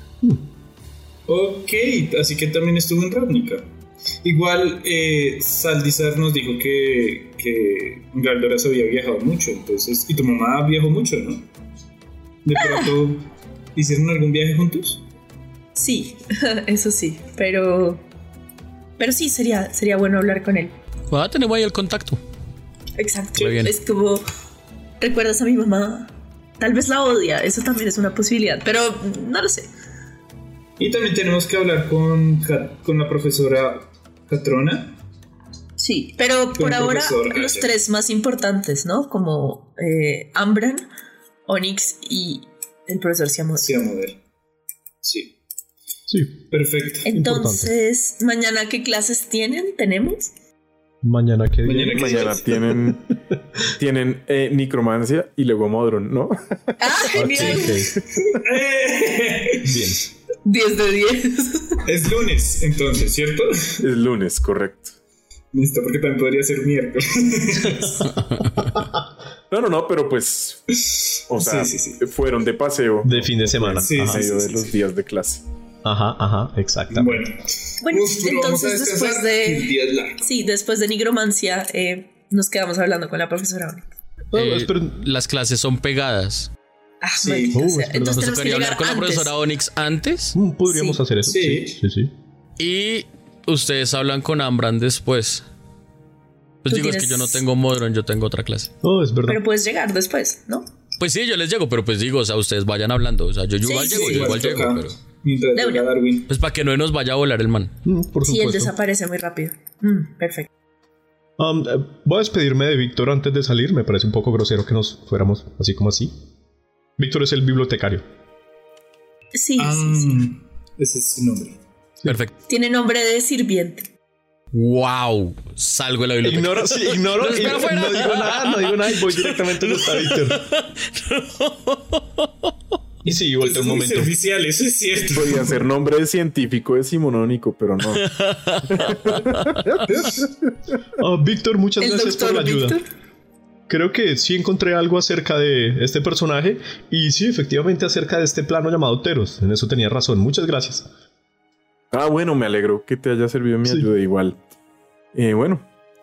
Ok, así que también estuvo en Ravnica. Igual, eh, Saldizar nos dijo que, que Galdoras había viajado mucho, entonces. Y tu mamá viajó mucho, ¿no? De pronto, <laughs> ¿hicieron algún viaje juntos? Sí, <laughs> eso sí, pero pero sí sería sería bueno hablar con él. Ah, tenemos ahí el contacto. Exacto. Es como recuerdas a mi mamá. Tal vez la odia, eso también es una posibilidad, pero no lo sé. Y también tenemos que hablar con, con la profesora Catrona. Sí, pero por ahora profesor, los tres más importantes, ¿no? Como eh, Ambran, Onyx y el profesor Siamod. Sí, a modelo. Sí, Sí. perfecto. Entonces, mañana qué clases tienen? ¿Tenemos? Mañana que Mañana que- Mañana tienen, <laughs> tienen eh, necromancia y luego modron, ¿no? Ah, <laughs> genial. <laughs> Bien. 10 de 10. <laughs> Es lunes, entonces, ¿cierto? Es lunes, correcto. Listo, porque también podría ser miércoles. <laughs> No, no, no, pero pues. O sea, Sí, sí, sí. fueron de paseo. De fin de semana. Sí, Ajá. de los días de clase. Ajá, ajá, exactamente. Bueno, Bueno, Uf, pero entonces después de. día es largo. Sí, después de nigromancia, eh, nos quedamos hablando con la profesora Eh, esperen. las clases son pegadas. Ah, Sí. maldita sea. espera, Entonces ¿Nos tenemos que hablar con la antes. profesora Onyx antes? Mm, Podríamos Sí. hacer eso. Sí. Sí, sí, sí. Y ustedes hablan con Ambran después. Pues digo, es que yo no tengo Modron, yo tengo otra clase. Oh, es verdad. Pero puedes llegar después, ¿no? Pues sí, yo les llego, pero pues digo, o sea, ustedes vayan hablando. O sea, yo, yo Sí, igual sí, llego, sí. yo igual llego, pero. Mientras De llega. Darwin. Pues para que no nos vaya a volar el man. Mm, por Si él supuesto. desaparece muy rápido. Mm, perfecto. Um, voy a despedirme de Víctor antes de salir. Me parece un poco grosero que nos fuéramos así como así. Víctor es el bibliotecario. Sí, Ah, sí, sí. ese es su nombre. Perfecto. Tiene nombre de sirviente. Wow. Salgo de la biblioteca. Ignoro, sí, ignoro. No digo nada, no digo nada y voy directamente a donde está Víctor. <laughs> Y sí, volteo un Es muy momento. servicial, eso es cierto. Podría ser nombre de científico decimonónico, pero no. Ah, Víctor, muchas El gracias por la doctor ayuda. Víctor. Creo que sí encontré algo acerca de este personaje y sí, efectivamente acerca de este plano llamado Teros. En eso tenía razón. Muchas gracias. Ah, bueno, me alegro que te haya servido mi Sí. ayuda igual. Eh, bueno,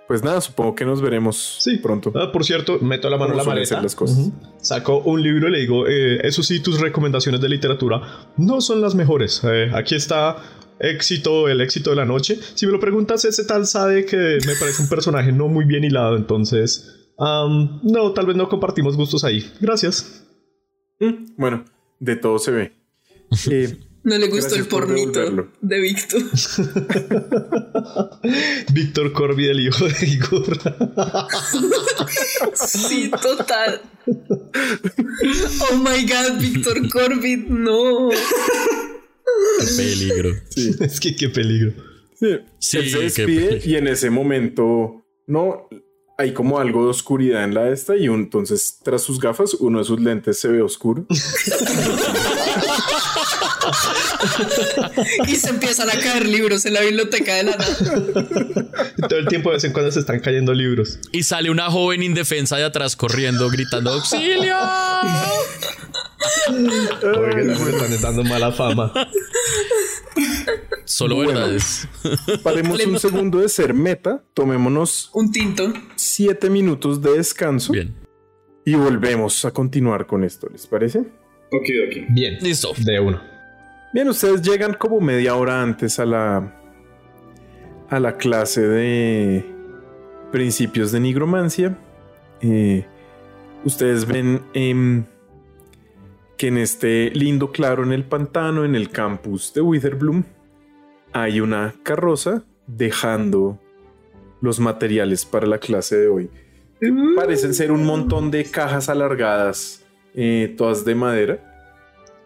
pues nada, supongo que nos veremos Sí, pronto. Ah, por cierto, meto la mano en la maleta. las cosas. Saco un libro y le digo, eh, eso sí, tus recomendaciones de literatura no son las mejores. Eh, aquí está éxito, el éxito de la noche. Si me lo preguntas, ese tal sabe que me parece un personaje no muy bien hilado, entonces... no, tal vez no compartimos gustos ahí. Gracias. Mm, bueno, de todo se ve. Eh, <laughs> no le gustó el pornito de Víctor. <laughs> Víctor Corby, el hijo de Igor. <laughs> sí, total. Oh my god, Víctor Corby, no. Qué peligro. Es que qué peligro. Sí, Él se despide y en ese momento, no, hay como algo de oscuridad en la esta y entonces tras sus gafas uno de sus lentes se ve oscuro. <laughs> y se empiezan a caer libros en la biblioteca de la nada. Todo el tiempo de vez en cuando se están cayendo libros. Y sale una joven indefensa de atrás corriendo, gritando ¡Auxilio! Oigan, me están dando mala fama. <laughs> Solo verdades. <laughs> Paremos un segundo de ser meta, tomémonos un tinto. Siete minutos de descanso. Bien. Y volvemos a continuar con esto, ¿les parece? Ok, ok. Bien. Listo. De uno. Bien, ustedes llegan como media hora antes a la a la clase de principios de nigromancia. Eh, ustedes ven em, que en este lindo claro en el pantano, en el campus de Witherbloom, hay una carroza dejando los materiales para la clase de hoy. Parecen ser un montón de cajas alargadas, eh, todas de madera.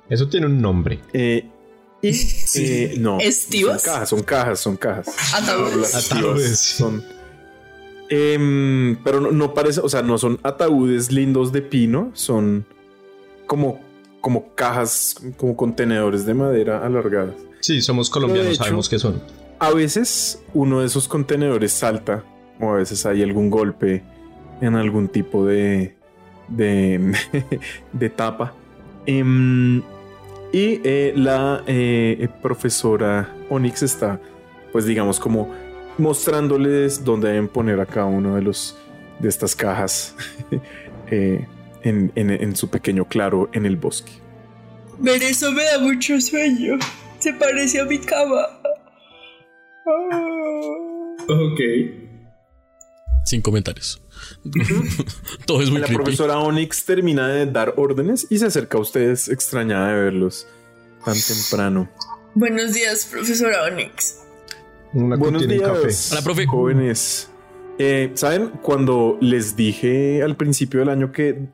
Eso tiene un nombre. Eh, y <laughs> eh, no. ¿Estivas? Son cajas, son cajas, son cajas. Ataúdes. Ataúdes. Son. Pero no, no, parece, o sea, no son ataúdes lindos de pino, son como, como cajas, como contenedores de madera alargadas. Sí, somos colombianos, sabemos qué son. A veces uno de esos contenedores salta, o a veces hay algún golpe en algún tipo de, de, <laughs> de tapa. Em, y eh, la eh, profesora Onyx está, pues digamos, como mostrándoles dónde deben poner a cada uno de los de estas cajas <laughs> eh, en, en, su pequeño claro en el bosque. Ver eso me da mucho sueño. Se parece a mi cama. Ok. Sin comentarios. <laughs> Todo es muy La profesora Onyx termina de dar órdenes y se acerca a ustedes extrañada de verlos tan temprano. Buenos días, profesora Onyx. Buenos días, profe. jóvenes. Eh, ¿Saben? Cuando les dije al principio del año que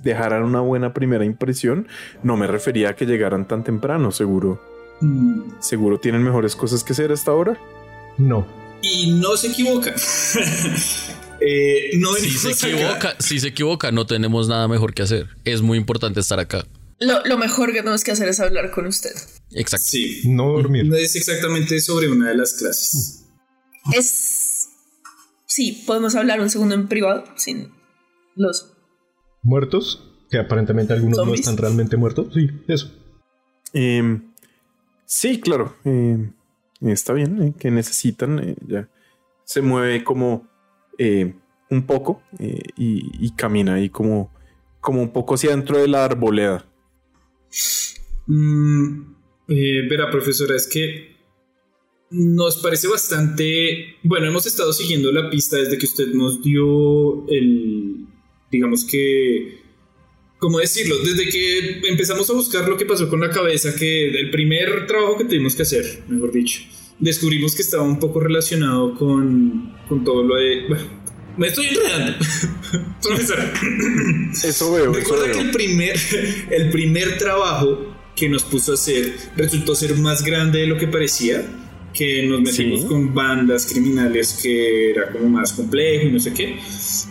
dejaran una buena primera impresión, no me refería a que llegaran tan temprano, seguro. Mm. ¿Seguro tienen mejores cosas que hacer hasta ahora? No. Y no se equivoca. <laughs> Eh, no si se equivoca, si se equivoca, no tenemos nada mejor que hacer. Es muy importante estar acá. Lo, mejor que tenemos que hacer es hablar con usted. Exacto. Sí. No dormir. No es exactamente sobre una de las clases. Es. Sí, podemos hablar un segundo en privado sin los. ¿Muertos? Que aparentemente algunos no están realmente muertos. Sí, eso. Em, sí, claro. Em, está bien. Eh, que necesitan. Eh, ya. Se mueve como eh, un poco eh, y, camina ahí como, como un poco hacia dentro de la arboleda. Mm, eh, verá, profesora, es que nos parece bastante. Bueno, hemos estado siguiendo la pista desde que usted nos dio el. Digamos que. ¿Cómo decirlo? Desde que empezamos a buscar lo que pasó con la cabeza, que el primer trabajo que tuvimos que hacer, mejor dicho descubrimos que estaba un poco relacionado con, con todo lo de... Bueno, me estoy enredando. <laughs> Eso veo. Recuerda que el primer, el primer trabajo que nos puso a hacer resultó ser más grande de lo que parecía. Que nos metimos con bandas criminales que era como más complejo y no sé qué.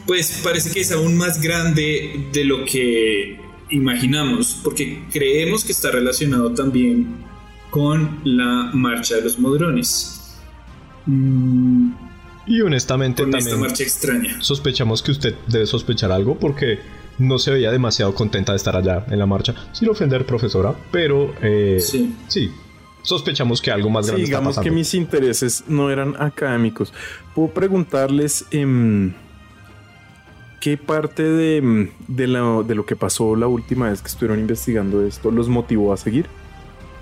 Pues parece que es aún más grande de lo que imaginamos. Porque creemos que está relacionado también con la marcha de los modrones. Mm, y honestamente con esta marcha extraña. Sospechamos que usted debe sospechar algo porque no se veía demasiado contenta de estar allá en la marcha, sin ofender profesora, pero eh, sí. sí. Sospechamos que algo más grande está pasando. que mis intereses no eran académicos. Puedo preguntarles em, qué parte de, de, lo, de lo que pasó la última vez que estuvieron investigando esto los motivó a seguir.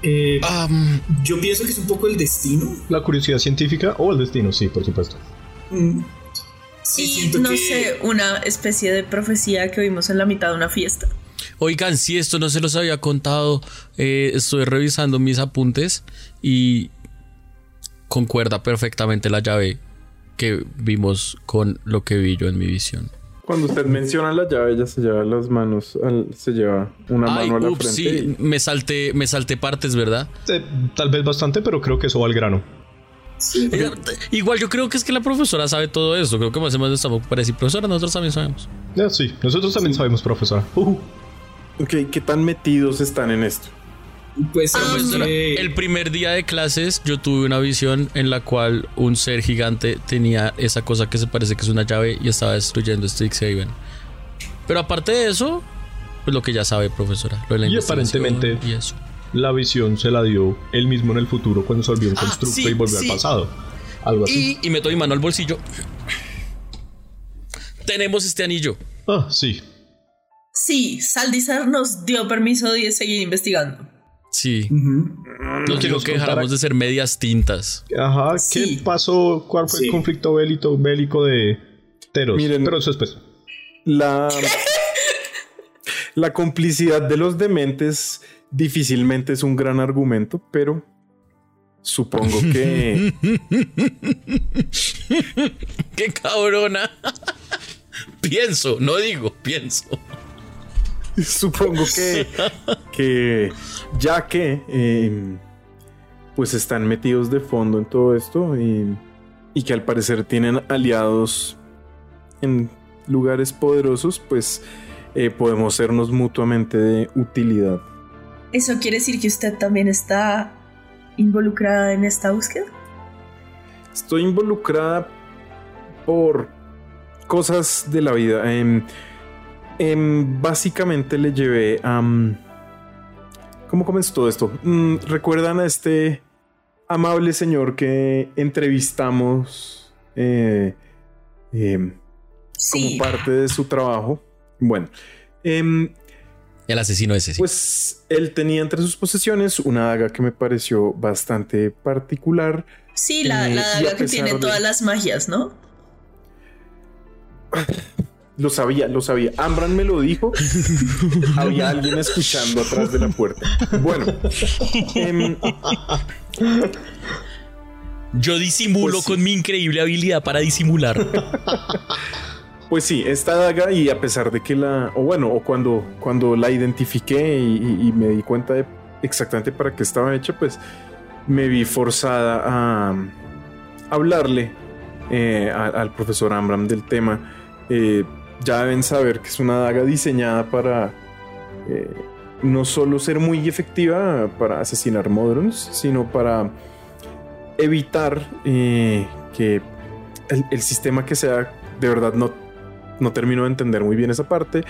Eh, yo pienso que es un poco el destino. La curiosidad científica o el destino, sí, por supuesto. Mm, Sí, y no que- sé, una especie de profecía que oímos en la mitad de una fiesta. Oigan, si esto no se los había contado, eh, estoy revisando mis apuntes y concuerda perfectamente la llave que vimos con lo que vi yo en mi visión. Cuando usted menciona la llave, ella se lleva las manos, al- se lleva una Ay, mano a la ups, frente. sí, me salté, me salté partes, ¿verdad? Eh, tal vez bastante, pero creo que eso va al grano. Sí. Igual yo creo que es que la profesora sabe todo esto. Creo que más o menos estamos para decir, profesora, nosotros también sabemos. Sí, nosotros también sabemos, profesora. Uh, y- Ok, ¿qué tan metidos están en esto? Pues Ah, Profesora, que- el primer día de clases yo tuve una visión en la cual un ser gigante tenía esa cosa que se parece que es una llave y estaba destruyendo Strixhaven. Pero aparte de eso, pues lo que ya sabe, profesora. Lo de la Y aparentemente- Y eso. la visión se la dio él mismo en el futuro cuando se volvió un Ah, constructo sí, y volvió sí. al pasado. Algo así. Y, y meto mi mano al bolsillo. Tenemos este anillo. Ah, sí. Sí, Saldizar nos dio permiso de seguir investigando. Sí. Que quiero nos que contara- dejáramos de ser medias tintas. Ajá, ¿qué Sí. pasó? ¿Cuál fue Sí. el conflicto bélico, bélico de Teros? Miren- Pero eso después. La, <laughs> la complicidad de los dementes difícilmente es un gran argumento, pero supongo <laughs> que ¡Qué cabrona! <laughs> pienso, no digo, pienso. <laughs> supongo que, que ya que eh, pues están metidos de fondo en todo esto y, y que al parecer tienen aliados en lugares poderosos, pues eh, podemos sernos mutuamente de utilidad. ¿Eso quiere decir que usted también está involucrada en esta búsqueda? Estoy involucrada por cosas de la vida. Em, em, básicamente le llevé a... ¿Cómo comenzó todo esto? Mm, ¿Recuerdan a este amable señor que entrevistamos eh, em, Sí. como parte de su trabajo? Bueno, em, El asesino ese, sí. pues él tenía entre sus posesiones una daga que me pareció bastante particular. Sí, la, Eh, daga que tiene de- todas las magias, ¿no? <laughs> Lo sabía, lo sabía. Ambran me lo dijo. <laughs> Había alguien escuchando atrás de la puerta. Bueno, em, Yo disimulo Pues con mi increíble habilidad para disimular. pues sí, esta daga y a pesar de que la, o bueno, o cuando, cuando la identifiqué y, y- y me di cuenta de exactamente para qué estaba hecha, pues me vi forzada a hablarle eh, a- al profesor Ambram del tema. Eh, ya deben saber que es una daga diseñada para eh, no solo ser muy efectiva para asesinar Modrons, sino para evitar eh, que el, el sistema que sea, de verdad no, no termino de entender muy bien esa parte,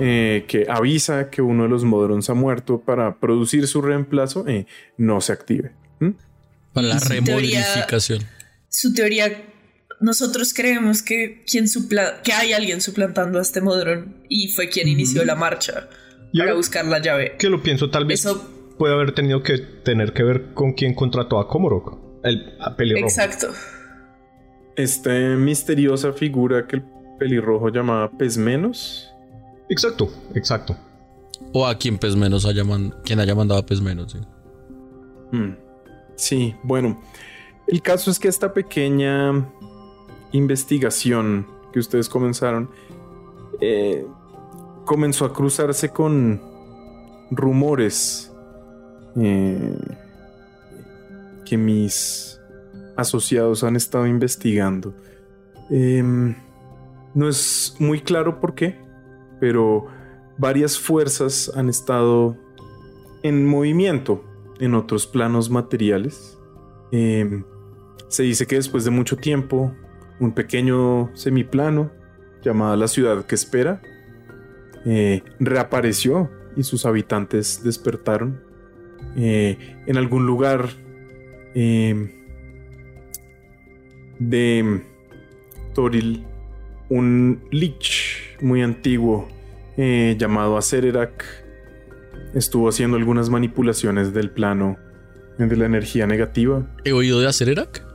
eh, que avisa que uno de los Modrons ha muerto para producir su reemplazo, eh, no se active. ¿Mm? Para la Y su teoría- remodelificación. Su teoría, nosotros creemos que, quien supla- que hay alguien suplantando a este modrón y fue quien inició la marcha para buscar la llave. que lo pienso, tal vez Eso, puede haber tenido que tener que ver con quién contrató a Komorok. El a pelirrojo. exacto. Esta misteriosa figura que el pelirrojo llamaba Pesmenos. Exacto, exacto. O a quien pez menos haya, man- quien haya mandado a pez menos. sí. Mm. Sí, bueno, el caso es que esta pequeña investigación que ustedes comenzaron eh, comenzó a cruzarse con rumores eh, que mis asociados han estado investigando. Em, no es muy claro por qué, pero varias fuerzas han estado en movimiento en otros planos materiales. Eh, se dice que después de mucho tiempo, un pequeño semiplano llamado la ciudad que espera eh, reapareció y sus habitantes despertaron eh, en algún lugar eh, de Toril, un lich muy antiguo llamado Acererak estuvo haciendo algunas manipulaciones del plano de la energía negativa. ¿He oído de Acererac?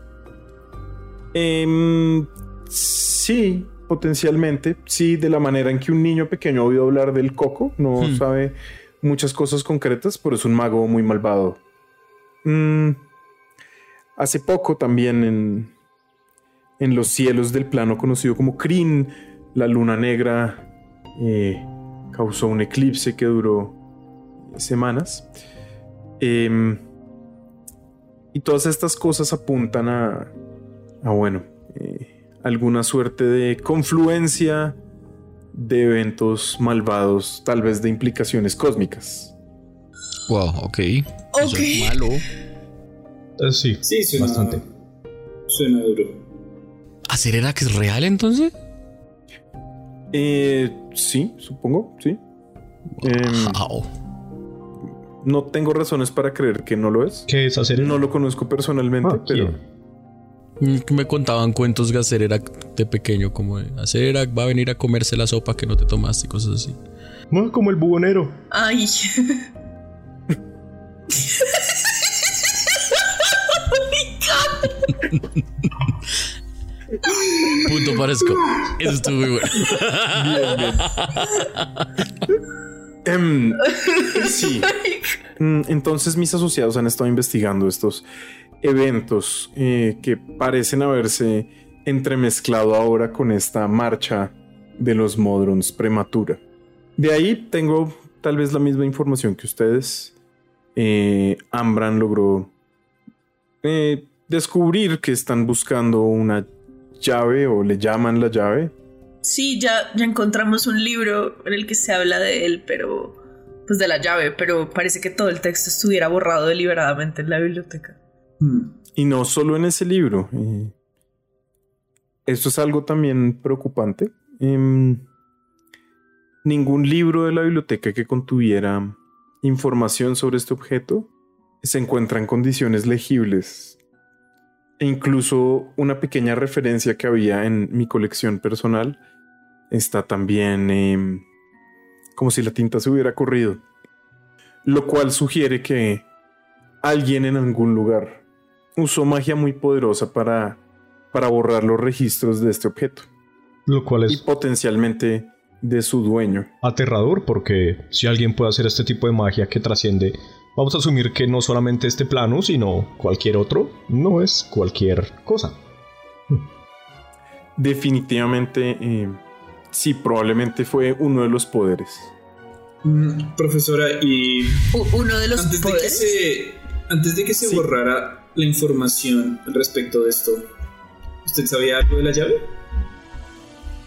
Em, sí, potencialmente. Sí, de la manera en que un niño pequeño ha oído hablar del coco. No Hmm. sabe muchas cosas concretas, pero es un mago muy malvado. Mm, hace poco también en, en los cielos del plano conocido como Kryn, la luna negra eh, causó un eclipse que duró semanas. Em, y todas estas cosas apuntan a, a bueno, eh, alguna suerte de confluencia de eventos malvados, tal vez de implicaciones cósmicas. Wow, ok. Eso Ok. es malo. Eh, sí, Sí, suena, bastante. Suena duro. ¿Acererac es real entonces? Eh, sí, supongo, sí. Em, Wow. no tengo razones para creer que no lo es. ¿Qué es hacer? No lo conozco personalmente, Ah, pero ¿quién? Me contaban cuentos de Acererac de pequeño, como de Acererac va a venir a comerse la sopa que no te tomaste cosas así. Bueno, como el bubonero. Ay. <laughs> Punto para Scott. Eso estuvo muy bueno. <laughs> Em, sí. <laughs> Mm, Entonces mis asociados han estado investigando estos eventos eh, que parecen haberse entremezclado ahora con esta marcha de los Modrons prematura. De ahí tengo tal vez la misma información que ustedes. Eh, Ambran logró eh, descubrir que están buscando una llave o le llaman la llave. Sí, ya, ya encontramos un libro en el que se habla de él, pero. Pues de la llave, pero parece que todo el texto estuviera borrado deliberadamente en la biblioteca. Hmm. Y no solo en ese libro. eh, esto es algo también preocupante. Em, ningún libro de la biblioteca que contuviera información sobre este objeto se encuentra en condiciones legibles. E incluso una pequeña referencia que había en mi colección personal está también em, como si la tinta se hubiera corrido. Lo cual sugiere que alguien en algún lugar usó magia muy poderosa para, para borrar los registros de este objeto Lo cual y es potencialmente de su dueño. aterrador porque si alguien puede hacer este tipo de magia que trasciende, vamos a asumir que no solamente este plano, sino cualquier otro, no es cualquier cosa. Definitivamente, eh, sí, probablemente fue uno de los poderes. Mm, Profesora, y uno de los antes de que poderes. se, antes de que se Sí. borrara la información respecto de esto, ¿usted sabía algo de la llave?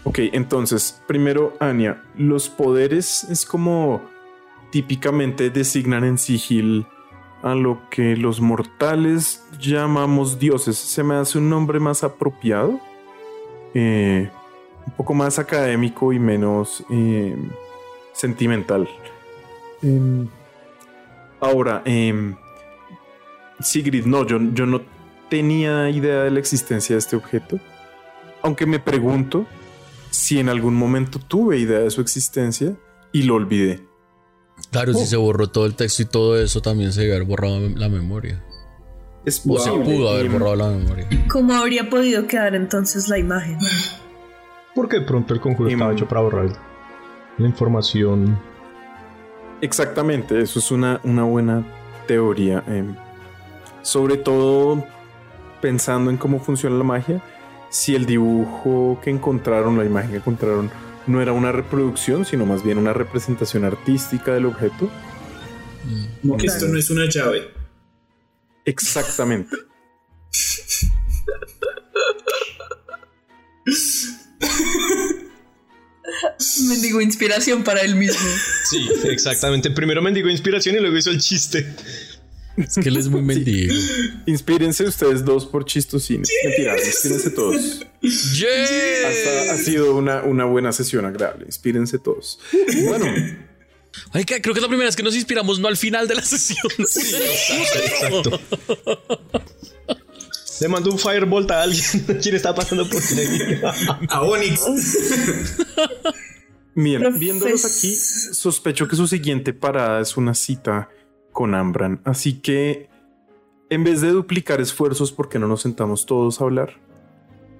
Ok, entonces, primero, Anya, los poderes es como típicamente designan en sigil a lo que los mortales llamamos dioses. Se me hace un nombre más apropiado, eh, un poco más académico y menos eh, sentimental. Em, ahora, em, Sigrid, no, yo, yo no tenía idea de la existencia de este objeto. Aunque me pregunto si en algún momento tuve idea de su existencia y lo olvidé. Claro, si se borró todo el texto y todo eso, también se debe haber borrado la memoria. Es O se pudo haber Em, borrado la memoria. ¿Cómo habría podido quedar entonces la imagen? Porque de pronto el conjuro Em. estaba hecho para borrar la información. Exactamente, eso es una, una buena teoría. em, sobre todo pensando en cómo funciona la magia. Si el dibujo que encontraron, la imagen que encontraron, no era una reproducción, sino más bien una representación artística del objeto. No, esto no es una llave. Exactamente. <laughs> Mendigo inspiración para él mismo. Sí, exactamente. Primero mendigo inspiración y luego hizo el chiste. Es que él es muy <laughs> mendigo. Inspírense ustedes dos por chistosines. Mentira, inspírense todos. ¡Yeah! Hasta ha sido una, una buena sesión agradable. Inspírense todos. Bueno, Ay, que- creo que es la primera vez que nos inspiramos, no al final de la sesión. <laughs> Exacto. Le mandó un firebolt a alguien. <laughs> ¿Quién está pasando por ahí? A Onyx. Bien, Profes- viéndolos aquí, sospecho que su siguiente parada es una cita con Ambran. Así que, en vez de duplicar esfuerzos, ¿por qué no nos sentamos todos a hablar?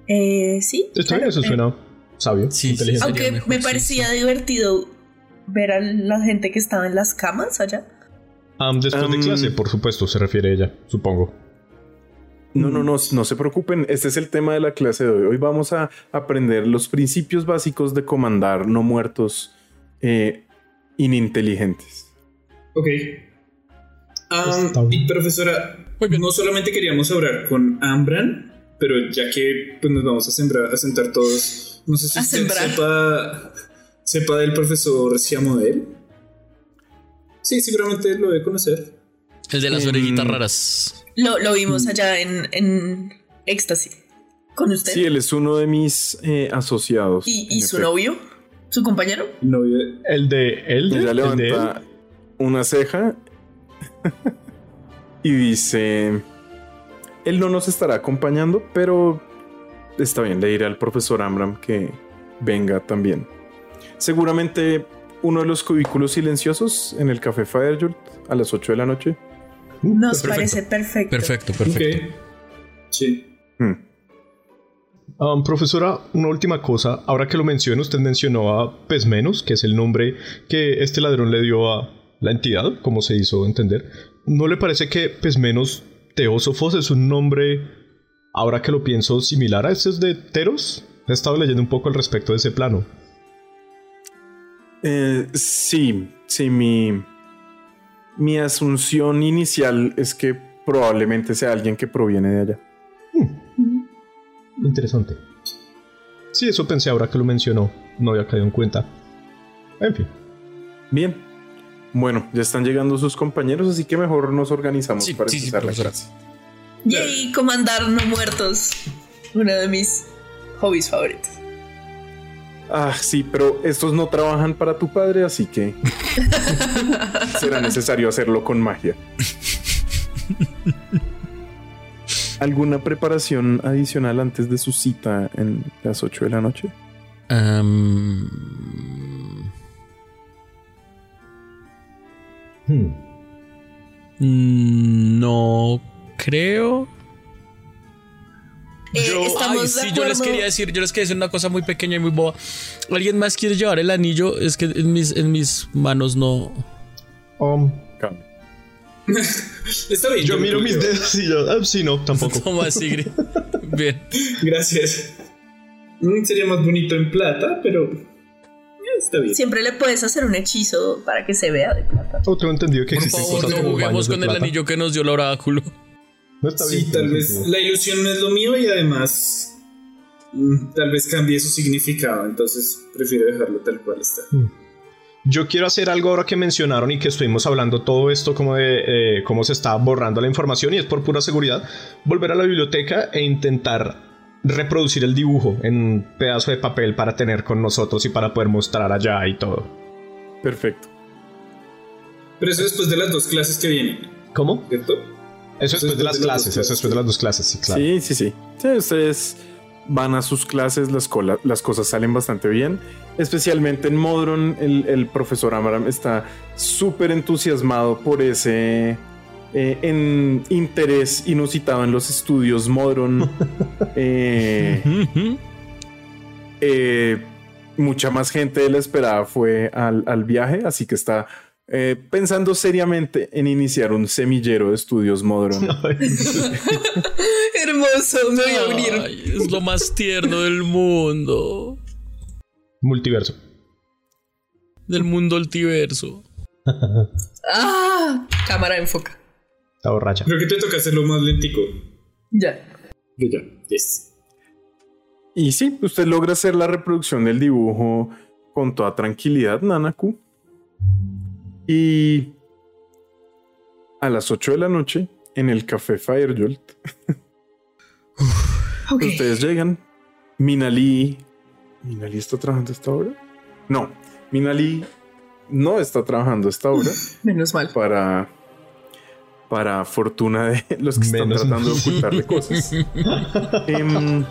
Eh, sí. Está bien, eso eh, suena sabio, Sí, inteligente. Aunque mejor, me sí, parecía divertido ver a la gente que estaba en las camas allá. Am, después de Am, clase, por supuesto, se refiere ella, supongo. No, no, no, no se preocupen. Este es el tema de la clase de hoy. Hoy vamos a aprender los principios básicos de comandar no muertos eh, ininteligentes. Ok. Bien. y profesora, Muy bien. no solamente queríamos hablar con Ambran, pero ya que pues, nos vamos a, sembrar, a sentar todos, no sé si A usted sembrar. sepa, sepa del profesor Siamodel. Sí, seguramente lo debe conocer. El de las Em, orejitas raras. Lo, lo vimos allá en, en Éxtasis. ¿Con usted? Sí, él es uno de mis eh, asociados. ¿Y, su efecto. novio? ¿Su compañero? El novio de- El de él, Ella el de él. levanta una ceja <laughs> y dice: Él no nos estará acompañando, pero está bien, le diré al profesor Amram que venga también. Seguramente uno de los cubículos silenciosos en el café Firejolt a las 8 de la noche. Nos Perfecto. parece perfecto. Perfecto, perfecto. Sí. Hmm. Um, profesora, una última cosa. Ahora que lo menciona, usted mencionó a Pesmenos, que es el nombre que este ladrón le dio a la entidad, como se hizo entender. ¿No le parece que Pesmenos Teósofos es un nombre, ahora que lo pienso, similar a estos de Teros? He estado leyendo un poco al respecto de ese plano. Eh, sí, sí, mi, mi asunción inicial es que probablemente sea alguien que proviene de allá. Interesante. Sí, eso pensé ahora que lo mencionó. No había caído en cuenta. En fin. Bien. Bueno, ya están llegando sus compañeros, así que mejor nos organizamos Sí, para sí, sí, empezar la profesora. clase. Yay, comandar no muertos. Uno de mis hobbies favoritos. Ah, sí, pero estos no trabajan para tu padre, así que <laughs> será necesario hacerlo con magia. ¿Alguna preparación adicional antes de su cita en las 8 de la noche? Am, Hmm. mm, no creo. Eh, Yo, estamos ay, de sí, yo les quería decir, yo les quería decir una cosa muy pequeña y muy boba. ¿Alguien más quiere llevar el anillo? Es que en mis, en mis manos no. Um, Calma. <laughs> Está bien. yo miro mis dedos y yo, ah, sí, no, tampoco. Toma, Sigrid. <laughs> Bien. Gracias. Mm, sería más bonito en plata, pero está bien. Siempre le puedes hacer un hechizo para que se vea de plata. Tengo entendido que Por existen favor, cosas no como juguemos con el anillo que nos dio el oráculo. No está Sí, bien, tal vez sentido. la ilusión no es lo mío y además mm, tal vez cambie su significado, entonces prefiero dejarlo tal cual está. Yo quiero hacer algo ahora que mencionaron y que estuvimos hablando todo esto como de eh, cómo se está borrando la información y es por pura seguridad. Volver a la biblioteca e intentar reproducir el dibujo en un pedazo de papel para tener con nosotros y para poder mostrar allá y todo. Perfecto. Pero eso después de las dos clases que vienen, ¿Cómo? ¿cierto? Eso después de las de las dos clases, eso después de las dos clases, sí, claro. Sí, sí, sí. Sí, ustedes van a sus clases, las, cola- las cosas salen bastante bien. Especialmente en Modron, el, el profesor Amaram está súper entusiasmado por ese eh, en interés inusitado en los estudios Modron. <laughs> Eh, eh, mucha más gente de la esperada fue al, al viaje, así que está eh, pensando seriamente en iniciar un semillero de estudios Modron. <laughs> <laughs> Hermoso, me voy a unir. Ay, es lo más tierno del mundo. Multiverso. Del mundo altiverso. Ah, cámara enfoca. Está borracha. Creo que te toca hacerlo más lentico. Ya. Yo ya, yes. Y sí, usted logra hacer la reproducción del dibujo con toda tranquilidad, Nanaku. Y a las 8 de la noche, en el café Firejolt, Ok. ustedes llegan. Minali. ¿Minali está trabajando esta hora? No, Minali no está trabajando esta hora <laughs> Menos mal. para. Para fortuna de <laughs> los que están Menos tratando de ocultarle cosas. <laughs> Em,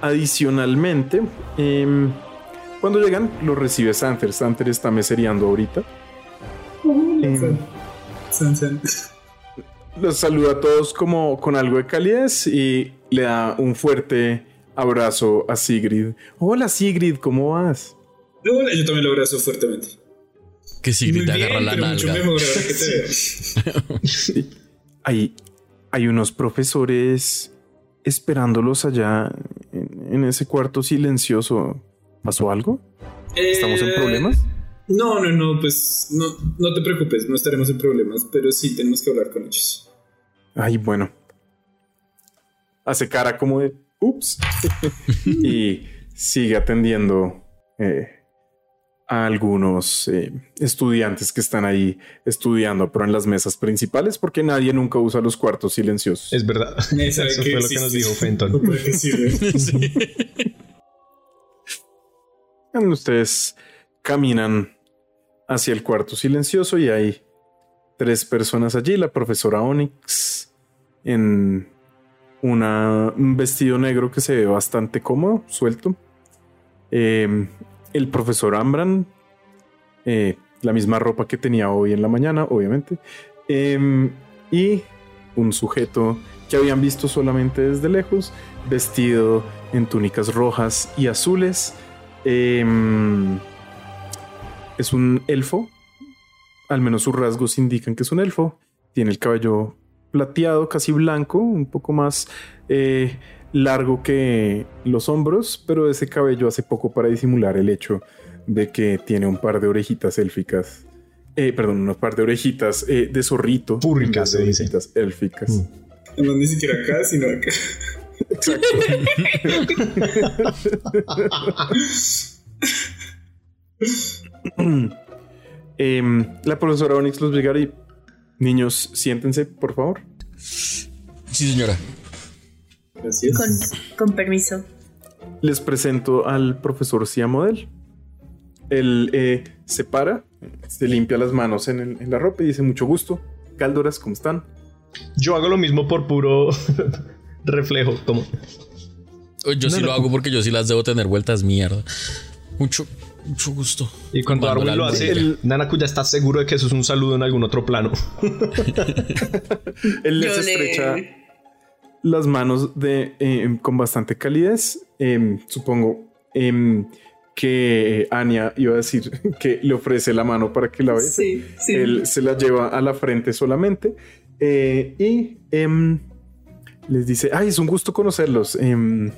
adicionalmente, em, Cuando llegan, lo recibe Santer. Santer está mesereando ahorita. Eh, los saluda a todos como con algo de calidez y le da un fuerte abrazo a Sigrid. Hola Sigrid, ¿cómo vas? Hola, yo también lo abrazo fuertemente. Que sí, Muy te agarra la nalga. Hay, hay unos profesores esperándolos allá en, en ese cuarto silencioso. ¿Pasó algo? ¿Estamos en Eh, problemas? No, no, no, pues no, no te preocupes, no estaremos en problemas, pero sí tenemos que hablar con ellos. Ay, bueno. Hace cara como de ups. <laughs> y sigue atendiendo eh, a algunos eh, estudiantes que están ahí estudiando, pero en las mesas principales, porque nadie nunca usa los cuartos silenciosos. Es verdad. <laughs> Eso fue lo que nos dijo Fenton. ¿O para qué sirve? Ustedes caminan hacia el cuarto silencioso y hay tres personas allí. La profesora Onyx en una- un vestido negro que se ve bastante cómodo, suelto. Eh, el profesor Ambran, eh, la misma ropa que tenía hoy en la mañana, obviamente. Eh, y un sujeto que habían visto solamente desde lejos, vestido en túnicas rojas y azules. Em, es un elfo. Al menos sus rasgos indican que es un elfo. Tiene el cabello plateado, casi blanco, un poco más eh, largo que los hombros, pero ese cabello hace poco para disimular el hecho de que tiene un par de orejitas élficas. Eh, perdón, unos par de orejitas eh, de zorrito. Vez de se dice. orejitas élficas. Mm. No, ni siquiera acá, sino acá. <laughs> Em, la profesora Onyx los y niños, siéntense, por favor. Sí, señora. Gracias. Con, con permiso. Les presento al profesor Siamodel. Él eh, se para, se limpia las manos en, el- en la ropa y dice mucho gusto. Caldoras, ¿cómo están? Yo hago lo mismo por puro <laughs> reflejo, como Yo sí No, lo no. hago porque yo sí las debo tener vueltas mierda. Mucho, mucho gusto. Y cuando la lo hace, el- Nanaku ya está seguro de que eso es un saludo en algún otro plano. <laughs> Él les Yo le- estrecha las manos de, eh, con bastante calidez. Em, supongo em, que Anya iba a decir <laughs> que le ofrece la mano para que la bese. Sí, sí. Él se la lleva a la frente solamente eh, y em, les dice, ay, es un gusto conocerlos. Em,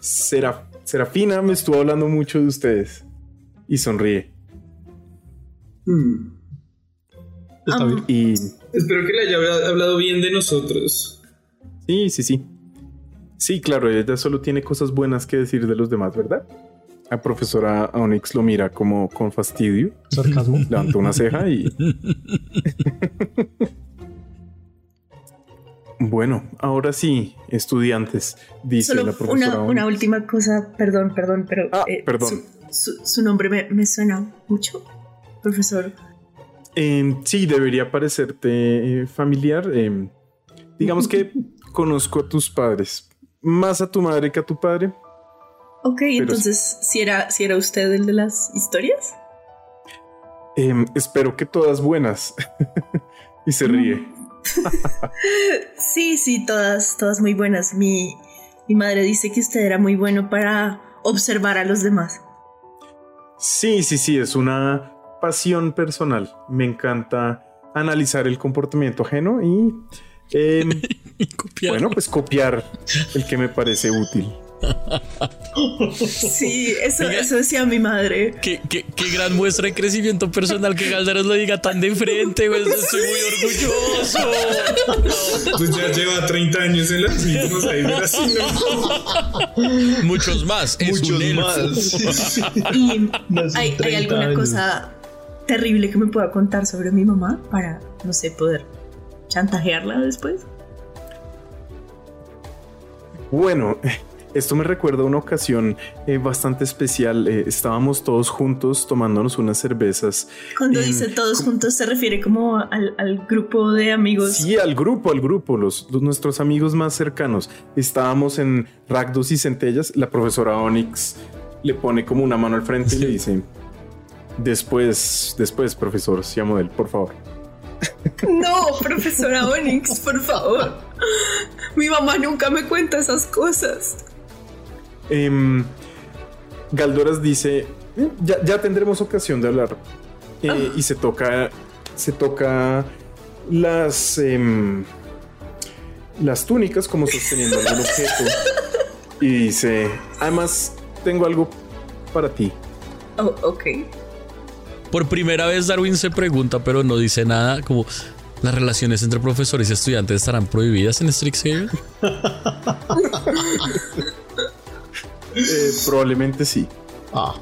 Seraf- Serafina me estuvo hablando mucho de ustedes y sonríe. Hmm. Está bien. Y Espero que le haya habla- hablado bien de nosotros. Sí, sí, sí. Sí, claro, ella solo tiene cosas buenas que decir de los demás, ¿verdad? La profesora Onyx lo mira como con fastidio, Sarcasmo. levanta una ceja y... <laughs> Bueno, ahora sí, estudiantes, dice Solo la profesora. una, Onyx. una última cosa, perdón, perdón, pero Ah, eh, perdón. Su, su- su nombre me, me suena mucho, profesor. Eh, sí, debería parecerte eh, familiar. eh, digamos que <laughs> conozco a tus padres, más a tu madre que a tu padre. Ok, entonces, ¿si era, si era usted el de las historias? Eh, espero que todas buenas. <laughs> y se ríe. <laughs> Sí, sí, todas, todas muy buenas. Mi, mi madre dice que usted era muy bueno para observar a los demás. Sí, sí, sí, es una pasión personal. Me encanta analizar el comportamiento ajeno y, <laughs> eh, Copiar. bueno, pues copiar el que me parece útil. Sí, eso, Oiga. eso decía mi madre. Qué, qué- qué gran muestra de crecimiento personal que Galdaros lo diga tan de frente, güey. Estoy muy orgulloso. <laughs> Pues ya lleva 30 años en las mismas. Ahí no. <laughs> Muchos más. Es Muchos un elfo. más. ¿Y Nací hay, hay 30 alguna años. cosa terrible que me pueda contar sobre mi mamá para, no sé, poder chantajearla después? Bueno, <laughs> esto me recuerda a una ocasión eh, bastante especial. Eh, estábamos todos juntos tomándonos unas cervezas. Cuando dice todos juntos se refiere como al, al grupo de amigos. Sí, al grupo, al grupo, los, los- nuestros amigos más cercanos. Estábamos en Ragdos y Centellas. La profesora Onyx le pone como una mano al frente y le dice: Después, después, profesor Siamodel, por favor. No, profesora Onyx, por favor. Mi mamá nunca me cuenta esas cosas. Em, Galdoras dice: ya, ya tendremos ocasión de hablar. Eh, y se toca. Se toca las. em, las túnicas como sosteniendo algún objeto. Y dice: Además, tengo algo para ti. Oh, ok. Por primera vez Darwin se pregunta, pero no dice nada, como las relaciones entre profesores y estudiantes estarán prohibidas en Strixhaven. Eh, probablemente sí. Ah,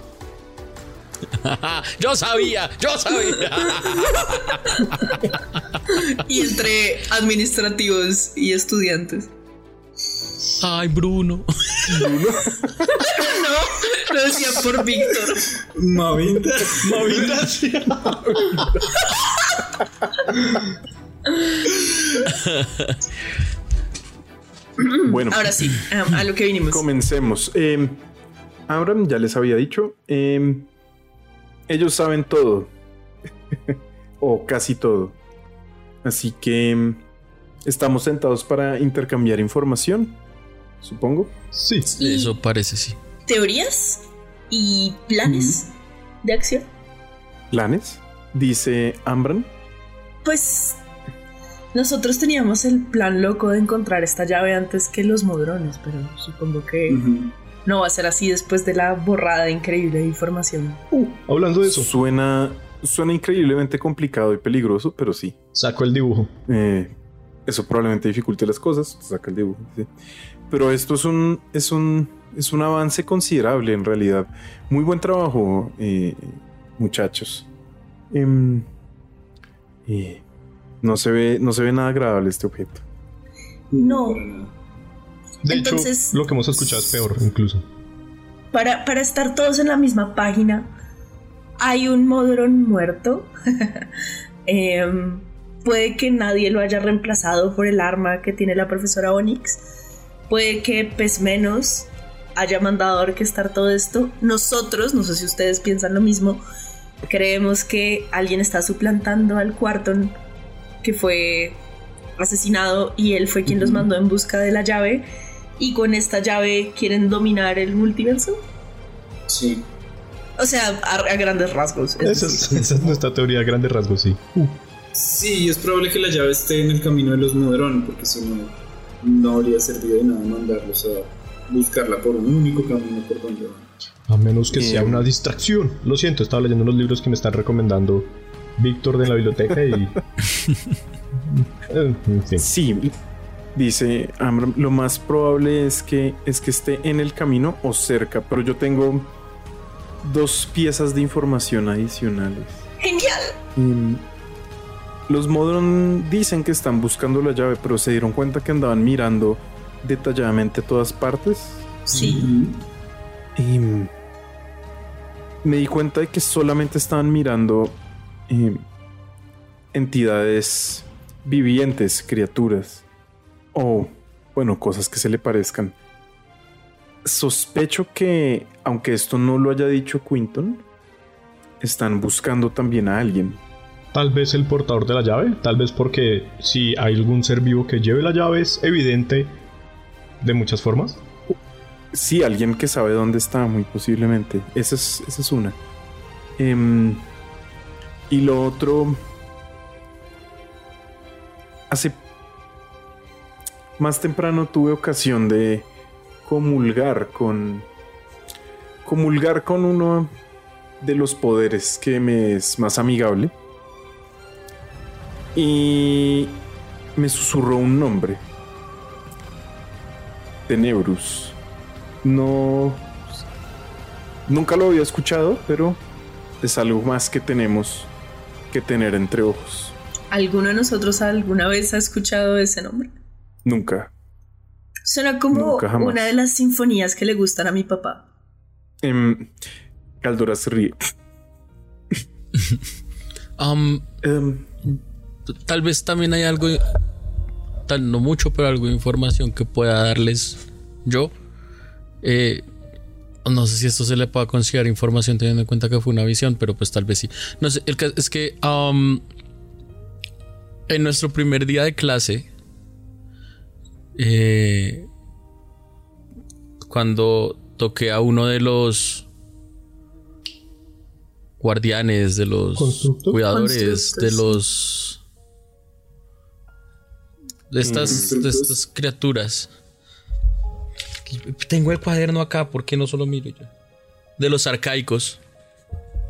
<laughs> yo sabía, yo sabía. <laughs> Y entre administrativos y estudiantes. Ay, Bruno. No, lo decía por Víctor. Mavinda. Mavinda, sí. Bueno, Ahora sí, a, a lo que vinimos. comencemos. Eh, Abraham ya les había dicho. eh, ellos saben todo. <laughs> o casi todo. Así que mm, estamos sentados para intercambiar información. Supongo. Sí. Y Eso parece, sí. teorías y planes de acción. ¿Planes? Dice Ambran. Pues nosotros teníamos el plan loco de encontrar esta llave antes que los modrones, pero supongo que no va a ser así después de la borrada increíble de información. Hablando de eso, Suena, suena increíblemente complicado y peligroso, pero sí. saco el dibujo. Eh, eso probablemente dificulte las cosas. Saca el dibujo. sí. Pero esto es un, es un, es un avance considerable en realidad. Muy buen trabajo, eh, muchachos. Em, eh, no se ve, no se ve nada agradable este objeto. No. De Entonces- hecho, lo que hemos escuchado es peor, incluso. Para, para estar todos en la misma página, hay un modrón muerto. <laughs> Em, puede que nadie lo haya reemplazado por el arma que tiene la profesora Onyx. Puede que Pez Menos haya mandado a orquestar todo esto. Nosotros, no sé si ustedes piensan lo mismo, creemos que alguien está suplantando al Quarton que fue asesinado y él fue quien los mandó en busca de la llave. Y con esta llave quieren dominar el multiverso. Sí. O sea, a, a grandes rasgos. es Esa es, esa es nuestra teoría a grandes rasgos, sí. Sí, es probable que la llave esté en el camino de los Modrón, porque si no, no habría servido de nada mandarlos a buscarla por un único camino por donde van. A menos que sea una distracción. Lo siento, estaba leyendo unos libros que me están recomendando Víctor de la biblioteca y. <laughs> Eh, en fin. Sí, dice Amram, lo más probable es que, es que esté en el camino o cerca, pero yo tengo dos piezas de información adicionales. Genial. Em, los Modron dicen que están buscando la llave, pero se dieron cuenta que andaban mirando detalladamente todas partes. Sí. Y me di cuenta de que solamente estaban mirando em, entidades vivientes, criaturas. O, bueno, cosas que se le parezcan. Sospecho que, aunque esto no lo haya dicho Quinton, están buscando también a alguien. Tal vez el portador de la llave, tal vez porque si hay algún ser vivo que lleve la llave es evidente de muchas formas. Sí, alguien que sabe dónde está, muy posiblemente. Esa es, esa es una. Em, y lo otro. Hace. Más temprano tuve ocasión de comulgar con. Comulgar con uno de los poderes que me es más amigable. Y. Me susurró un nombre. Tenebrus. No. Nunca lo había escuchado, pero es algo más que tenemos que tener entre ojos. ¿Alguno de nosotros alguna vez ha escuchado ese nombre? Nunca. Suena como Nunca, una de las sinfonías que le gustan a mi papá. Em, Caldora se ríe. T- <laughs> tal vez también hay algo, tal no mucho, pero algo de información que pueda darles yo. Eh, No sé si esto se le pueda considerar información teniendo en cuenta que fue una visión, pero pues tal vez sí. No sé, el es que um, en nuestro primer día de clase, eh, cuando toqué a uno de los guardianes, de los cuidadores, de los de estas, de estas criaturas. Tengo el cuaderno acá, ¿por qué no solo miro yo? De los arcaicos.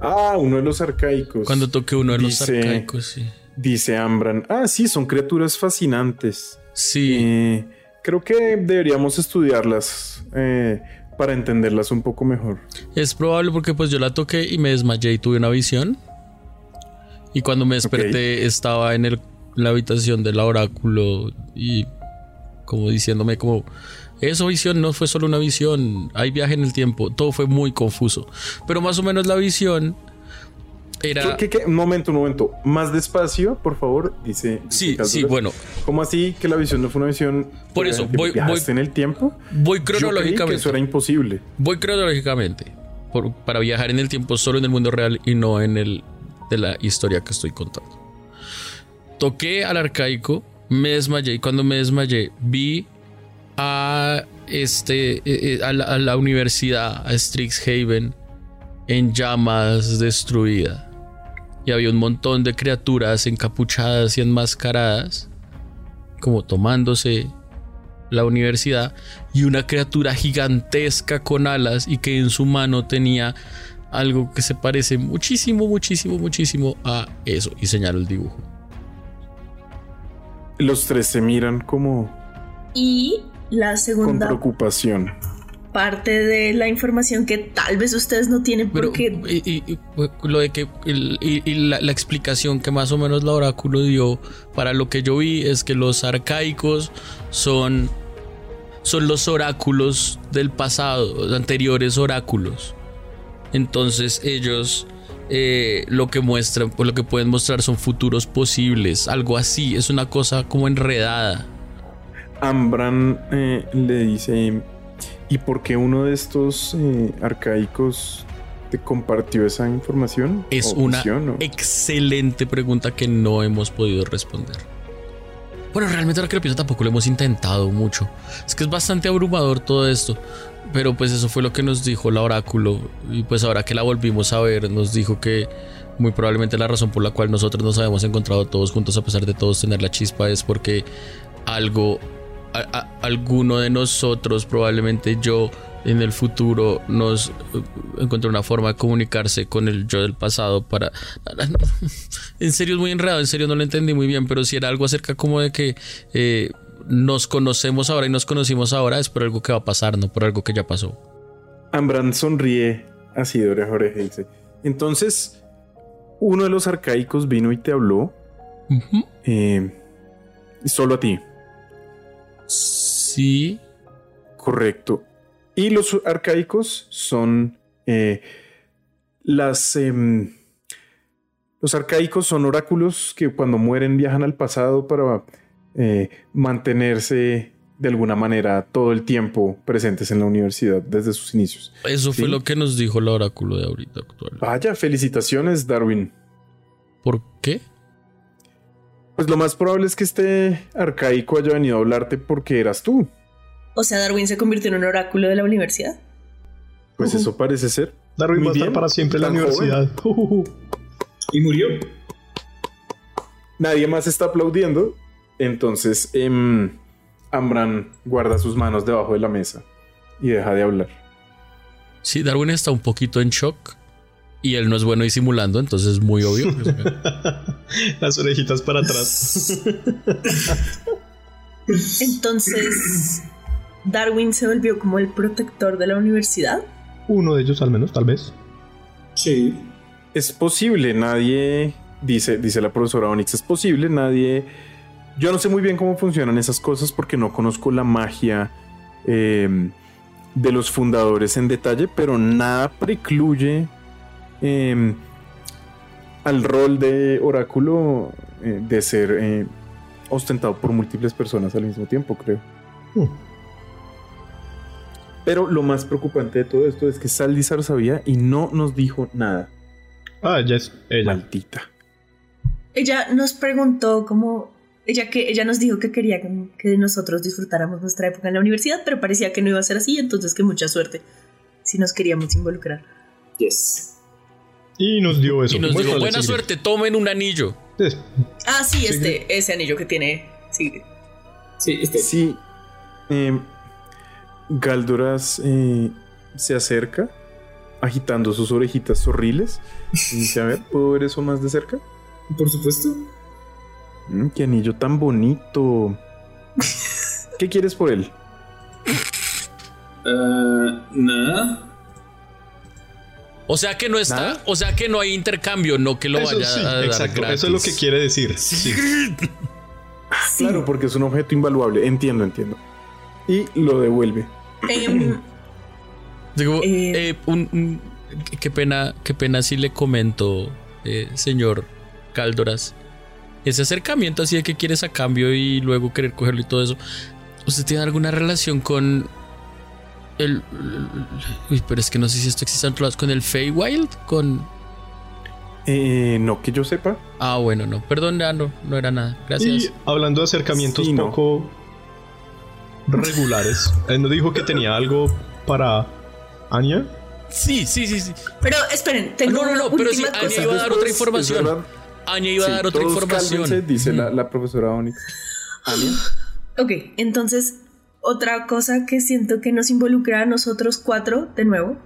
Ah, uno de los arcaicos. Cuando toqué uno de los arcaicos, sí. Dice Ambran. Ah, sí, son criaturas fascinantes. Sí. Eh, creo que deberíamos estudiarlas eh, para entenderlas un poco mejor. Es probable porque pues yo la toqué y me desmayé y tuve una visión. Y cuando me desperté estaba en el la habitación del oráculo y como diciéndome como esa visión no fue solo una visión, hay viaje en el tiempo, todo fue muy confuso. Pero más o menos la visión era... ¿Qué, Un momento, un momento. Más despacio, por favor, dice... Sí, sí, bueno. ¿Cómo así que la visión no fue una visión... Por eso, voy, voy... en el tiempo? Voy cronológicamente. eso era imposible. Voy cronológicamente. para viajar en el tiempo solo en el mundo real y no en el de la historia que estoy contando toqué al arcaico, me desmayé y cuando me desmayé vi a este eh, eh, a la, universidad a Strixhaven en llamas destruida y había un montón de criaturas encapuchadas y enmascaradas como tomándose la universidad y una criatura gigantesca con alas y que en su mano tenía algo que se parece muchísimo, muchísimo, muchísimo a eso y señaló el dibujo. Los tres se miran como... Y la segunda... Con preocupación. Parte de la información que tal vez ustedes no tienen porque... Y, lo de que... y, la, explicación que más o menos la oráculo dio para lo que yo vi es que los arcaicos son... Son los oráculos del pasado, los anteriores oráculos. Entonces ellos eh, lo que muestran, pues lo que pueden mostrar son futuros posibles, algo así, es una cosa como enredada. Ambran eh, le dice, ¿y por qué uno de estos eh, arcaicos te compartió esa información? Es una excelente pregunta que no hemos podido responder. Bueno, realmente lo pienso tampoco lo hemos intentado mucho. Es que es bastante abrumador todo esto. Pero pues eso fue lo que nos dijo la oráculo y pues ahora que la volvimos a ver nos dijo que muy probablemente la razón por la cual nosotros nos habíamos encontrado todos juntos a pesar de todos tener la chispa es porque algo, alguno de nosotros, probablemente yo en el futuro nos eh, encontró una forma de comunicarse con el yo del pasado para... <laughs> En serio es muy enredado, en serio no lo entendí muy bien, pero si era algo acerca como de que... Eh, nos conocemos ahora y nos conocimos ahora es por algo que va a pasar, no por algo que ya pasó. Ambran sonríe así de oreja a oreja y dice: Entonces, uno de los arcaicos vino y te habló. Eh, solo a ti. Sí. Correcto. Y los arcaicos son eh, las. Em, los arcaicos son oráculos que cuando mueren viajan al pasado para eh, mantenerse de alguna manera todo el tiempo presentes en la universidad desde sus inicios. Eso fue lo que nos dijo el oráculo de ahorita actual. Vaya, felicitaciones, Darwin. ¿Por qué? Pues lo más probable es que este arcaico haya venido a hablarte porque eras tú. O sea, Darwin se convirtió en un oráculo de la universidad. Pues eso parece ser. Darwin va a estar para siempre en la universidad. y murió. Nadie más está aplaudiendo. Entonces, em, Ambran guarda sus manos debajo de la mesa y deja de hablar. Sí, Darwin está un poquito en shock y él no es bueno disimulando, entonces es muy obvio. <laughs> Las orejitas para atrás. <laughs> entonces, Darwin se volvió como el protector de la universidad. Uno de ellos al menos, tal vez. Sí. Es posible, nadie, dice, dice la profesora Onyx, es posible, nadie yo no sé muy bien cómo funcionan esas cosas porque no conozco la magia em, de los fundadores en detalle, pero nada precluye em, al rol de oráculo eh, de ser eh, ostentado por múltiples personas al mismo tiempo, creo. Hmm. Pero lo más preocupante de todo esto es que Saldizar sabía y no nos dijo nada. Ah, ya es ella. Maldita. Ella nos preguntó cómo. Ella, que, ella nos dijo que quería que, que nosotros disfrutáramos nuestra época en la universidad, pero parecía que no iba a ser así, entonces que mucha suerte si nos queríamos involucrar. Yes. Y nos dio eso. Y nos dijo, buena Sigrid. suerte, tomen un anillo. Es- Ah, sí, este, ese anillo que tiene. Sí. Sí, este. Sí. eh, Galdoras eh, se acerca agitando sus orejitas horribles. Y dice, a ver, ¿puedo ver eso más de cerca? Por supuesto. Mm, qué anillo tan bonito. ¿Qué quieres por él? Ah, nada. O sea que no está, ¿Nada? o sea que no hay intercambio, no que lo Eso vaya sí, a dar exacto. gratis. Eso es lo que quiere decir. Sí. Sí. Claro, porque es un objeto invaluable. Entiendo, entiendo. Y lo devuelve. Em, Digo, Eh. eh, un- un- qué pena, qué pena si le comento, eh, señor Caldoras. Ese acercamiento así de que quieres a cambio y luego querer cogerlo y todo eso. ¿Usted tiene alguna relación con el, uy, pero es que no sé si esto existe en otros lados, con el Feywild, con Eh, no que yo sepa. Ah, bueno, no. Perdón, ya no, no era nada. Gracias. Y hablando de acercamientos Sí, no. Regulares, él nos dijo que tenía algo para Anya. Sí, sí, sí, sí. pero esperen, tengo No, no, no, una pero sí, Anya cosa. iba a dar otra información. verdad. Anya iba Sí, a dar otra todos información. cálmense, dice la, la profesora Onyx. Anya. Ok, entonces, otra cosa que siento que nos involucra a nosotros cuatro, de nuevo.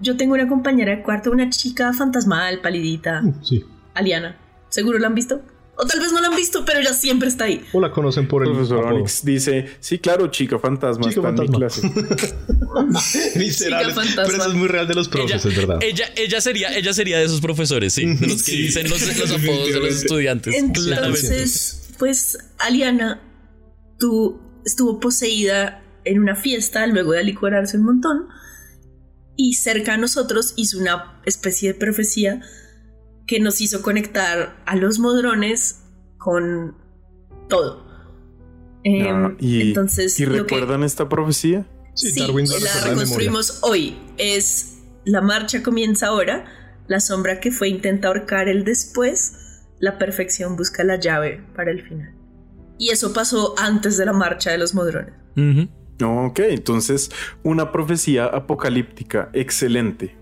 Yo tengo una compañera de cuarto, una chica fantasmal, palidita, Sí. Aliana. ¿Seguro la han visto? O tal vez no la han visto, pero ella siempre está ahí. O la conocen por el Profesor. Onyx dice, sí, claro, chica fantasma, Chica está en mi fantasma. clase. <laughs> Miserable. Chica fantasma. Pero eso es muy real de los profes, es verdad. Ella, ella sería, ella sería de esos profesores, sí, de los que Sí. dicen los, los apodos de los estudiantes. Entonces, pues Aliana tú, estuvo poseída en una fiesta luego de alicorarse un montón y cerca a nosotros hizo una especie de profecía que nos hizo conectar a los modrones con todo. Em, Ah, y, entonces, ¿y que- recuerdan esta profecía? Sí, Sí, Darwin la reconstruimos hoy. Es la marcha comienza ahora. La sombra que fue intenta ahorcar el después. La perfección busca la llave para el final. Y eso pasó antes de la marcha de los modrones. Ujú. Ok, entonces una profecía apocalíptica excelente.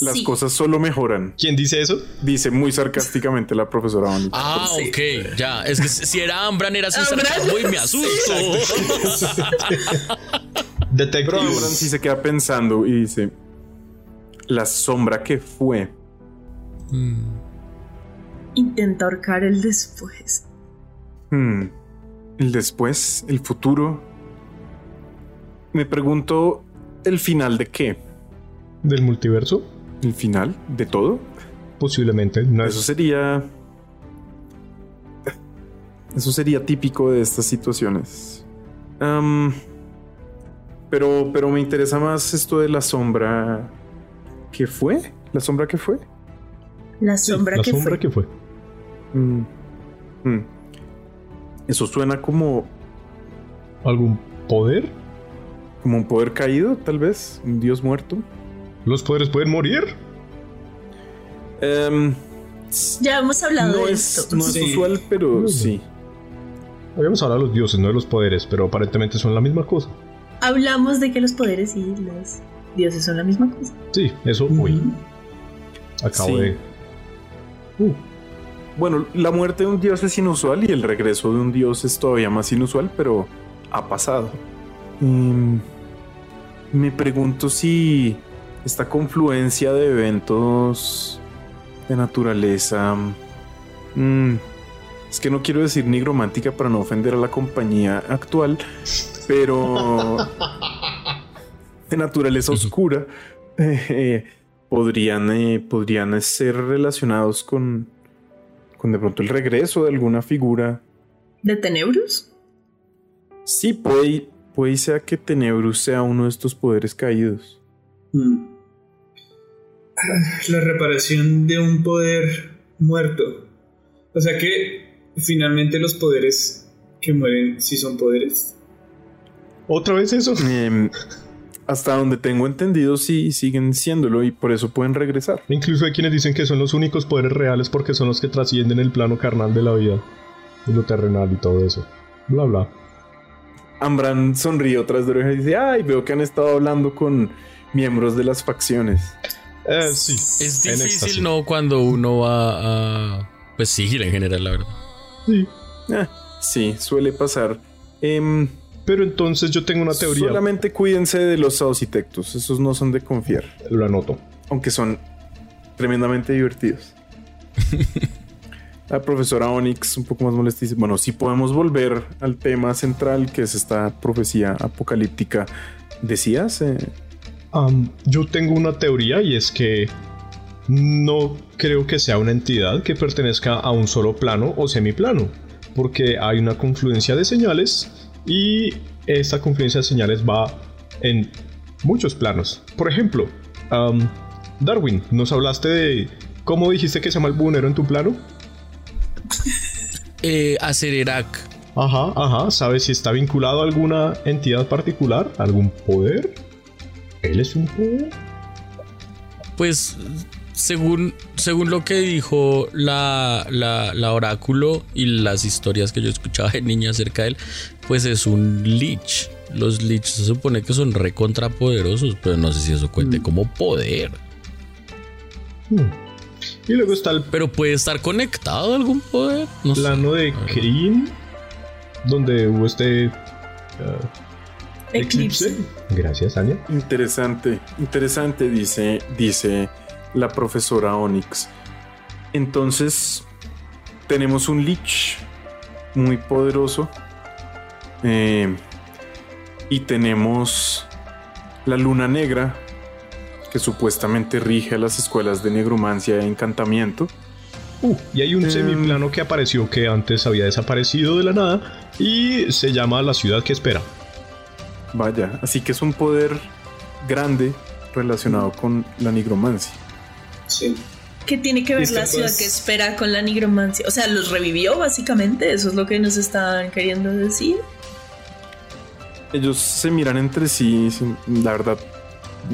Las Sí. cosas solo mejoran, ¿Quién dice eso? dice muy sarcásticamente la profesora Onyx. Ah, Sí. ok, ya. Es que si era Ambran era sin Ambran. sarcasmo y me asusto. <laughs> Detective. Pero Ambran sí se queda pensando y dice, la sombra que fue. Mm. Intenta ahorcar el después. Hmm, El después, el futuro. Me pregunto, ¿el final de qué? Del multiverso. ¿El final de todo? Posiblemente. No Eso es sería. Eso sería típico de estas situaciones. Pero, pero me interesa más esto de la sombra. ¿Qué fue? ¿La sombra que fue? La Sí, sombra la que sombra fue. que fue. Mm. Mm. Eso suena como, ¿Algún poder? como un poder caído, tal vez. Un dios muerto. ¿Los poderes pueden morir? Em, Ya hemos hablado no de es, esto. no es Sí. usual, pero Mm. sí. Habíamos hablado de los dioses, no de los poderes, pero aparentemente son la misma cosa. Hablamos de que los poderes y los dioses son la misma cosa. Sí, eso hoy. Acabo Sí. de. Uh, Bueno, la muerte de un dios es inusual y el regreso de un dios es todavía más inusual, pero ha pasado. Mm, me pregunto si esta confluencia de eventos de naturaleza... mm, es que no quiero decir nigromántica para no ofender a la compañía actual, pero <laughs> de naturaleza oscura eh, eh, podrían, eh, podrían ser relacionados con, con de pronto el regreso de alguna figura. ¿De Tenebrus? Sí, puede, puede ser que Tenebrus sea uno de estos poderes caídos. Mm. <sighs> La reparación de un poder muerto. O sea que finalmente los poderes que mueren sí son poderes. ¿Otra vez eso? <laughs> Em, hasta donde tengo entendido, sí siguen siéndolo y por eso pueden regresar. Incluso hay quienes dicen que son los únicos poderes reales porque son los que trascienden el plano carnal de la vida y lo terrenal y todo eso. Bla, bla. Ambran sonríe otras de oreja y dice, ay, veo que han estado hablando con miembros de las facciones. Eh, sí. Es difícil, ¿no? Cuando uno va a... Pues sí, en general, la verdad. Sí. Eh, sí, suele pasar. Em, Pero entonces yo tengo una teoría. solamente cuídense de los saucitectos, esos no son de confiar, Lo anoto. aunque son tremendamente divertidos. La profesora Onyx, un poco más molesta, dice, bueno, si podemos volver al tema central, que es esta profecía apocalíptica, decías, Eh, Yo tengo una teoría y es que no creo que sea una entidad que pertenezca a un solo plano o semiplano, porque hay una confluencia de señales y esta confluencia de señales va en muchos planos. Por ejemplo, Darwin, nos hablaste de cómo dijiste que se llama el buhonero en tu plano. <laughs> Eh, Acererac. Ajá, ajá. ¿Sabes si está vinculado a alguna entidad particular? ¿Algún poder? ¿Él es un poder? Pues según, según lo que dijo la, la, la oráculo y las historias que yo escuchaba de niña acerca de él, pues es un lich. Los lich se supone que son recontrapoderosos, pero no sé si eso cuente como poder. Hmm. Y luego está el Pero puede estar conectado a algún poder. No sé. plano de Kryn, donde hubo este uh, Eclipse. Gracias, Anya. Interesante, interesante, dice, dice la profesora Onyx. Entonces, tenemos un Lich muy poderoso. eh, y tenemos la luna negra, que supuestamente rige a las escuelas de negromancia e encantamiento. Uh, y hay un Em. semiplano que apareció que antes había desaparecido de la nada y se llama La Ciudad que Espera. Vaya, así que es un poder grande relacionado con la nigromancia. Sí. ¿Qué tiene que ver la ciudad pues. que espera con la nigromancia? O sea, los revivió básicamente, eso es lo que nos están queriendo decir. Ellos se miran entre sí, la verdad,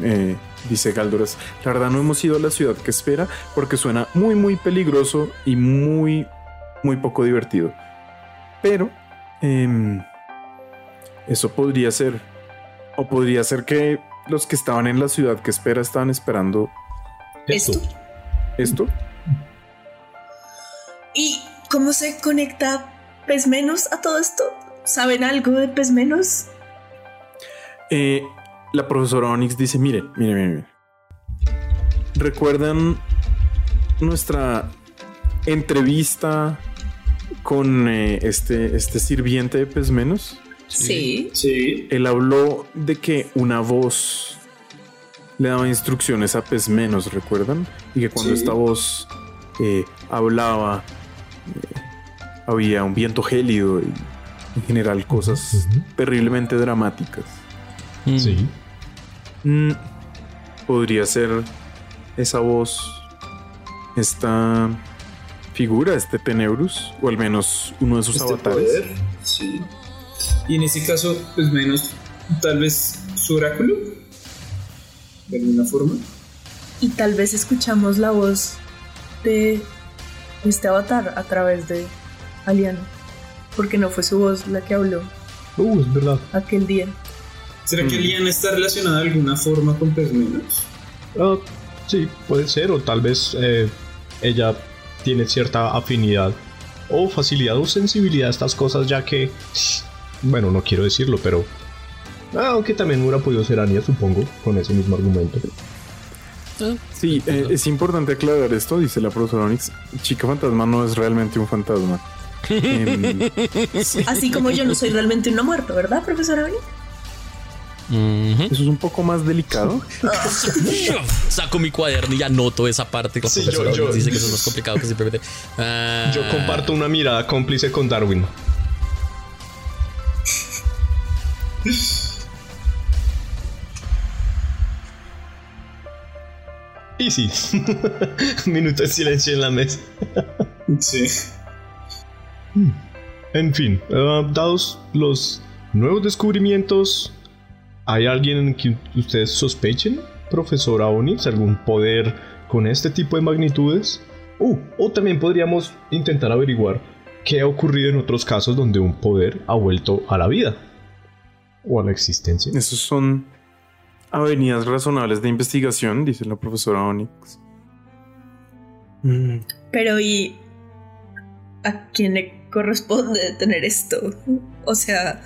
eh, dice Galdoras, la verdad no hemos ido a la ciudad que espera porque suena muy muy peligroso y muy muy poco divertido. Pero em, eso podría ser, o podría ser que los que estaban en la ciudad que espera estaban esperando Esto. esto. ¿Y cómo se conecta Pez Menos a todo esto? ¿Saben algo de Pez Menos? Eh, la profesora Onyx dice, miren, miren, miren, miren. ¿Recuerdan nuestra entrevista con eh, este, este sirviente de Pez Menos? Sí. Sí. Él habló de que una voz le daba instrucciones a Pez Menos, ¿recuerdan? Y que cuando Sí. esta voz eh, hablaba, eh, había un viento gélido y en general cosas terriblemente dramáticas. Mm. Sí. Mm, podría ser esa voz, esta figura, este Tenebrus, o al menos uno de sus Este avatares. poder, Sí. Y en ese caso, pues menos, tal vez su oráculo. De alguna forma. Y tal vez escuchamos la voz de este avatar a través de Aliano. Porque no fue su voz la que habló Uh, es verdad. aquel día. ¿Será que Mm. Liana está relacionada de alguna forma con Pesmenos? Ah, sí, puede ser, o tal vez eh, ella tiene cierta afinidad o facilidad o sensibilidad a estas cosas, ya que, bueno, no quiero decirlo, pero. ah, aunque también hubiera podido ser Anya, supongo, con ese mismo argumento. Ah, Sí, eh, es importante aclarar esto, dice la profesora Onyx. Chica fantasma no es realmente un fantasma. <laughs> Em, Así como yo no soy realmente una muerta, ¿verdad, profesora Oni? Ujú. eso es un poco más delicado. Saco mi cuaderno y anoto esa parte. la Sí, yo- yo- dice que eso es más complicado que simplemente. Ah. Yo comparto una mirada cómplice con Darwin. Y sí, <laughs> minuto de silencio en la mesa. Sí. En fin, dados los nuevos descubrimientos, ¿Hay alguien en quien ustedes sospechen, profesora Onyx? ¿Algún poder con este tipo de magnitudes? Uh, o también podríamos intentar averiguar qué ha ocurrido en otros casos donde un poder ha vuelto a la vida o a la existencia. Esos son avenidas razonables de investigación, dice la profesora Onyx. Mm. Pero ¿y a quién le corresponde tener esto? O sea,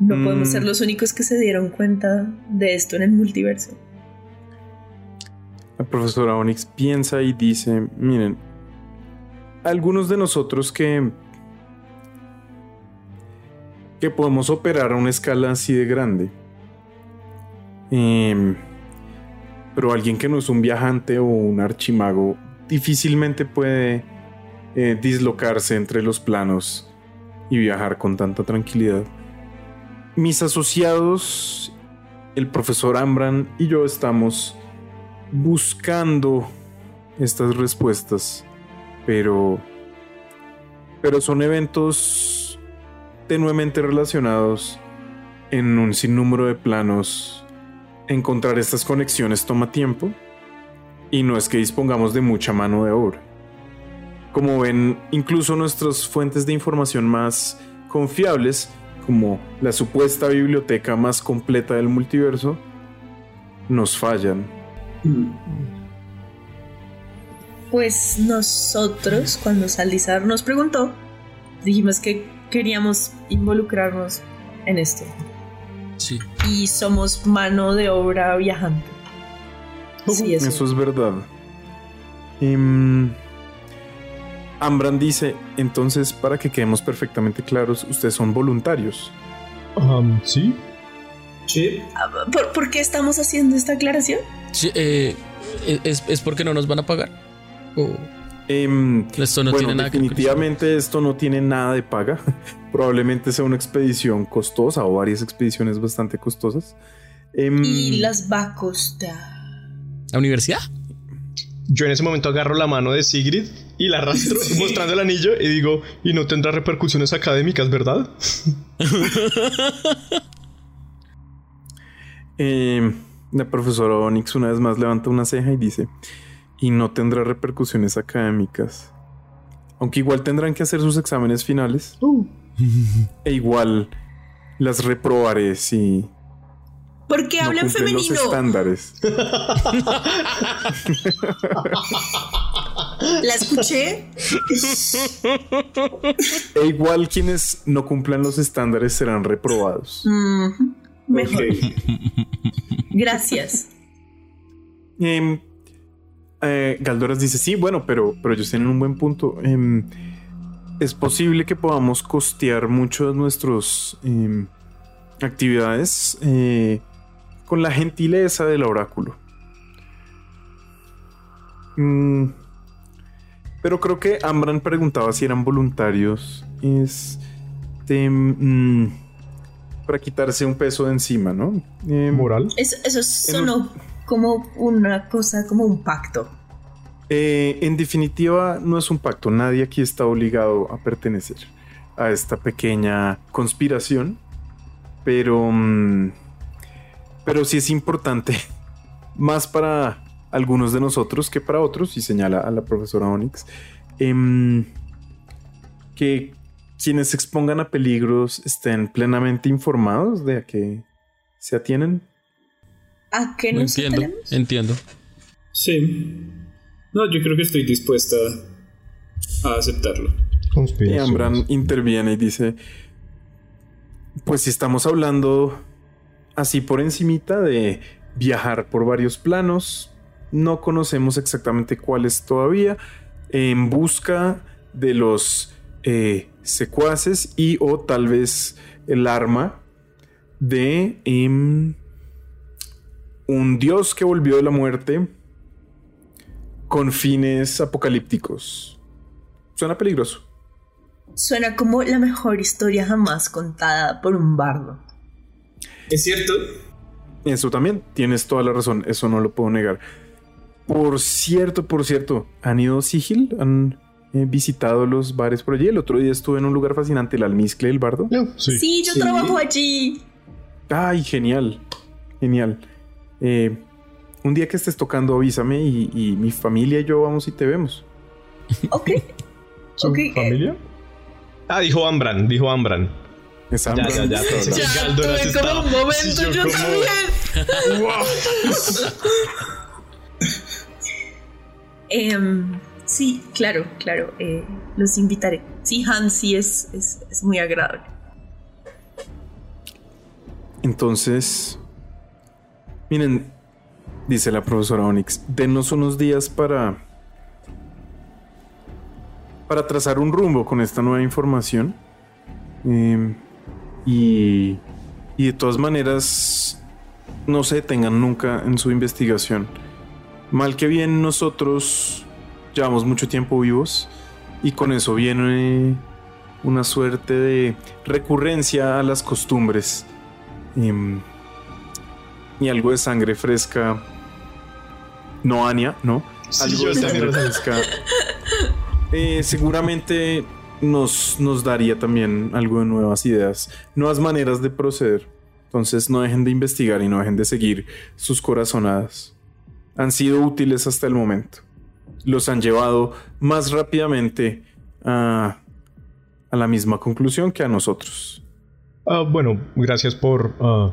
no podemos ser mm. los únicos que se dieron cuenta de esto en el multiverso. La profesora Onyx piensa y dice, miren, algunos de nosotros que que podemos operar a una escala así de grande. Em, pero alguien que no es un viajante o un archimago difícilmente puede eh, dislocarse entre los planos y viajar con tanta tranquilidad. Mis asociados, el profesor Ambran y yo estamos buscando estas respuestas, pero pero son eventos tenuemente relacionados en un sinnúmero de planos. Encontrar estas conexiones toma tiempo y no es que dispongamos de mucha mano de obra. Como ven, incluso nuestras fuentes de información más confiables, como la supuesta biblioteca más completa del multiverso, nos fallan. Pues nosotros, cuando Saldizar nos preguntó, dijimos que queríamos involucrarnos en esto. Sí. Y somos mano de obra viajante. Sí, eso. eso. es verdad. Em, Ambran dice, entonces, para que quedemos perfectamente claros, ustedes son voluntarios. Um, sí. Sí. Ah, ¿Por, qué estamos haciendo esta aclaración? Sí, eh, es, es, porque no nos van a pagar. Em, esto no tiene nada definitivamente esto no tiene nada de paga. <laughs> Probablemente sea una expedición costosa o varias expediciones bastante costosas. Em, y las va a costar. ¿La universidad? Yo en ese momento agarro la mano de Sigrid y la arrastro mostrando el anillo y digo, y no tendrá repercusiones académicas, ¿verdad? <laughs> eh, la profesora Onyx una vez más levanta una ceja y dice, y no tendrá repercusiones académicas. Aunque igual tendrán que hacer sus exámenes finales. Uh. e igual las reprobaré si... Porque no hablan femenino. Los estándares. La escuché. e igual quienes no cumplan los estándares serán reprobados. Mejor. Gracias. Eh, eh, Galdoras dice, sí, bueno, pero, pero ellos tienen un buen punto. Em, es posible que podamos costear mucho de nuestras em, actividades eh, con la gentileza del oráculo. Mm, pero creo que Ambran preguntaba si eran voluntarios. Es mm, para quitarse un peso de encima, ¿no? Em, Moral. Eso, eso sonó como una cosa, como un pacto. Eh, en definitiva, no es un pacto. Nadie aquí está obligado a pertenecer a esta pequeña conspiración. Pero. Mm, pero sí es importante. <laughs> Más para algunos de nosotros que para otros. Y señala a la profesora Onyx. Em, que quienes se expongan a peligros estén plenamente informados de a qué se atienen. ¿A qué nos entiendo, entiendo. Sí. No, yo creo que estoy dispuesta a aceptarlo. Y Ambran interviene y dice, pues si estamos hablando así por encimita de viajar por varios planos, no conocemos exactamente cuáles todavía, en busca de los eh, secuaces y o tal vez el arma de em, un dios que volvió de la muerte con fines apocalípticos. Suena peligroso. Suena como la mejor historia jamás contada por un bardo. ¿Es cierto? Eso también, tienes toda la razón, eso no lo puedo negar. Por cierto, por cierto, ¿han ido a Sigil? ¿Han eh, visitado los bares por allí? El otro día estuve en un lugar fascinante, el Almizcle del Bardo. sí. yo trabajo allí. Ay, genial. Genial. Eh, un día que estés tocando, avísame y, y mi familia y yo vamos y te vemos. <laughs> Ok. ¿Su eh. familia? Ah, dijo Ambran, dijo Ambran. Es Ya, Ambran. ya, ya. Todo. Sí, <laughs> Ya tuve como un momento, Sí, yo yo, como- también. <laughs> Em, sí, claro, claro. eh, los invitaré. Sí, Hans sí es, es, es muy agradable. Entonces, miren, dice la profesora Onyx, denos unos días para para trazar un rumbo con esta nueva información. Em, y, y de todas maneras, no se detengan nunca en su investigación. Mal que bien, nosotros llevamos mucho tiempo vivos y con eso viene una suerte de recurrencia a las costumbres em, y algo de sangre fresca. No Ania, ¿no? Sí, algo de sangre fresca. eh, seguramente nos, nos daría también algo de nuevas ideas, nuevas maneras de proceder. Entonces no dejen de investigar y no dejen de seguir sus corazonadas. Han sido útiles hasta el momento. Los han llevado más rápidamente a, a la misma conclusión que a nosotros. Ah, bueno, gracias por ah,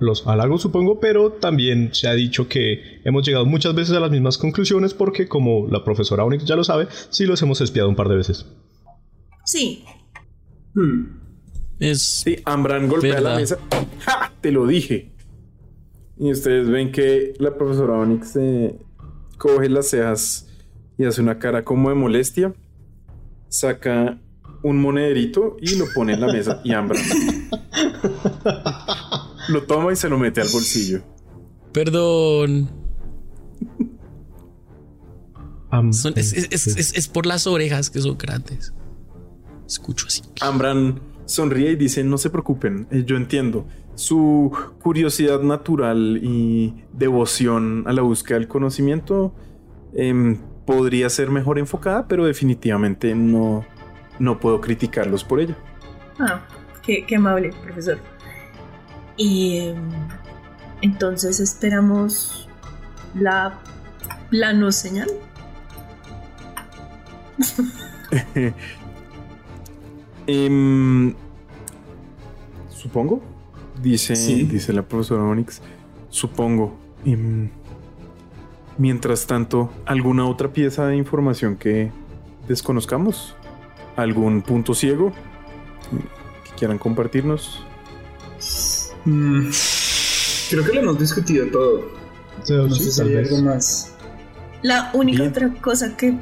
los halagos, supongo, pero también se ha dicho que hemos llegado muchas veces a las mismas conclusiones porque, como la profesora Onyx ya lo sabe, sí los hemos espiado un par de veces. Sí, Hmm. Es. Sí, Ambran golpea la mesa. ¡Ja! Te lo dije. Y ustedes ven que la profesora Onyx eh, coge las cejas y hace una cara como de molestia. Saca un monederito y lo pone en la mesa. Y Ambran <laughs> lo toma y se lo mete al bolsillo. Perdón. Son- es, es- es- es- es por las orejas que son grandes. Escucho así. Ambran sonríe y dice, no se preocupen, eh, yo entiendo. Su curiosidad natural y devoción a la búsqueda del conocimiento em, podría ser mejor enfocada, pero definitivamente no, no puedo criticarlos por ello. Ah, qué, qué amable, profesor. Y entonces esperamos la plano señal. <laughs> Em, supongo, dice, Sí. dice la profesora Onyx. Supongo. Em, mientras tanto, ¿alguna otra pieza de información que desconozcamos? ¿Algún punto ciego que quieran compartirnos? Mm, Creo que lo hemos discutido todo. Sí, No sí, sé si hay algo más. La única Bien. otra cosa que...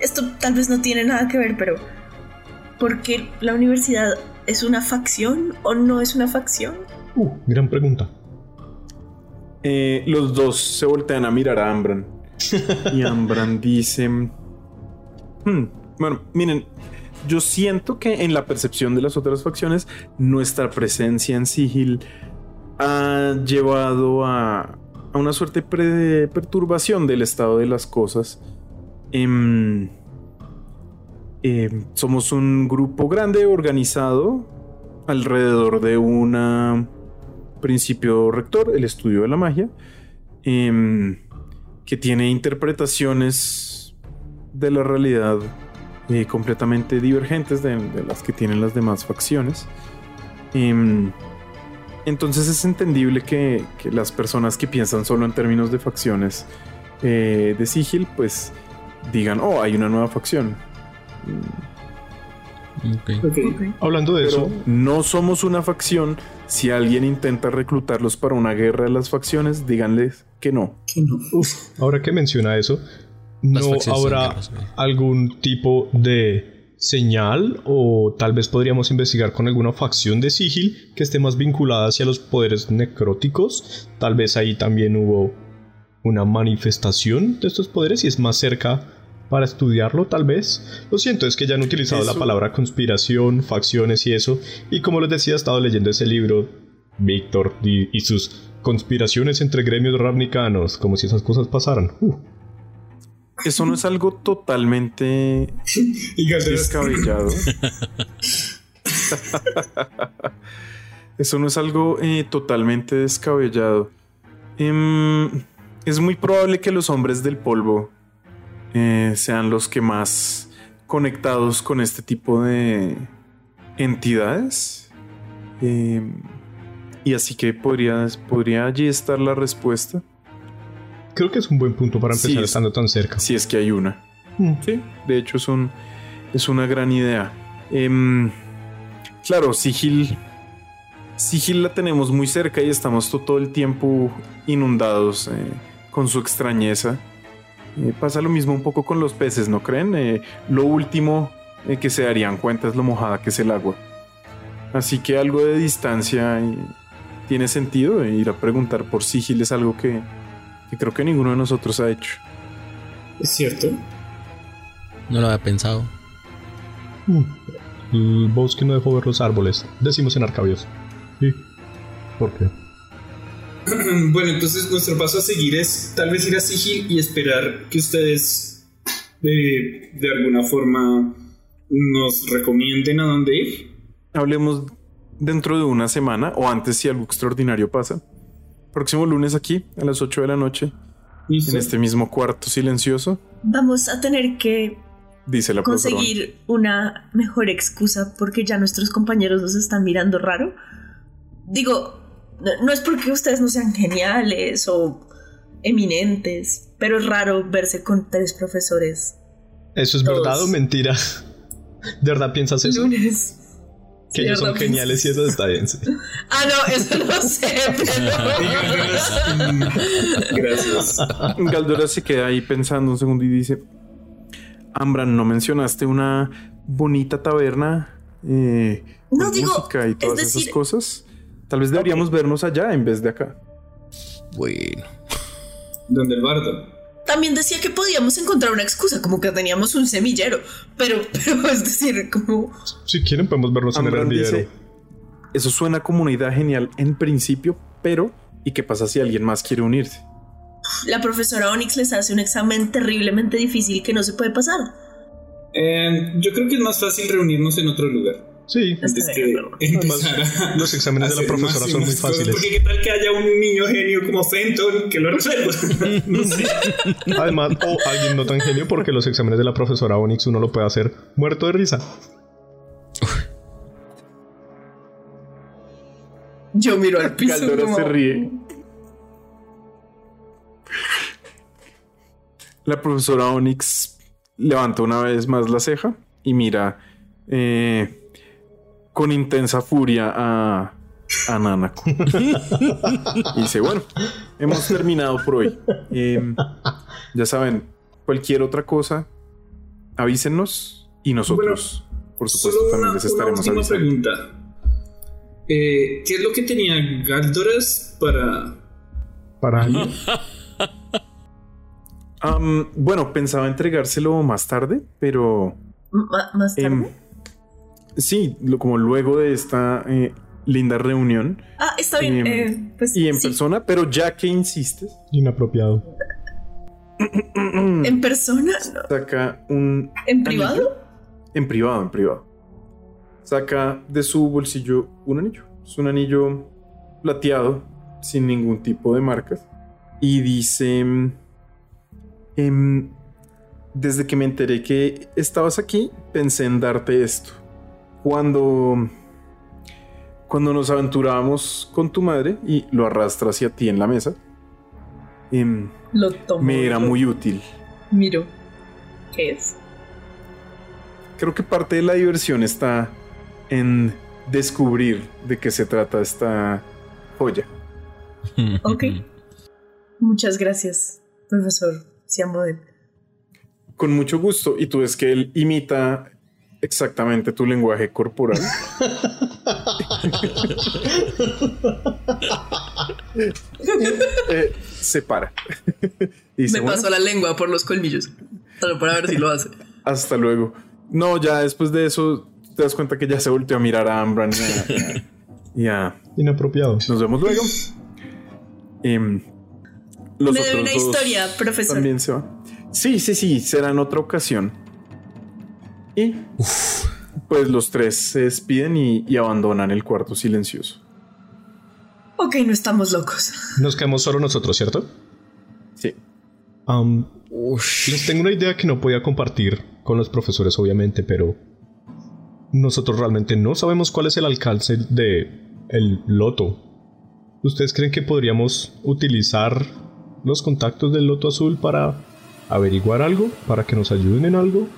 Esto tal vez no tiene nada que ver, pero... ¿Por qué la universidad es una facción o no es una facción? Uh, gran pregunta. Eh, los dos se voltean a mirar a Ambran. <laughs> y Ambran dice: "Hmm, Bueno, miren, yo siento que en la percepción de las otras facciones, nuestra presencia en Sigil ha llevado a, una suerte de perturbación del estado de las cosas. Em, em, somos un grupo grande, organizado alrededor de una principio rector, el estudio de la magia, em, que tiene interpretaciones de la realidad eh, completamente divergentes de, de las que tienen las demás facciones. Em, entonces es entendible que, que las personas que piensan solo en términos de facciones eh, de Sigil, pues digan, oh, hay una nueva facción. Ok. Hablando de Pero eso, no somos una facción. Si alguien intenta reclutarlos para una guerra de las facciones, díganles que no. Que no. ahora que menciona eso, ¿no habrá algún tipo de señal o tal vez podríamos investigar con alguna facción de Sigil que esté más vinculada hacia los poderes necróticos? Tal vez ahí también hubo una manifestación de estos poderes y es más cerca para estudiarlo, tal vez. Lo siento, es que ya han utilizado la palabra conspiración, facciones y eso. Y como les decía, he estado leyendo ese libro, Víctor y, y sus conspiraciones entre gremios ravnicanos, como si esas cosas pasaran. Uh, Eso no es algo totalmente <laughs> descabellado. <laughs> Eso no es algo eh, totalmente descabellado. Em, es muy probable que los hombres del polvo eh, sean los que más conectados con este tipo de entidades. Em, y así que podría, podría allí estar la respuesta. Creo que es un buen punto para empezar Sí, estando tan cerca. Si es que hay una. Mm. Sí, de hecho es, un, es una gran idea. Em, claro, Sigil. Sigil la tenemos muy cerca y estamos to- todo el tiempo inundados eh, con su extrañeza. Eh, pasa lo mismo un poco con los peces, ¿no creen? Eh, lo último que se darían cuenta es lo mojada que es el agua. Así que algo de distancia tiene sentido. ir a preguntar por Sigil es algo que, que creo que ninguno de nosotros ha hecho. Es cierto. No lo había pensado. Mm. El bosque no dejó ver los árboles. Decimos en Arcabios. Sí. ¿Por qué? <clears throat> Bueno, entonces nuestro paso a seguir es tal vez ir a Sigil y esperar que ustedes de, de alguna forma nos recomienden a dónde ir. Hablemos dentro de una semana o antes si algo extraordinario pasa. Próximo lunes aquí a las 8 de la noche ¿Listo? en este mismo cuarto silencioso, Vamos a tener que dice la profesora. conseguir una mejor excusa porque ya nuestros compañeros nos están mirando raro. Digo, no, no es porque ustedes no sean geniales o eminentes, pero es raro verse con tres profesores ¿Eso es Todos. verdad o mentira? <laughs> ¿De verdad piensas eso? lunes. Que ellos son geniales y eso está bien. sí. <laughs> Ah, no, eso no sé, pero... <laughs> Gracias. Galdora se queda ahí pensando un segundo y dice: Ambran, ¿no mencionaste una bonita taberna? Eh, con No, digo, música y es todas decir- esas cosas. Tal vez deberíamos vernos allá en vez de acá. Bueno. Donde el bardo. También decía que podíamos encontrar una excusa, como que teníamos un semillero, pero, pero es decir, como... Si quieren podemos vernos en el dice: Eso suena como una idea genial en principio, pero ¿y qué pasa si alguien más quiere unirse? La profesora Onyx les hace un examen terriblemente difícil que no se puede pasar. Eh, yo creo que es más fácil reunirnos en otro lugar. Sí. Antes que a. <laughs> los exámenes de la profesora son muy fáciles. Porque qué tal que haya un niño genio como Fenton que lo resuelva. <laughs> no sé. Además, o alguien no tan genio porque los exámenes de la profesora Onyx uno lo puede hacer muerto de risa. Yo miro al piso Galdora como- se ríe. La profesora Onyx levanta una vez más la ceja y mira eh, con intensa furia a, a Nanako. y dice, bueno, hemos terminado por hoy. Eh, ya saben, cualquier otra cosa, avísenos y nosotros, por supuesto, Solo también una, les una estaremos última avisando. pregunta. Eh, ¿Qué es lo que tenía Galdoras para Para Am, bueno, pensaba entregárselo más tarde, pero más tarde. em, sí, lo- como luego de esta eh, linda reunión ah, está bien. em, eh, pues y en sí. persona, pero ya que insistes, inapropiado. <clears throat> ¿En persona? No. saca un ¿En privado? en privado, en privado. Saca de su bolsillo un anillo. Es un anillo plateado, sin ningún tipo de marcas. Y dice, em, desde que me enteré que estabas aquí, pensé en darte esto. Cuando, cuando nos aventurábamos con tu madre y lo arrastra hacia ti en la mesa, em, Lo tomo. me era muy útil. Miro. ¿Qué es? Creo que parte de la diversión está en descubrir de qué se trata esta joya. <laughs> Ok. Muchas gracias, profesor Siamodel. Con mucho gusto. Y tú ves que él imita exactamente tu lenguaje corporal. <laughs> Eh, se para. <laughs> Y dice, Me "Bueno, pasó la lengua por los colmillos. Solo para ver si lo hace. hasta luego. No, ya después de eso te das cuenta que ya se volteó a mirar a Ambran y a- y a, Inapropiado. Nos vemos luego. Em, los Me debe otros una historia, profesor. También se va. Sí, sí, sí, será en otra ocasión. Y pues los tres se despiden y, y abandonan el cuarto silencioso. Ok, no estamos locos. Nos quedamos solo nosotros, ¿cierto? Sí. Um, les tengo una idea que no podía compartir con los profesores, obviamente, pero nosotros realmente no sabemos cuál es el alcance de el loto. ¿Ustedes creen que podríamos utilizar los contactos del loto azul para averiguar algo? ¿Para que nos ayuden en algo?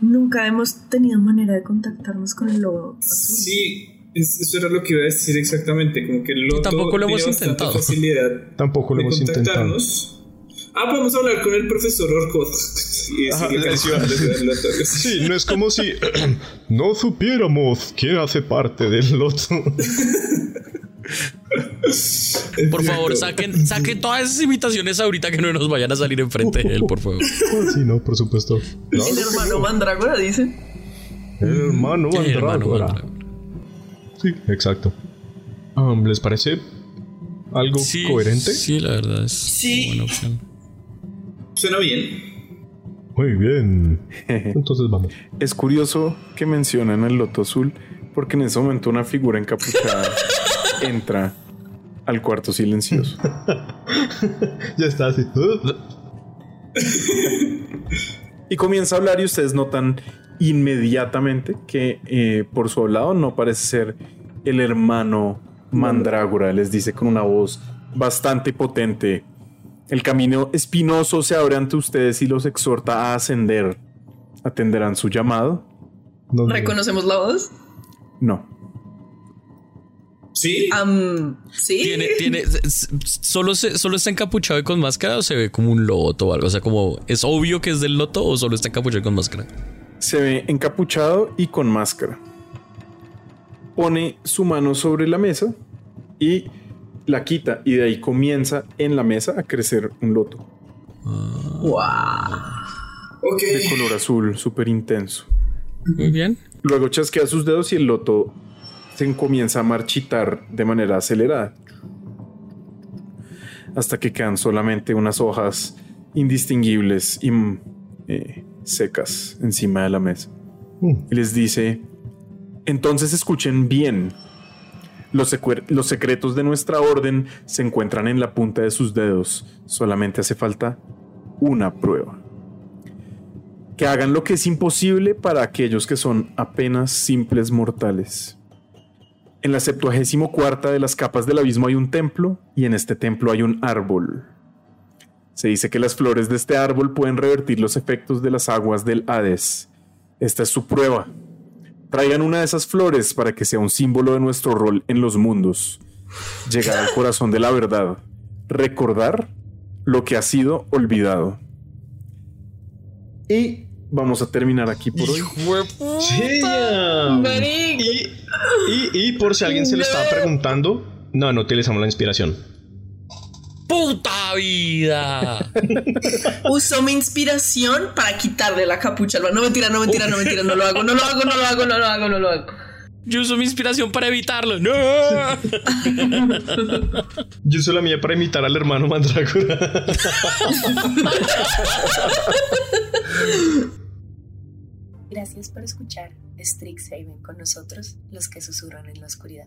Nunca hemos tenido manera de contactarnos con el azul. Sí, es- eso era lo que iba a decir exactamente, como que el loto tampoco lo tiene hemos intentado. facilidad Tampoco lo de hemos intentado. Ah, podemos hablar con el profesor Orcot y Ajá. Sí, no es como si <clears throat> no supiéramos quién hace parte del loto. Por favor, saquen, saquen todas esas invitaciones ahorita que no nos vayan a salir enfrente de él, por favor. sí, no, por supuesto. El hermano Mandrágora dice. El hermano Mandrágora. Mandrágora. Sí, exacto. Um, ¿Les parece algo Sí, coherente? Sí, la verdad es Sí. una buena opción. Suena bien. Muy bien. <laughs> Entonces vamos. Es curioso que mencionan el loto azul porque en ese momento una figura encapuchada <laughs> entra al cuarto silencioso. <laughs> Ya está así. Y comienza a hablar y ustedes notan inmediatamente que eh, por su hablado no parece ser el hermano Mandrágora. Les dice con una voz bastante potente. El camino espinoso se abre ante ustedes y los exhorta a ascender. ¿Atenderán su llamado? No, no. ¿Reconocemos la voz? No. Sí. Sí. ¿Tiene, tiene, s- s- solo, se- ¿Solo está encapuchado y con máscara o se ve como un loto o algo? O sea, como ¿es obvio que es del loto o solo está encapuchado y con máscara? Se ve encapuchado y con máscara. Pone su mano sobre la mesa y la quita y de ahí comienza en la mesa a crecer un loto Ok. de color azul súper intenso. Muy bien. Luego chasquea sus dedos y el loto se comienza a marchitar de manera acelerada. Hasta que quedan solamente unas hojas indistinguibles y mm, eh, secas encima de la mesa. Mm. Y les dice, entonces escuchen bien. Los, secretos de nuestra orden se encuentran en la punta de sus dedos. Solamente hace falta una prueba que hagan lo que es imposible para aquellos que son apenas simples mortales. En la septuagésimo cuarta de las capas del abismo hay un templo y en este templo hay un árbol. Se dice que las flores de este árbol pueden revertir los efectos de las aguas del Hades. Esta es su prueba. Traigan una de esas flores para que sea un símbolo de nuestro rol en los mundos. Llegar al corazón de la verdad. Recordar lo que ha sido olvidado. Y vamos a terminar aquí por hoy. Y, y por si alguien se lo estaba preguntando, no, no utilizamos la inspiración. ¡Puta vida! <laughs> Usó mi inspiración para quitarle la capucha al No, mentira, no, mentira, no, mentira, no lo hago, no lo hago, no lo hago, no lo hago, no lo hago. Yo uso mi inspiración para evitarlo. ¡No! Yo uso la mía para imitar al hermano Mandrágora. <laughs> Gracias por escuchar Strixhaven con nosotros, los que susurran en la oscuridad.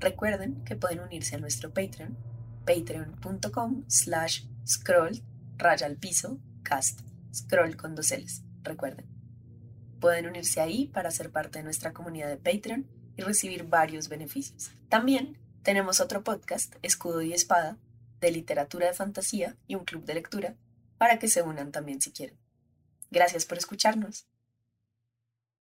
Recuerden que pueden unirse a nuestro Patreon, patreon.com slash scroll raya al piso cast, scroll con dos recuerden. Pueden unirse ahí para ser parte de nuestra comunidad de Patreon y recibir varios beneficios. También tenemos otro podcast, Escudo y Espada, de literatura de fantasía y un club de lectura, para que se unan también si quieren. Gracias por escucharnos.